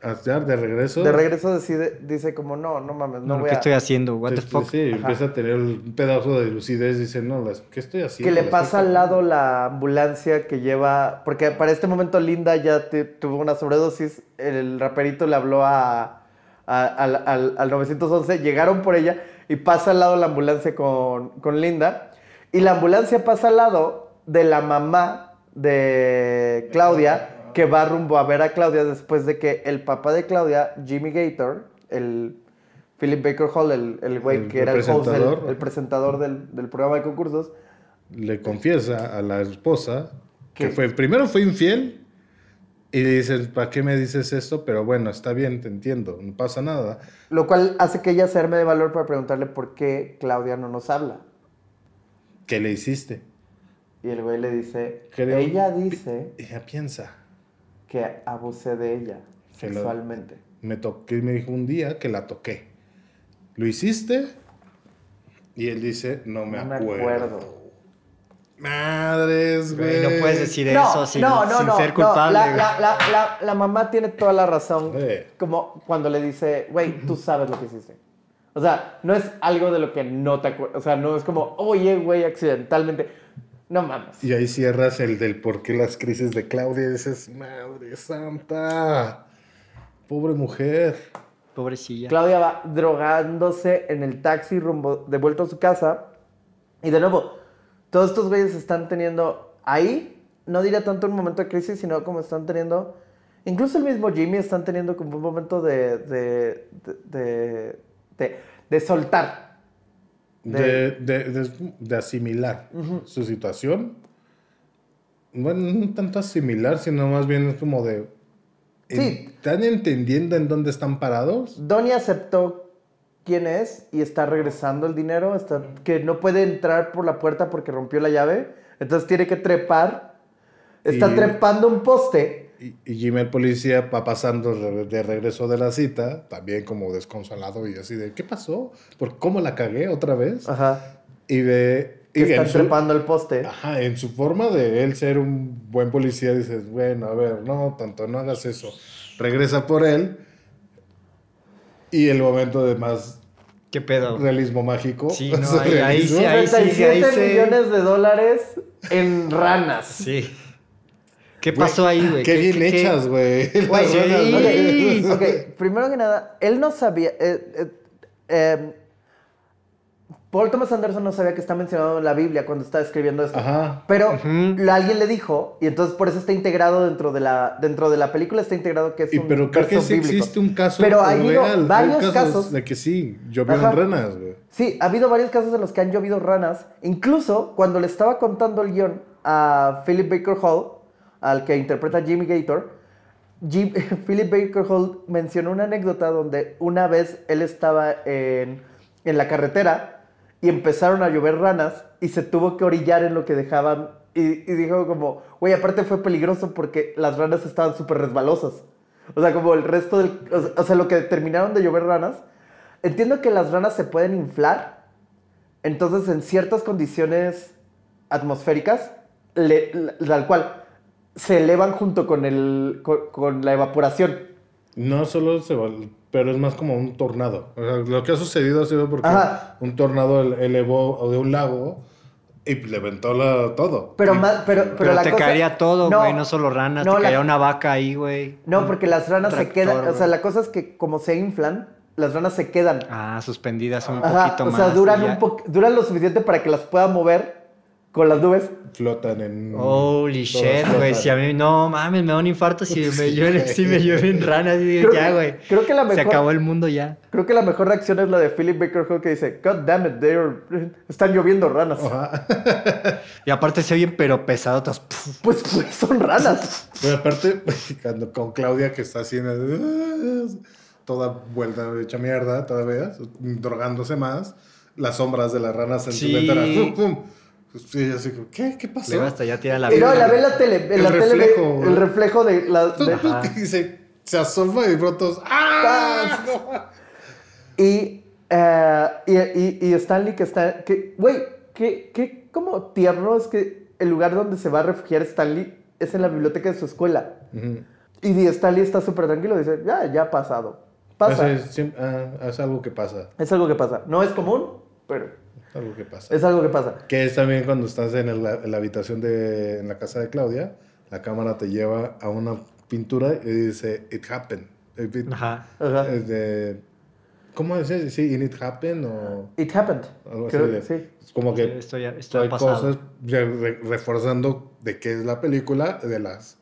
S11: De regreso.
S2: de regreso decide, dice como, no, no mames, no,
S1: No,
S2: voy
S1: ¿Qué
S2: a...
S1: estoy haciendo? What the
S11: Sí,
S1: fuck?
S11: sí, empieza a tener un pedazo de lucidez. Dice, no, las- ¿qué estoy haciendo?
S2: Que le pasa al lado la ambulancia que lleva. Porque para este momento Linda ya te- tuvo una sobredosis. El raperito le habló a, a- al, al- al 911. Llegaron por ella y pasa al lado la ambulancia con, con Linda. Y la ambulancia pasa al lado de la mamá de Claudia que va rumbo a ver a Claudia después de que el papá de Claudia, Jimmy Gator, el Philip Baker Hall, el, el güey
S11: El
S2: que era el host,
S11: presentador.
S2: el presentador del, del programa de concursos,
S11: Le confiesa a la esposa que
S2: ¿Qué?
S11: fue, primero fue infiel. Y le dices, ¿para qué me dices esto? Pero bueno, está bien, te entiendo, no pasa nada.
S2: Lo cual hace que ella se arme de valor para preguntarle por qué Claudia no nos habla.
S11: ¿Qué le hiciste?
S2: Y el güey le dice,
S11: Creo-
S2: ella dice
S11: Ella piensa.
S2: Que abusé de ella
S11: Que lo-
S2: sexualmente.
S11: Me toqué, me dijo un día que la toqué. ¿Lo hiciste? Y él dice, no me
S2: No me
S11: acuerdo.
S2: acuerdo.
S11: Madres, güey.
S1: No puedes decir eso
S2: No,
S1: sin,
S2: no, no,
S1: sin
S2: no,
S1: ser
S2: no,
S1: culpable.
S2: la, la- la- la- la mamá tiene toda la razón. Como cuando le dice, güey, tú sabes lo que hiciste. O sea, no es algo de lo que no te acuerdas. O sea, no es como, oye, güey, accidentalmente. No mames.
S11: Y ahí cierras el del por qué las crisis de Claudia y dices, madre santa. Pobre mujer.
S1: Pobrecilla.
S2: Claudia va drogándose en el taxi rumbo de vuelta a su casa. Y de nuevo, todos estos güeyes están teniendo ahí, no diría tanto un momento de crisis, sino como están teniendo, incluso el mismo Jimmy están teniendo como un momento de, de, de, de, de- de soltar.
S11: De, de- de- de asimilar su situación. Bueno, no tanto asimilar, sino más bien es como de...
S2: Sí.
S11: ¿Están entendiendo en dónde están parados?
S2: Donnie aceptó quién es y está regresando el dinero, está, que no puede entrar por la puerta porque rompió la llave, entonces tiene que trepar, está
S11: Y-
S2: trepando un poste
S11: y, y Jim el policía va pasando de regreso de la cita, también como desconsolado y así de, ¿qué pasó? ¿Por cómo la cagué otra vez?
S2: Ajá.
S11: Y ve...
S2: Que
S11: y su-
S2: trepando el poste.
S11: Ajá, en su forma de él ser un buen policía, dices, bueno, a ver, no, tanto, no hagas eso. Regresa por él y el momento de más
S1: ¿Qué pedo?
S11: realismo mágico.
S1: Sí, no, ahí- ahí sí, ahí sí,
S2: 37
S1: ahí
S2: millones de dólares en ranas.
S1: Sí. ¿Qué pasó ahí, güey?
S11: Qué
S1: ¿Qué-
S11: bien
S1: qué-
S11: hechas, güey.
S1: Sí.
S2: Ok, primero que nada, él no sabía. eh, eh, eh, Paul Thomas Anderson no sabía que está mencionado en la Biblia cuando está escribiendo esto.
S11: Ajá.
S2: Pero alguien le dijo, y entonces por eso está integrado dentro de la, dentro de la película, está integrado que es
S11: Y
S2: un
S11: pero creo que sí
S2: bíblico.
S11: existe un caso
S2: Pero ha habido
S11: real.
S2: Varios casos.
S11: de que sí, llovieron
S2: Ajá.
S11: ranas, güey.
S2: Sí, ha habido varios casos en los que han llovido ranas. Incluso cuando le estaba contando el guion a Philip Baker Hall, al que interpreta Jimmy Gator, Philip Baker Hall mencionó una anécdota donde una vez él estaba en, en la carretera y empezaron a llover ranas y se tuvo que orillar en lo que dejaban. Y, dijo como, güey, aparte fue peligroso porque las ranas estaban súper resbalosas. O sea, como el resto del... o sea- lo que terminaron de llover ranas. Entiendo que las ranas se pueden inflar. Entonces, en ciertas condiciones atmosféricas, tal cual, se elevan junto con, el, con, con la evaporación.
S11: No solo se va, pero es más como un tornado. O sea, lo que ha sucedido ha sido porque
S2: Ajá.
S11: un tornado ele- elevó de un lago y levantó la, todo.
S2: Pero,
S11: Y-
S2: más, pero, pero,
S1: Pero
S2: la
S1: te
S2: cosa-
S1: caería todo,
S2: No,
S1: güey, no solo ranas,
S2: no,
S1: te
S2: la-
S1: caería una vaca ahí, güey.
S2: No, porque las ranas se quedan. O sea, la cosa es que como se inflan, las ranas se quedan.
S1: Ah, suspendidas un
S2: Ajá,
S1: poquito
S2: o
S1: más.
S2: sea, duran, un po- duran lo suficiente para que las pueda mover con las nubes.
S11: flotan en.
S1: Holy shit, güey. Si a mí, no mames, me da un infarto si me llueven, si me llueven ranas.
S2: Creo
S1: ya,
S2: que-
S1: güey.
S2: creo que la
S1: Se
S2: mejor-
S1: acabó el mundo ya.
S2: Creo que la mejor reacción es la de Philip Baker Hall que dice, God damn it, they're- están lloviendo ranas.
S11: Ajá.
S1: Y aparte se oyen, pero pesadotas.
S2: Pues, pues son ranas.
S11: Pero aparte, cuando con Claudia que está así, en- toda vuelta hecha mierda todavía, drogándose más, las sombras de las ranas en
S1: Sí.
S11: su ventana. ¡Pum, pum! Sí, así, como, ¿qué? ¿Qué pasó?
S1: Luego hasta ya tira la
S2: Y no, la ve en la tele.
S11: El
S2: la tele ve
S11: reflejo,
S2: el reflejo de la... de-.
S11: Y se, se asoma y pronto. ¡Ah!
S2: y, eh, y, y, y Stanley que está... Que, güey, que, que como tierno es que el lugar donde se va a refugiar Stanley es en la biblioteca de su escuela.
S11: Ujú.
S2: Y di- Stanley está súper tranquilo. Dice, ya, ya ha pasado. Pasa.
S11: Es, ah, es algo que pasa.
S2: Es algo que pasa. No es común, pero
S11: algo que pasa.
S2: es algo que pasa.
S11: Que es también cuando estás en, el- en la habitación de en la casa de Claudia, la cámara te lleva a una pintura y dice It happened. It-
S1: Ajá.
S2: Ajá.
S11: es de- ¿Cómo dice? Sí, in it happened o
S2: It happened.
S11: algo así.
S2: Creo-
S11: de-
S2: sí.
S11: es como que
S1: Sí, esto ya- esto ha
S11: hay
S1: pasado.
S11: cosas ya re- reforzando de qué es la película, de las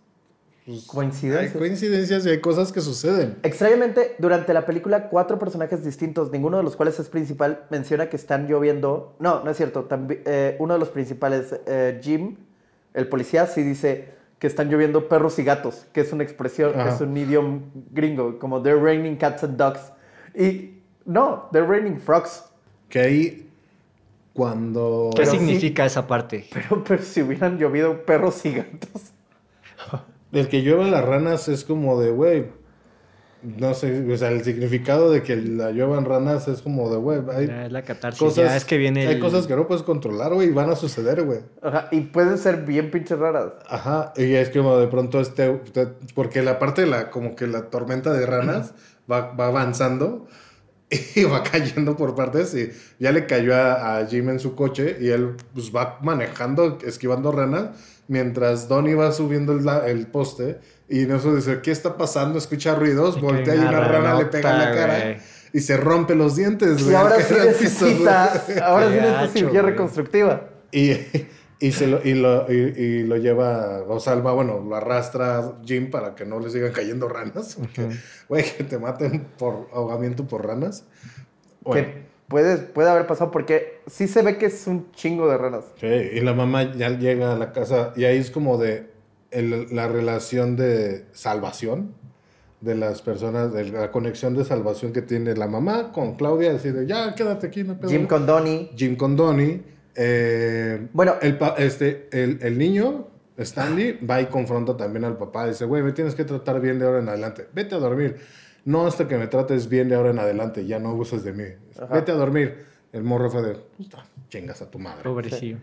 S11: pues,
S2: Coincidencias.
S11: Hay coincidencias y hay cosas que suceden.
S2: Extrañamente, durante la película, cuatro personajes distintos, ninguno de los cuales es principal, menciona que están lloviendo. No, no es cierto. eh, uno de los principales, eh, Jim, el policía, sí dice que están lloviendo perros y gatos, que es una expresión,
S11: Ajá.
S2: es un idioma gringo, como they're raining cats and dogs. Y no, they're raining frogs.
S11: Que ahí, cuando...
S1: ¿Qué
S2: Pero sí-
S1: significa esa parte?
S2: Pero, pero si hubieran llovido perros y gatos.
S11: El que lluevan las ranas es como de, güey, no sé, o sea, el significado de que la lluevan ranas es como de, güey, hay
S1: Ya es la catarsis.
S11: cosas,
S1: ya es que viene
S11: hay
S1: el-
S11: cosas que no puedes controlar, güey, y van a suceder, güey.
S2: Ajá, y pueden ser bien pinches raras.
S11: Ajá, y es como de pronto este, te- porque la parte de la, como que la tormenta de ranas va, va avanzando y va cayendo por partes y ya le cayó a, a Jim en su coche y él pues va manejando, esquivando ranas, mientras Donnie va subiendo el, el poste y eso dice, ¿qué está pasando? Escucha ruidos,
S1: Y
S11: voltea y una
S1: una
S11: rana le pega en la cara
S1: güey.
S11: y se rompe los dientes.
S2: Y
S11: güey,
S2: ahora
S11: que
S2: sí
S11: piso,
S2: necesita, ahora sí necesita cirugía reconstructiva.
S11: Y, y, se lo, y, lo, y, y lo lleva, o salva, bueno, lo arrastra Jim para que no le sigan cayendo ranas. Porque, güey, que te maten por ahogamiento por ranas. Bueno,
S2: Que puede, puede haber pasado porque sí se ve que es un chingo de ranas.
S11: sí, y la mamá ya llega a la casa y ahí es como de el- la relación de salvación de las personas, de la conexión de salvación que tiene la mamá con Claudia, decir, ya quédate aquí, no hay pedo".
S2: Jim con Donnie.
S11: Jim con Donnie. eh,
S2: Bueno.
S11: el, este, el, el niño Stanley va y confronta también al papá. Dice, güey, me tienes que tratar bien de ahora en adelante. Vete a dormir. No hasta que me trates bien de ahora en adelante. Ya no uses de mí. Vete a dormir. El morro fue de, puta, chingas a tu madre.
S1: Pobrecillo.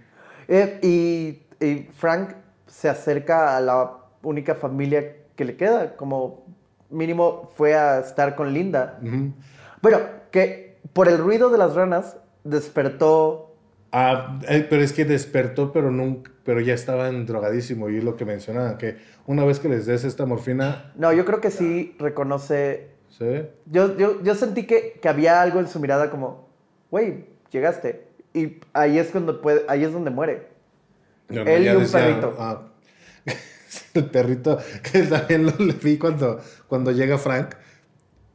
S2: Eh, y, y Frank se acerca a la única familia que le queda, como mínimo fue a estar con Linda.
S11: Ujú.
S2: Bueno, que por el ruido de las ranas despertó...
S11: Ah, eh, pero es que despertó, pero nunca, pero ya estaban drogadísimo y es lo que mencionaban, que una vez que les des esta morfina,
S2: No, yo creo que sí reconoce...
S11: ¿sí?
S2: Yo, yo, yo sentí que, que había algo en su mirada como, güey, llegaste. Y ahí es, cuando puede, ahí es donde muere.
S11: No,
S2: Él y un
S11: decía,
S2: perrito.
S11: ah, el perrito, que también lo vi cuando, cuando llega Frank.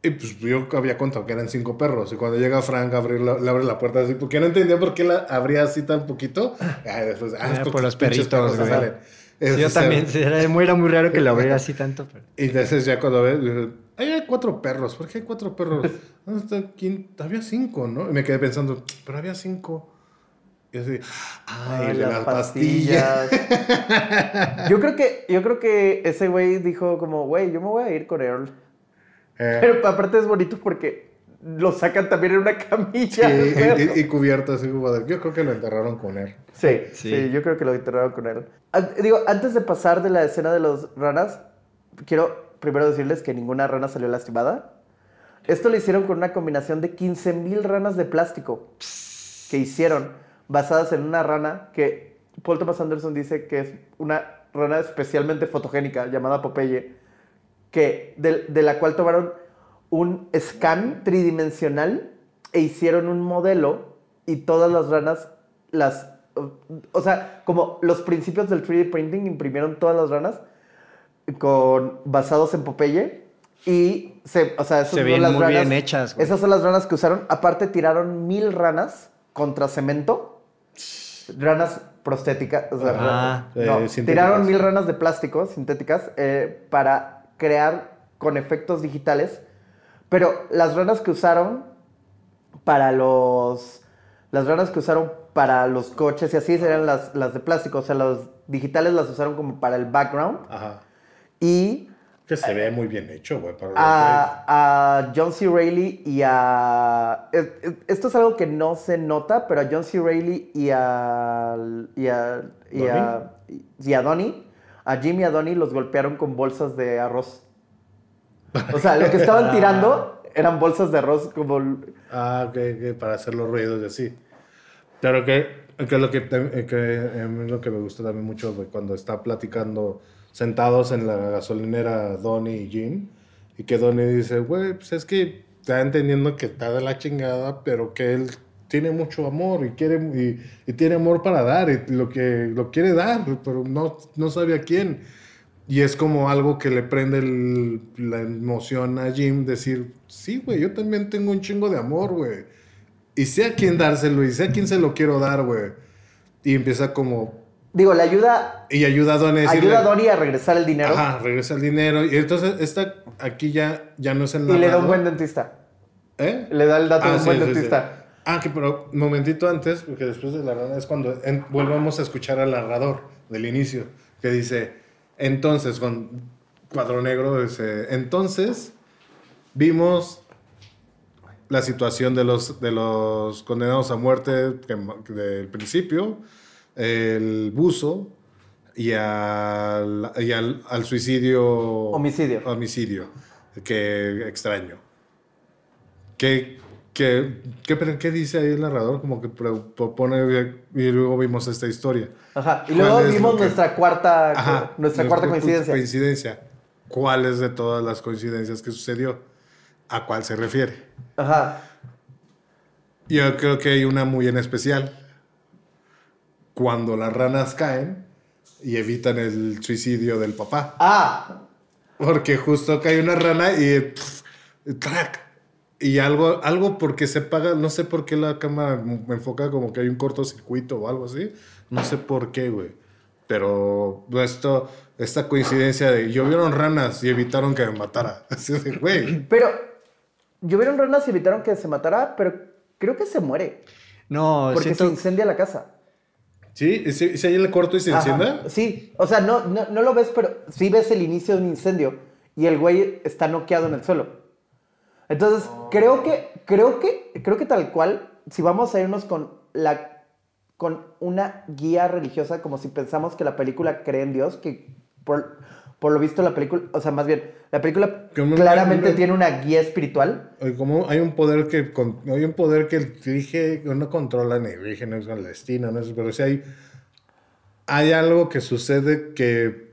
S11: Y pues yo había contado que eran cinco perros. Y cuando llega Frank, abrir la- le abre la puerta así, porque no entendía por qué la abría así tan poquito. Ah, después, ah, es
S1: Ah,
S11: porque
S1: por los perritos,
S11: perros
S1: güey.
S11: salen.
S1: Sí, yo también, era muy, era muy raro que lo abriera así tanto. pero-
S11: Y entonces ya cuando ves, "Ay, hay cuatro perros. ¿Por qué hay cuatro perros? ¿Dónde está el quinto? Había cinco, ¿no? Y me quedé pensando, pero había cinco. Y así, ay,
S2: Ay,
S11: de
S2: las
S11: las pastillas.
S2: yo creo que, yo creo que ese güey dijo como, güey, yo me voy a ir con Earl.
S11: Eh,
S2: Pero aparte es bonito porque lo sacan también en una
S11: sí,
S2: camilla.
S11: y,
S2: güey.
S11: y- y cubierto así como de- Yo creo que lo enterraron con él.
S2: Sí,
S1: Sí.
S2: sí, yo creo que lo enterraron con él. Digo, antes de pasar de la escena de los ranas, quiero primero decirles que ninguna rana salió lastimada. Esto lo hicieron con una combinación de 15.000 ranas de plástico que hicieron, basadas en una rana que Paul Thomas Anderson dice que es una rana especialmente fotogénica llamada Popeye, que, de, de la cual tomaron un scan tridimensional e hicieron un modelo y todas las ranas las... O sea, como los principios del 3D printing imprimieron todas las ranas con, basados en Popeye y se, o sea, esas
S1: Se
S2: son
S1: ven
S2: las
S1: muy
S2: ranas-
S1: bien hechas, güey.
S2: Esas son las ranas que usaron. Aparte tiraron mil ranas contra cemento. Ranas prostéticas. o sea,
S1: Ah.
S11: Eh,
S2: tiraron mil ranas de plástico sintéticas eh, para crear con efectos digitales. Pero las ranas que usaron para los... Las ranas que usaron para los coches y así serían las, las de plástico. O sea, las digitales las usaron como para el background.
S11: Ajá.
S2: Y
S11: Que se ve muy bien hecho, güey.
S2: a, a John C. Reilly y a... es- es- Esto es algo que no se nota, pero a John C. Reilly y a... Y a, y a, y a Donnie, a Jimmy y a Donnie los golpearon con bolsas de arroz. O sea, lo que estaban tirando eran bolsas de arroz como...
S11: Ah, ok, para hacer los ruidos y así. Pero que, que lo que, que mí lo que me gusta también mucho güey, cuando está platicando sentados en la gasolinera Donnie y Jim y que Donnie dice, güey, pues es que está entendiendo que está de la chingada, pero que él tiene mucho amor y quiere y, tiene amor para dar y lo que lo quiere dar, pero no, no sabe a quién. Y es como algo que le prende la emoción a Jim decir, sí, güey, yo también tengo un chingo de amor, güey. Y sé a quién dárselo y sé a quién se lo quiero dar, güey. Y empieza como...
S2: Digo, le ayuda,
S11: Y ayuda a Donnie a decirle...
S2: ayuda a Donnie a regresar el dinero
S11: Ajá, regresa el dinero. Y entonces esta aquí ya, ya no es el
S2: y le da un buen dentista.
S11: ¿Eh?
S2: Le da el dato
S11: Ah,
S2: de un
S11: sí,
S2: buen
S11: sí, sí.
S2: dentista.
S11: Ah, que pero momentito antes, porque después de la rana es cuando en- volvemos a escuchar al narrador del inicio, que dice, entonces, con cuadro negro, dice, entonces vimos la situación de los, de los condenados a muerte que- que del principio, el buzo y al, y al, al suicidio...
S2: Homicidio.
S11: Homicidio, que extraño. ¿Qué, qué, qué, pero qué dice ahí el narrador? Como que pro- propone y luego vimos esta historia.
S2: Ajá. Y
S11: ¿Cuál
S2: luego vimos
S11: que-
S2: nuestra cuarta,
S11: Ajá,
S2: nuestra cuarta coincidencia.
S11: coincidencia. ¿Cuál es de todas las coincidencias que sucedió? ¿A cuál se refiere?
S2: Ajá.
S11: Yo creo que hay una muy en especial. Cuando las ranas caen y evitan el suicidio del papá.
S2: Ah,
S11: Porque justo cae una rana y pff, ¡trac! Y algo, algo porque se paga, no sé por qué la cámara me enfoca como que hay un cortocircuito o algo así. No sé por qué, güey. Pero esto, esta coincidencia de llovieron ranas y evitaron que me matara. Así de, güey.
S2: pero llovieron ranas y evitaron que se matara, pero creo que se muere.
S1: No,
S2: Porque
S1: siento...
S2: se incendia la casa.
S11: ¿Sí? ¿Y si, si ahí le corto y se encienda?
S2: Sí, o sea, no, no, no lo ves, pero sí ves el inicio de un incendio y el güey está noqueado en el suelo. Entonces, creo que, creo que, creo que tal cual, si vamos a irnos con la, con una guía religiosa, como si pensamos que la película cree en Dios, que por, por lo visto la película, o sea, más bien, la película claramente
S11: una-
S2: tiene una guía espiritual.
S11: Como hay un poder que con- hay un poder que dirige, no controla ni dirige, no es el destino, no es, pero sí hay, hay algo que sucede que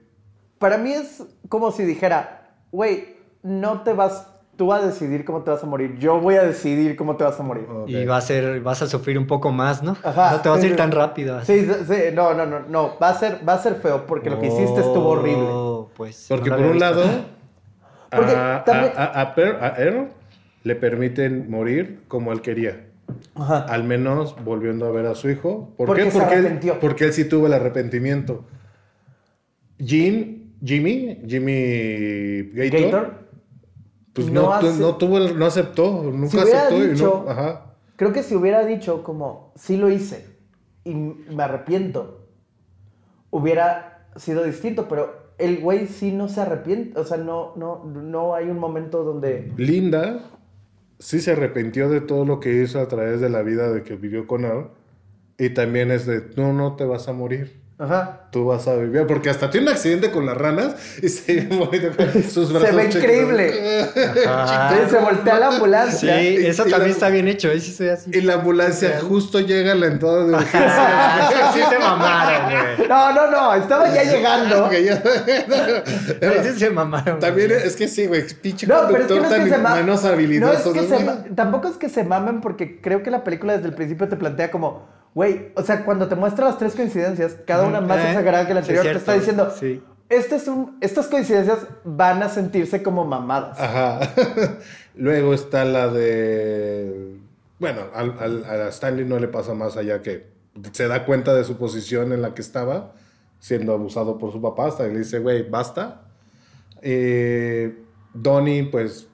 S2: Para mí es como si dijera, güey, no te vas, tú vas a decidir cómo te vas a morir, yo voy a decidir cómo te vas a morir.
S1: Y va a ser, vas a sufrir un poco más, ¿no?
S2: Ajá.
S1: no te vas a ir tan rápido. así.
S2: Sí, sí, no, no, no, no, va a ser, va a ser feo porque lo que hiciste estuvo horrible.
S1: Oh, Pues,
S11: Porque
S1: no
S11: por un
S1: visto.
S11: lado,
S2: Porque
S11: a,
S2: también-
S11: a, a, a Per- a Earl le permiten morir como él quería.
S2: Ajá.
S11: Al menos volviendo a ver a su hijo. ¿Por
S2: Porque
S11: qué?
S2: se
S11: Porque él, porque él sí tuvo el arrepentimiento. Jean, Jimmy, Jimmy Gator,
S2: Gator,
S11: pues
S2: no
S11: no, tuvo el- no aceptó, nunca
S2: Si
S11: aceptó y no, ajá.
S2: creo que si hubiera dicho como, sí lo hice y me arrepiento, hubiera sido distinto, pero el güey sí no se arrepiente, o sea, no, no, no hay un momento donde...
S11: Linda sí se arrepintió de todo lo que hizo a través de la vida de que vivió con él. Y también es de, no, no te vas a morir.
S2: Ajá.
S11: Tú vas a vivir. Porque hasta tiene un accidente con las ranas y se, sus
S2: Se
S11: brazos
S2: ve
S11: chiquitos.
S2: increíble. Entonces se voltea la ambulancia.
S1: Sí, eso
S11: y
S1: también
S11: la-
S1: está bien hecho. Sí estoy así.
S11: Y la ambulancia justo llega a la entrada de urgencia.
S1: Ah, sí se mamaron, güey.
S2: No, no, no, estaba ya llegando.
S11: Que
S1: sí se mamaron.
S11: También
S1: güey.
S11: es que sí, güey. Pinche
S2: No, pero es que
S11: conductor
S2: no es que se
S11: menos
S2: No es
S11: habilidoso.
S2: que
S11: ¿no?
S2: se ma- Tampoco es que se mamen porque creo que la película desde el principio te plantea como, güey, o sea, cuando te muestra las tres coincidencias, cada una más
S1: Eh,
S2: exagerada que la anterior, te está diciendo,
S1: Sí.
S2: este es un, estas coincidencias van a sentirse como mamadas.
S11: Ajá. Luego está la de. Bueno, al, al- a Stanley no le pasa más allá que se da cuenta de su posición en la que estaba, siendo abusado por su papá, hasta que le dice, güey, basta. Eh, Donnie, pues,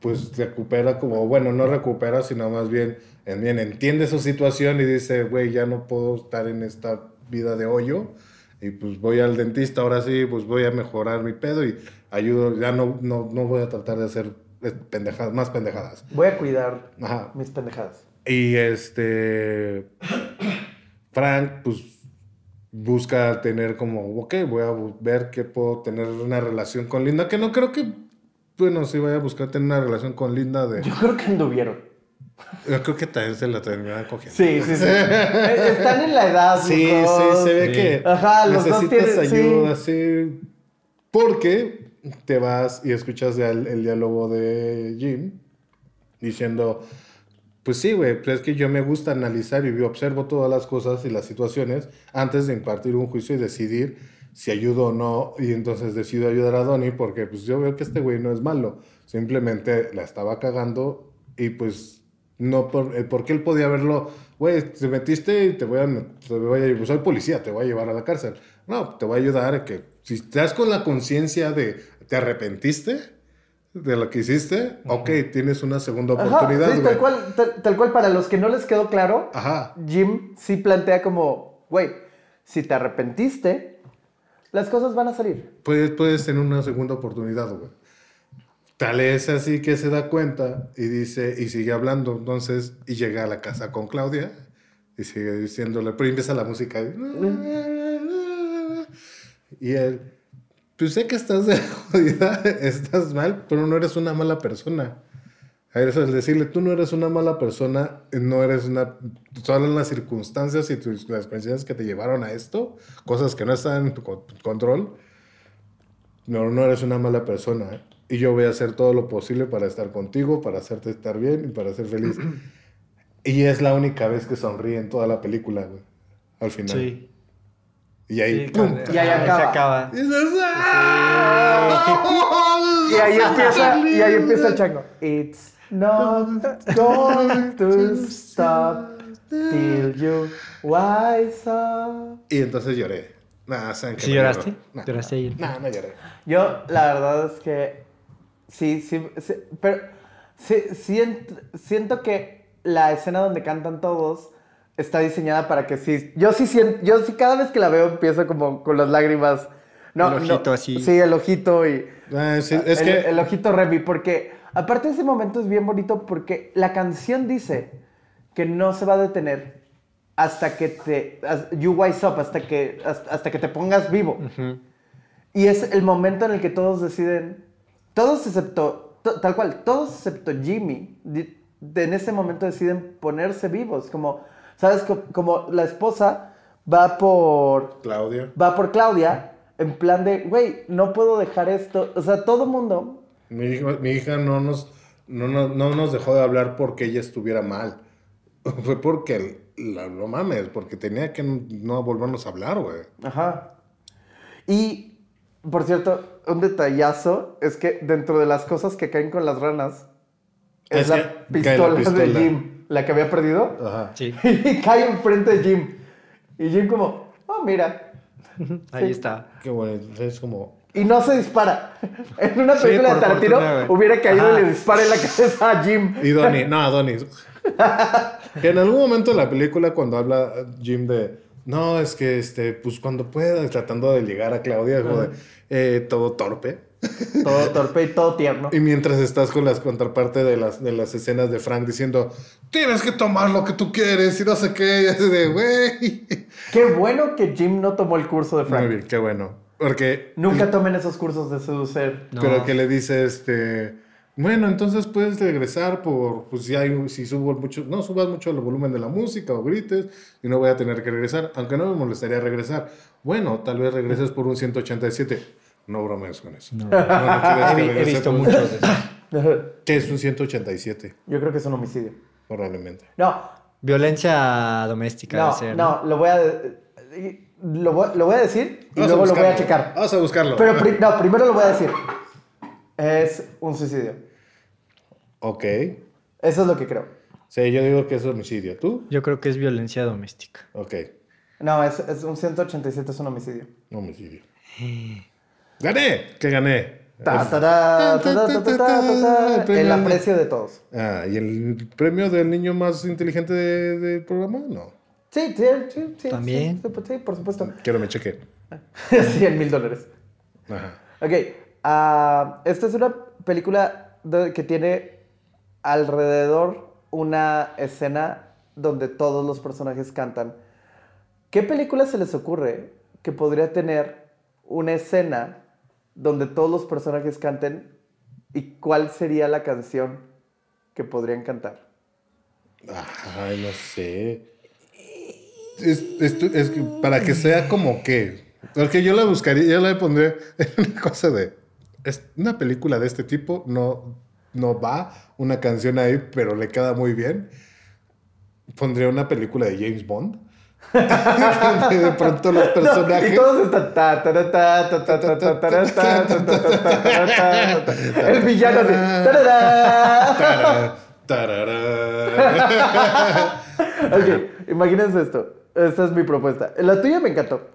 S11: pues recupera como, bueno, no recupera, sino más bien, bien entiende su situación y dice, güey, ya no puedo estar en esta vida de hoyo. Y pues voy al dentista, ahora sí, pues voy a mejorar mi pedo y ayudo, ya no, no, no voy a tratar de hacer eh, pendejadas, más pendejadas.
S2: Voy a cuidar
S11: Ajá.
S2: mis pendejadas.
S11: Y este. Frank, pues busca tener como, ok, voy a ver que puedo tener una relación con Linda, que no creo que, bueno, sí vaya a buscar tener una relación con Linda de.
S2: Yo creo que anduvieron.
S11: Yo creo que también se la terminaron cogiendo.
S2: Sí, sí, sí. Eh, Están en la edad.
S11: Sí, sí, se ve
S1: Sí.
S11: que
S2: Ajá, los dos
S11: necesitas
S2: tienen- sí.
S11: ayuda, sí. Porque te vas y escuchas el, el diálogo de Jim diciendo, pues sí, güey, pero es que yo me gusta analizar y yo observo todas las cosas y las situaciones antes de impartir un juicio y decidir si ayudo o no. Y entonces decido ayudar a Donnie porque pues yo veo que este güey no es malo. Simplemente la estaba cagando y pues no por, el por qué él podía verlo, güey, te metiste y te voy a, te voy a, pues soy policía, te voy a llevar a la cárcel. No, te voy a ayudar a que si estás con la conciencia de te arrepentiste de lo que hiciste, ok, tienes una segunda
S2: Ajá,
S11: oportunidad,
S2: sí,
S11: güey.
S2: tal cual, tal, tal cual, para los que no les quedó claro,
S11: Ajá.
S2: Jim sí plantea como, güey, si te arrepentiste, las cosas van a salir.
S11: Puedes, puedes tener una segunda oportunidad, güey. Tal es así que se da cuenta y dice, y sigue hablando, entonces, y llega a la casa con Claudia y sigue diciéndole, pero empieza la música. Y él, pues sé que estás de jodida, estás mal, pero no eres una mala persona. Eso es decirle, tú no eres una mala persona, no eres una... Son las circunstancias y tus, las coincidencias que te llevaron a esto, cosas que no están en tu con- control. No, no eres una mala persona. ¿eh? Y yo voy a hacer todo lo posible para estar contigo, para hacerte estar bien y para ser feliz. y es la única vez que sonríe en toda la película, güey. Al final.
S1: Sí.
S11: Y ahí,
S1: Sí,
S11: ¡pum!
S2: Y ahí acaba.
S1: Se acaba.
S11: Y dices, ¡ah!
S2: Y ahí empieza, y ahí empieza el chango. It's not going to stop till you wise up.
S11: Y entonces lloré. Nah, ¿saben que
S1: ¿Sí
S11: no
S1: lloraste?
S11: Nah,
S1: ¿Lloraste ahí?
S11: nah, no lloré.
S2: Yo, la verdad es que sí, sí, sí, pero sí, siento, siento que la escena donde cantan todos está diseñada para que sí. Yo sí siento, yo sí cada vez que la veo empiezo como con las lágrimas. No,
S1: El ojito
S2: no,
S1: así.
S2: Sí, el ojito y.
S11: Ah, sí, es
S2: el,
S11: que
S2: el ojito Remy, porque aparte ese momento es bien bonito porque la canción dice que no se va a detener hasta que te. You wise up, hasta que, hasta, hasta que te pongas vivo. Y es el momento en el que todos deciden, todos excepto, to- tal cual, todos excepto Jimmy, de- en ese momento deciden ponerse vivos. Como, ¿sabes? Co- Como, la esposa va por,
S11: Claudia.
S2: va por Claudia en plan de, güey, no puedo dejar esto. O sea, todo mundo,
S11: Mi hija, mi hija no, nos, no, no, no nos dejó de hablar porque ella estuviera mal. Fue porque, la, no mames, porque tenía que no volvernos a hablar, güey.
S2: Ajá. Y, por cierto, un detallazo es que dentro de las cosas que caen con las ranas es,
S11: Es
S2: la, pistola de. Jim, la que había perdido.
S11: Ajá.
S1: Sí,
S2: Y cae enfrente de Jim. Y Jim como, oh, mira.
S1: ahí
S2: Sí.
S1: está.
S11: Qué bueno, es como...
S2: Y no se dispara. En una película de Tarantino hubiera caído
S1: Ajá.
S2: y le dispara en la cabeza a Jim.
S11: Y Donnie, no, Donnie. que en algún momento de la película cuando habla Jim de, no, es que, este, pues cuando puedas, tratando de llegar a Claudia, es como de, eh, todo torpe.
S2: Todo torpe y todo tierno.
S11: Y mientras estás con las contraparte de las, de las escenas de Frank diciendo, tienes que tomar lo que tú quieres y no sé qué, y así de, güey.
S2: Qué bueno que Jim no tomó el curso de
S11: Muy
S2: Frank.
S11: bien, qué bueno. Porque,
S2: Nunca tomen esos cursos de seducer.
S1: No.
S11: pero que le dice, este, bueno, entonces puedes regresar por, pues si hay, si subo mucho, no subas mucho el volumen de la música o grites y no voy a tener que regresar, aunque no me molestaría regresar. Bueno, tal vez regreses por un 187. No bromees con eso. No, no, que
S1: He, he visto
S11: por-
S1: muchos de esos.
S11: ¿Qué es un 187?
S2: Yo creo que es un homicidio.
S11: Probablemente.
S2: No,
S1: Violencia doméstica
S2: no,
S1: ser.
S2: no, lo voy a... Lo voy, lo voy a decir y
S11: Vamos
S2: luego lo voy a checar.
S11: Vamos a buscarlo.
S2: Pero pri- no, primero lo voy a decir. Es un suicidio.
S11: Ok.
S2: Eso es lo que creo.
S11: Sí, yo digo que es homicidio. ¿Tú?
S1: Yo creo que es violencia doméstica.
S11: Ok.
S2: No, es, es un 187, es un homicidio.
S11: Homicidio. ¡Gané! ¿Qué gané?
S2: Ta, ta, ta, ta, ta, ta, ta, ta,
S11: El
S2: ta.
S11: premio
S2: El
S11: de-
S2: aprecio de todos.
S11: Ah, ¿y el premio del niño más inteligente de- del programa? No.
S2: Sí, sí, sí. sí
S1: También.
S2: Sí, sí, por supuesto.
S11: Quiero me cheque.
S2: 100 mil dólares.
S11: Ajá.
S2: Ok, ah, esta es una película de- que tiene alrededor una escena donde todos los personajes cantan. ¿Qué película se les ocurre que podría tener una escena donde todos los personajes canten y cuál sería la canción que podrían cantar?
S11: Ay, no sé. Es, es- es para que sea como que. Porque yo la buscaría, yo la pondría en una cosa de. Es una película de este tipo, no, no va una canción ahí, pero le queda muy bien, pondría una película de James Bond. de pronto los personajes.
S2: Y todos están. El villano de. ok, imagínense esto. Esta es mi propuesta. La tuya me encantó.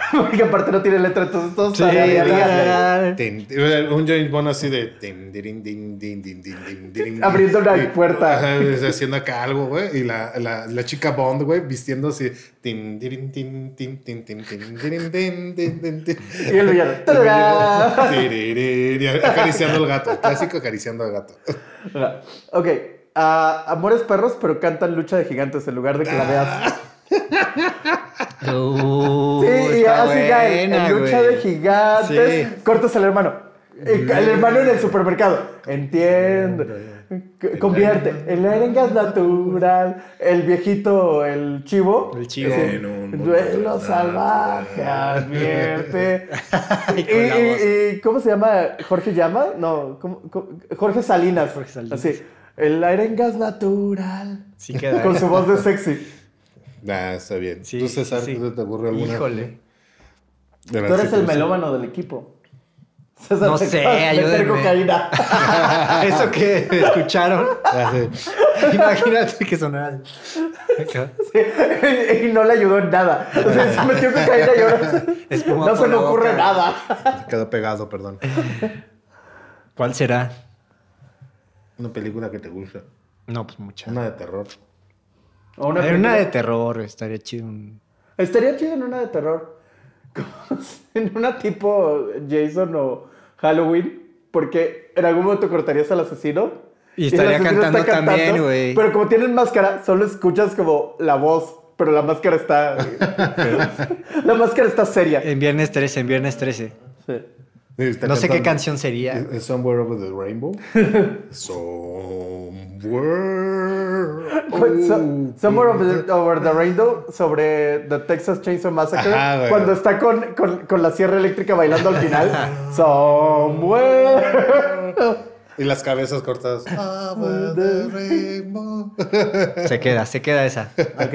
S2: Porque aparte no tiene letra, entonces todos
S1: Sí,
S11: un James Bond así de
S2: Abriendo una puerta.
S11: haciendo acá algo, güey. Y la, la, la chica Bond, güey, vistiendo así.
S2: Y el villano.
S11: Acariciando al gato. Clásico acariciando al gato.
S2: Ok, ah, Amores Perros, pero cantan Lucha de Gigantes en lugar de que la veas.
S1: Uh,
S2: Sí, y así cae.
S1: buena,
S2: En Lucha
S1: güey.
S2: de Gigantes.
S1: Sí.
S2: Cortas al hermano. El, el hermano en el supermercado. Entiendo. Convierte el aire en gas natural. El viejito, el chivo.
S1: El chivo.
S11: En un
S2: Duelo
S11: natural.
S2: salvaje, advierte. Y, ¿Cómo se llama? ¿Jorge llama? No, ¿cómo- cómo? Jorge Salinas.
S1: Jorge Salinas.
S2: Así. El aire en gas natural.
S1: Sí queda.
S2: Con su voz de sexy.
S11: Ah, está bien.
S1: Sí,
S11: ¿Tú, César,
S1: sí, sí.
S11: ¿tú te ocurre alguna?
S1: Híjole.
S2: Tú eres el melómano del equipo. César,
S1: No sé, ayúdenme.
S2: cocaína.
S1: Eso que escucharon.
S11: Ah.
S1: Imagínate que sonara.
S2: Sí, y no le ayudó en nada. O sea, se metió cocaína y ahora
S1: Espuma
S2: no se
S1: la
S2: ocurre
S1: boca.
S2: nada.
S11: Quedó pegado, perdón.
S1: ¿Cuál será?
S11: Una película que te gusta.
S1: No, pues mucha.
S11: Una de terror.
S2: O una
S1: de terror, estaría chido.
S2: Estaría chido en una de terror. En una tipo Jason o Halloween. Porque en algún momento cortarías al asesino.
S1: Y estaría
S2: asesino
S1: cantando también, güey.
S2: Pero como tienen máscara, solo escuchas como la voz. Pero la máscara está. la máscara está seria.
S1: En viernes 13, en viernes 13.
S2: Sí.
S11: Está
S1: No sé qué canción sería.
S11: ¿Es- es Somewhere Over the Rainbow. Somewhere.
S2: So- Somewhere over the, over the Rainbow sobre The Texas Chainsaw Massacre.
S11: Ajá, güey.
S2: cuando está con, con, con la sierra eléctrica bailando al final. Somewhere.
S11: Y las cabezas cortadas. Over the rainbow.
S1: Se queda, se queda esa.
S2: Ok.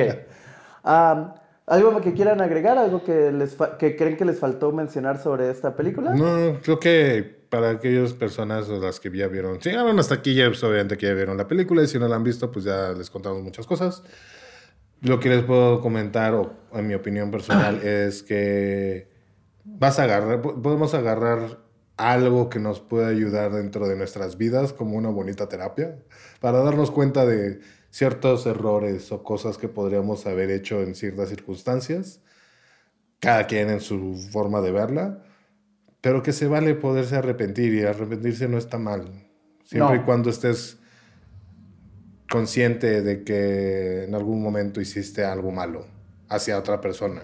S2: Am, ¿Algo que quieran agregar? ¿Algo que, les que creen que les faltó mencionar sobre esta película?
S11: No, creo que para aquellas personas o las que ya vieron, si llegaron hasta aquí, ya pues, obviamente que ya vieron la película y si no la han visto, pues ya les contamos muchas cosas. Lo que les puedo comentar, o en mi opinión personal, es que vas a agarrar, po- podemos agarrar algo que nos pueda ayudar dentro de nuestras vidas como una bonita terapia para darnos cuenta de ciertos errores o cosas que podríamos haber hecho en ciertas circunstancias, cada quien en su forma de verla, pero que se vale poderse arrepentir y arrepentirse no está mal, siempre
S2: No.
S11: y cuando estés consciente de que en algún momento hiciste algo malo hacia otra persona.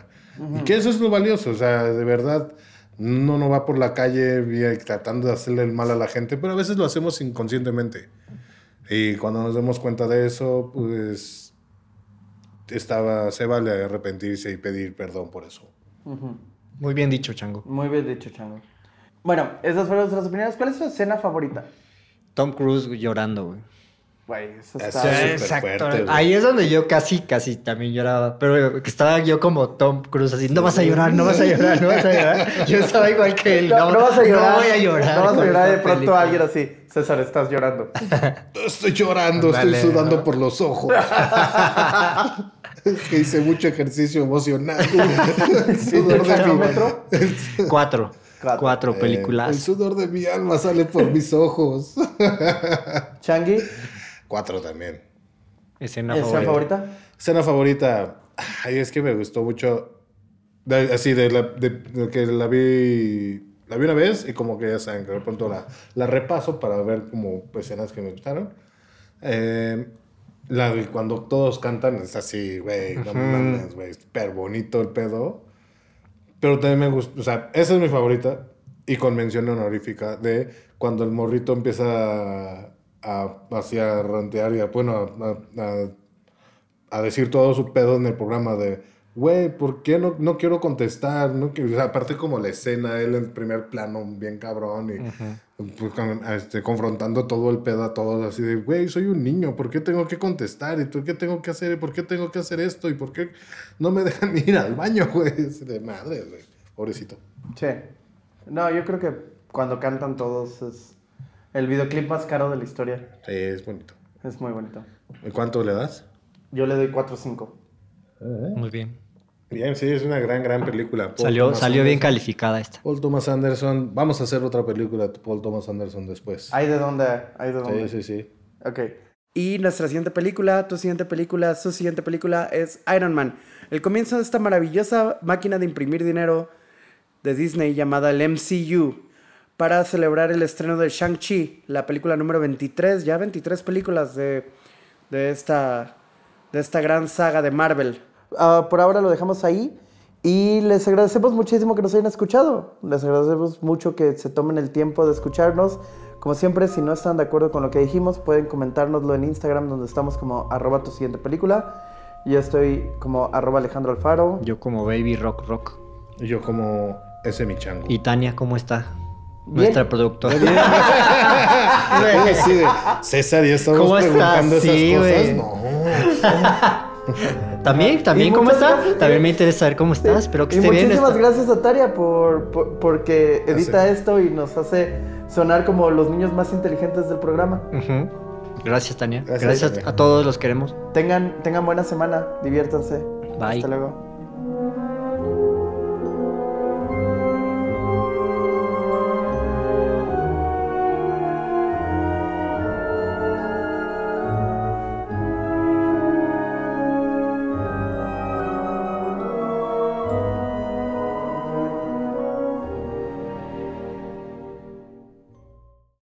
S11: Y que eso es lo valioso, o sea, de verdad, uno no va por la calle bien tratando de hacerle el mal a la gente, pero a veces lo hacemos inconscientemente. Y cuando nos demos cuenta de eso, pues estaba, se vale arrepentirse y pedir perdón por eso.
S1: Muy bien dicho, Chango.
S2: Muy bien dicho, Chango. Bueno, esas fueron nuestras opiniones. ¿Cuál es su escena favorita?
S1: Tom Cruise llorando, güey.
S2: Güey, eso
S11: Eso
S2: está...
S11: es súper fuerte, güey.
S1: Ahí es donde yo casi, casi también lloraba. Pero que estaba yo como Tom Cruise así, no vas a llorar, no vas a llorar, no vas a llorar. Yo estaba igual que él.
S2: No, no vas a llorar.
S1: No voy a llorar.
S2: No vas a llorar de pronto
S1: película.
S2: alguien así. César, estás llorando.
S11: Estoy llorando, estoy sudando
S1: ¿no?
S11: por los ojos. Es que hice mucho ejercicio emocional. Sudor de mi-
S2: ¿Kilómetro?
S1: Cuatro.
S2: Cuatro.
S1: Cuatro,
S11: Eh,
S1: películas.
S11: el sudor de mi alma sale por mis ojos.
S2: Changi,
S11: Cuatro también.
S1: Escena
S2: ¿escena
S1: favorita.
S2: favorita?
S11: Escena favorita. Ay, es que me gustó mucho. de- así, de, la, de- de que la vi. La vi una vez y como que ya saben, que de pronto la, la repaso para ver como escenas que me gustaron. Eh, la de cuando todos cantan es así, güey, no mames, güey, súper bonito el pedo. Pero también me gusta, o sea, esa es mi favorita y con mención honorífica de cuando el morrito empieza a, a, así a rantear y a, bueno, a, a- a decir todo su pedo en el programa de, güey, ¿por qué no, no quiero contestar? No quiero-". O sea, aparte como la escena, él en primer plano, bien cabrón, y pues, con- este, confrontando todo el pedo a todos, así de, güey, soy un niño, ¿por qué tengo que contestar? ¿Y por qué tengo que hacer? ¿Y por qué tengo que hacer esto? ¿Y por qué no me dejan ir al baño, güey? De madre, güey. Pobrecito.
S2: Sí. No, yo creo que cuando cantan todos es el videoclip más caro de la historia.
S11: Sí, es bonito.
S2: Es muy bonito.
S11: ¿Y cuánto le das?
S2: Yo le doy 4 o 5.
S1: Muy bien.
S11: Bien, sí, es una gran, gran película. Paul
S1: Salió,
S11: Thomas
S1: salió bien calificada esta.
S11: Paul Thomas Anderson. Vamos a hacer otra película de Paul Thomas Anderson después.
S2: ¿Hay de dónde? ¿Hay de dónde?
S11: Sí, sí, sí.
S2: Ok. Y nuestra siguiente película, tu siguiente película, su siguiente película es Iron Man. El comienzo de esta maravillosa máquina de imprimir dinero de Disney llamada el MCU para celebrar el estreno de Shang-Chi, la película número 23, ya 23 películas de, de, esta, de esta gran saga de Marvel. Ah, por ahora lo dejamos ahí y les agradecemos muchísimo que nos hayan escuchado. Les agradecemos mucho que se tomen el tiempo de escucharnos. Como siempre, si no están de acuerdo con lo que dijimos, pueden comentárnoslo en Instagram, donde estamos como arroba tu siguiente película. Yo estoy como arroba Alejandro Alfaro.
S1: Yo como Baby Rock Rock.
S11: Y yo como ese mi chango.
S1: ¿Y Tania cómo está? Nuestra productora.
S11: ¿Cómo así de, César, ya estamos
S1: ¿Cómo
S11: preguntando
S1: estás?
S11: esas
S1: Sí,
S11: cosas.
S1: güey.
S11: No.
S1: También, también, ¿cómo está?
S2: gracias,
S1: También me interesa saber cómo estás. Espero que
S2: y
S1: esté bien.
S2: muchísimas gracias a Taria por, por- porque edita esto y nos hace sonar como los niños más inteligentes del programa.
S1: Gracias, Tania.
S11: Gracias,
S1: Gracias, a todos los queremos.
S2: Tengan, tengan buena semana, diviértanse.
S1: Bye.
S2: Hasta luego.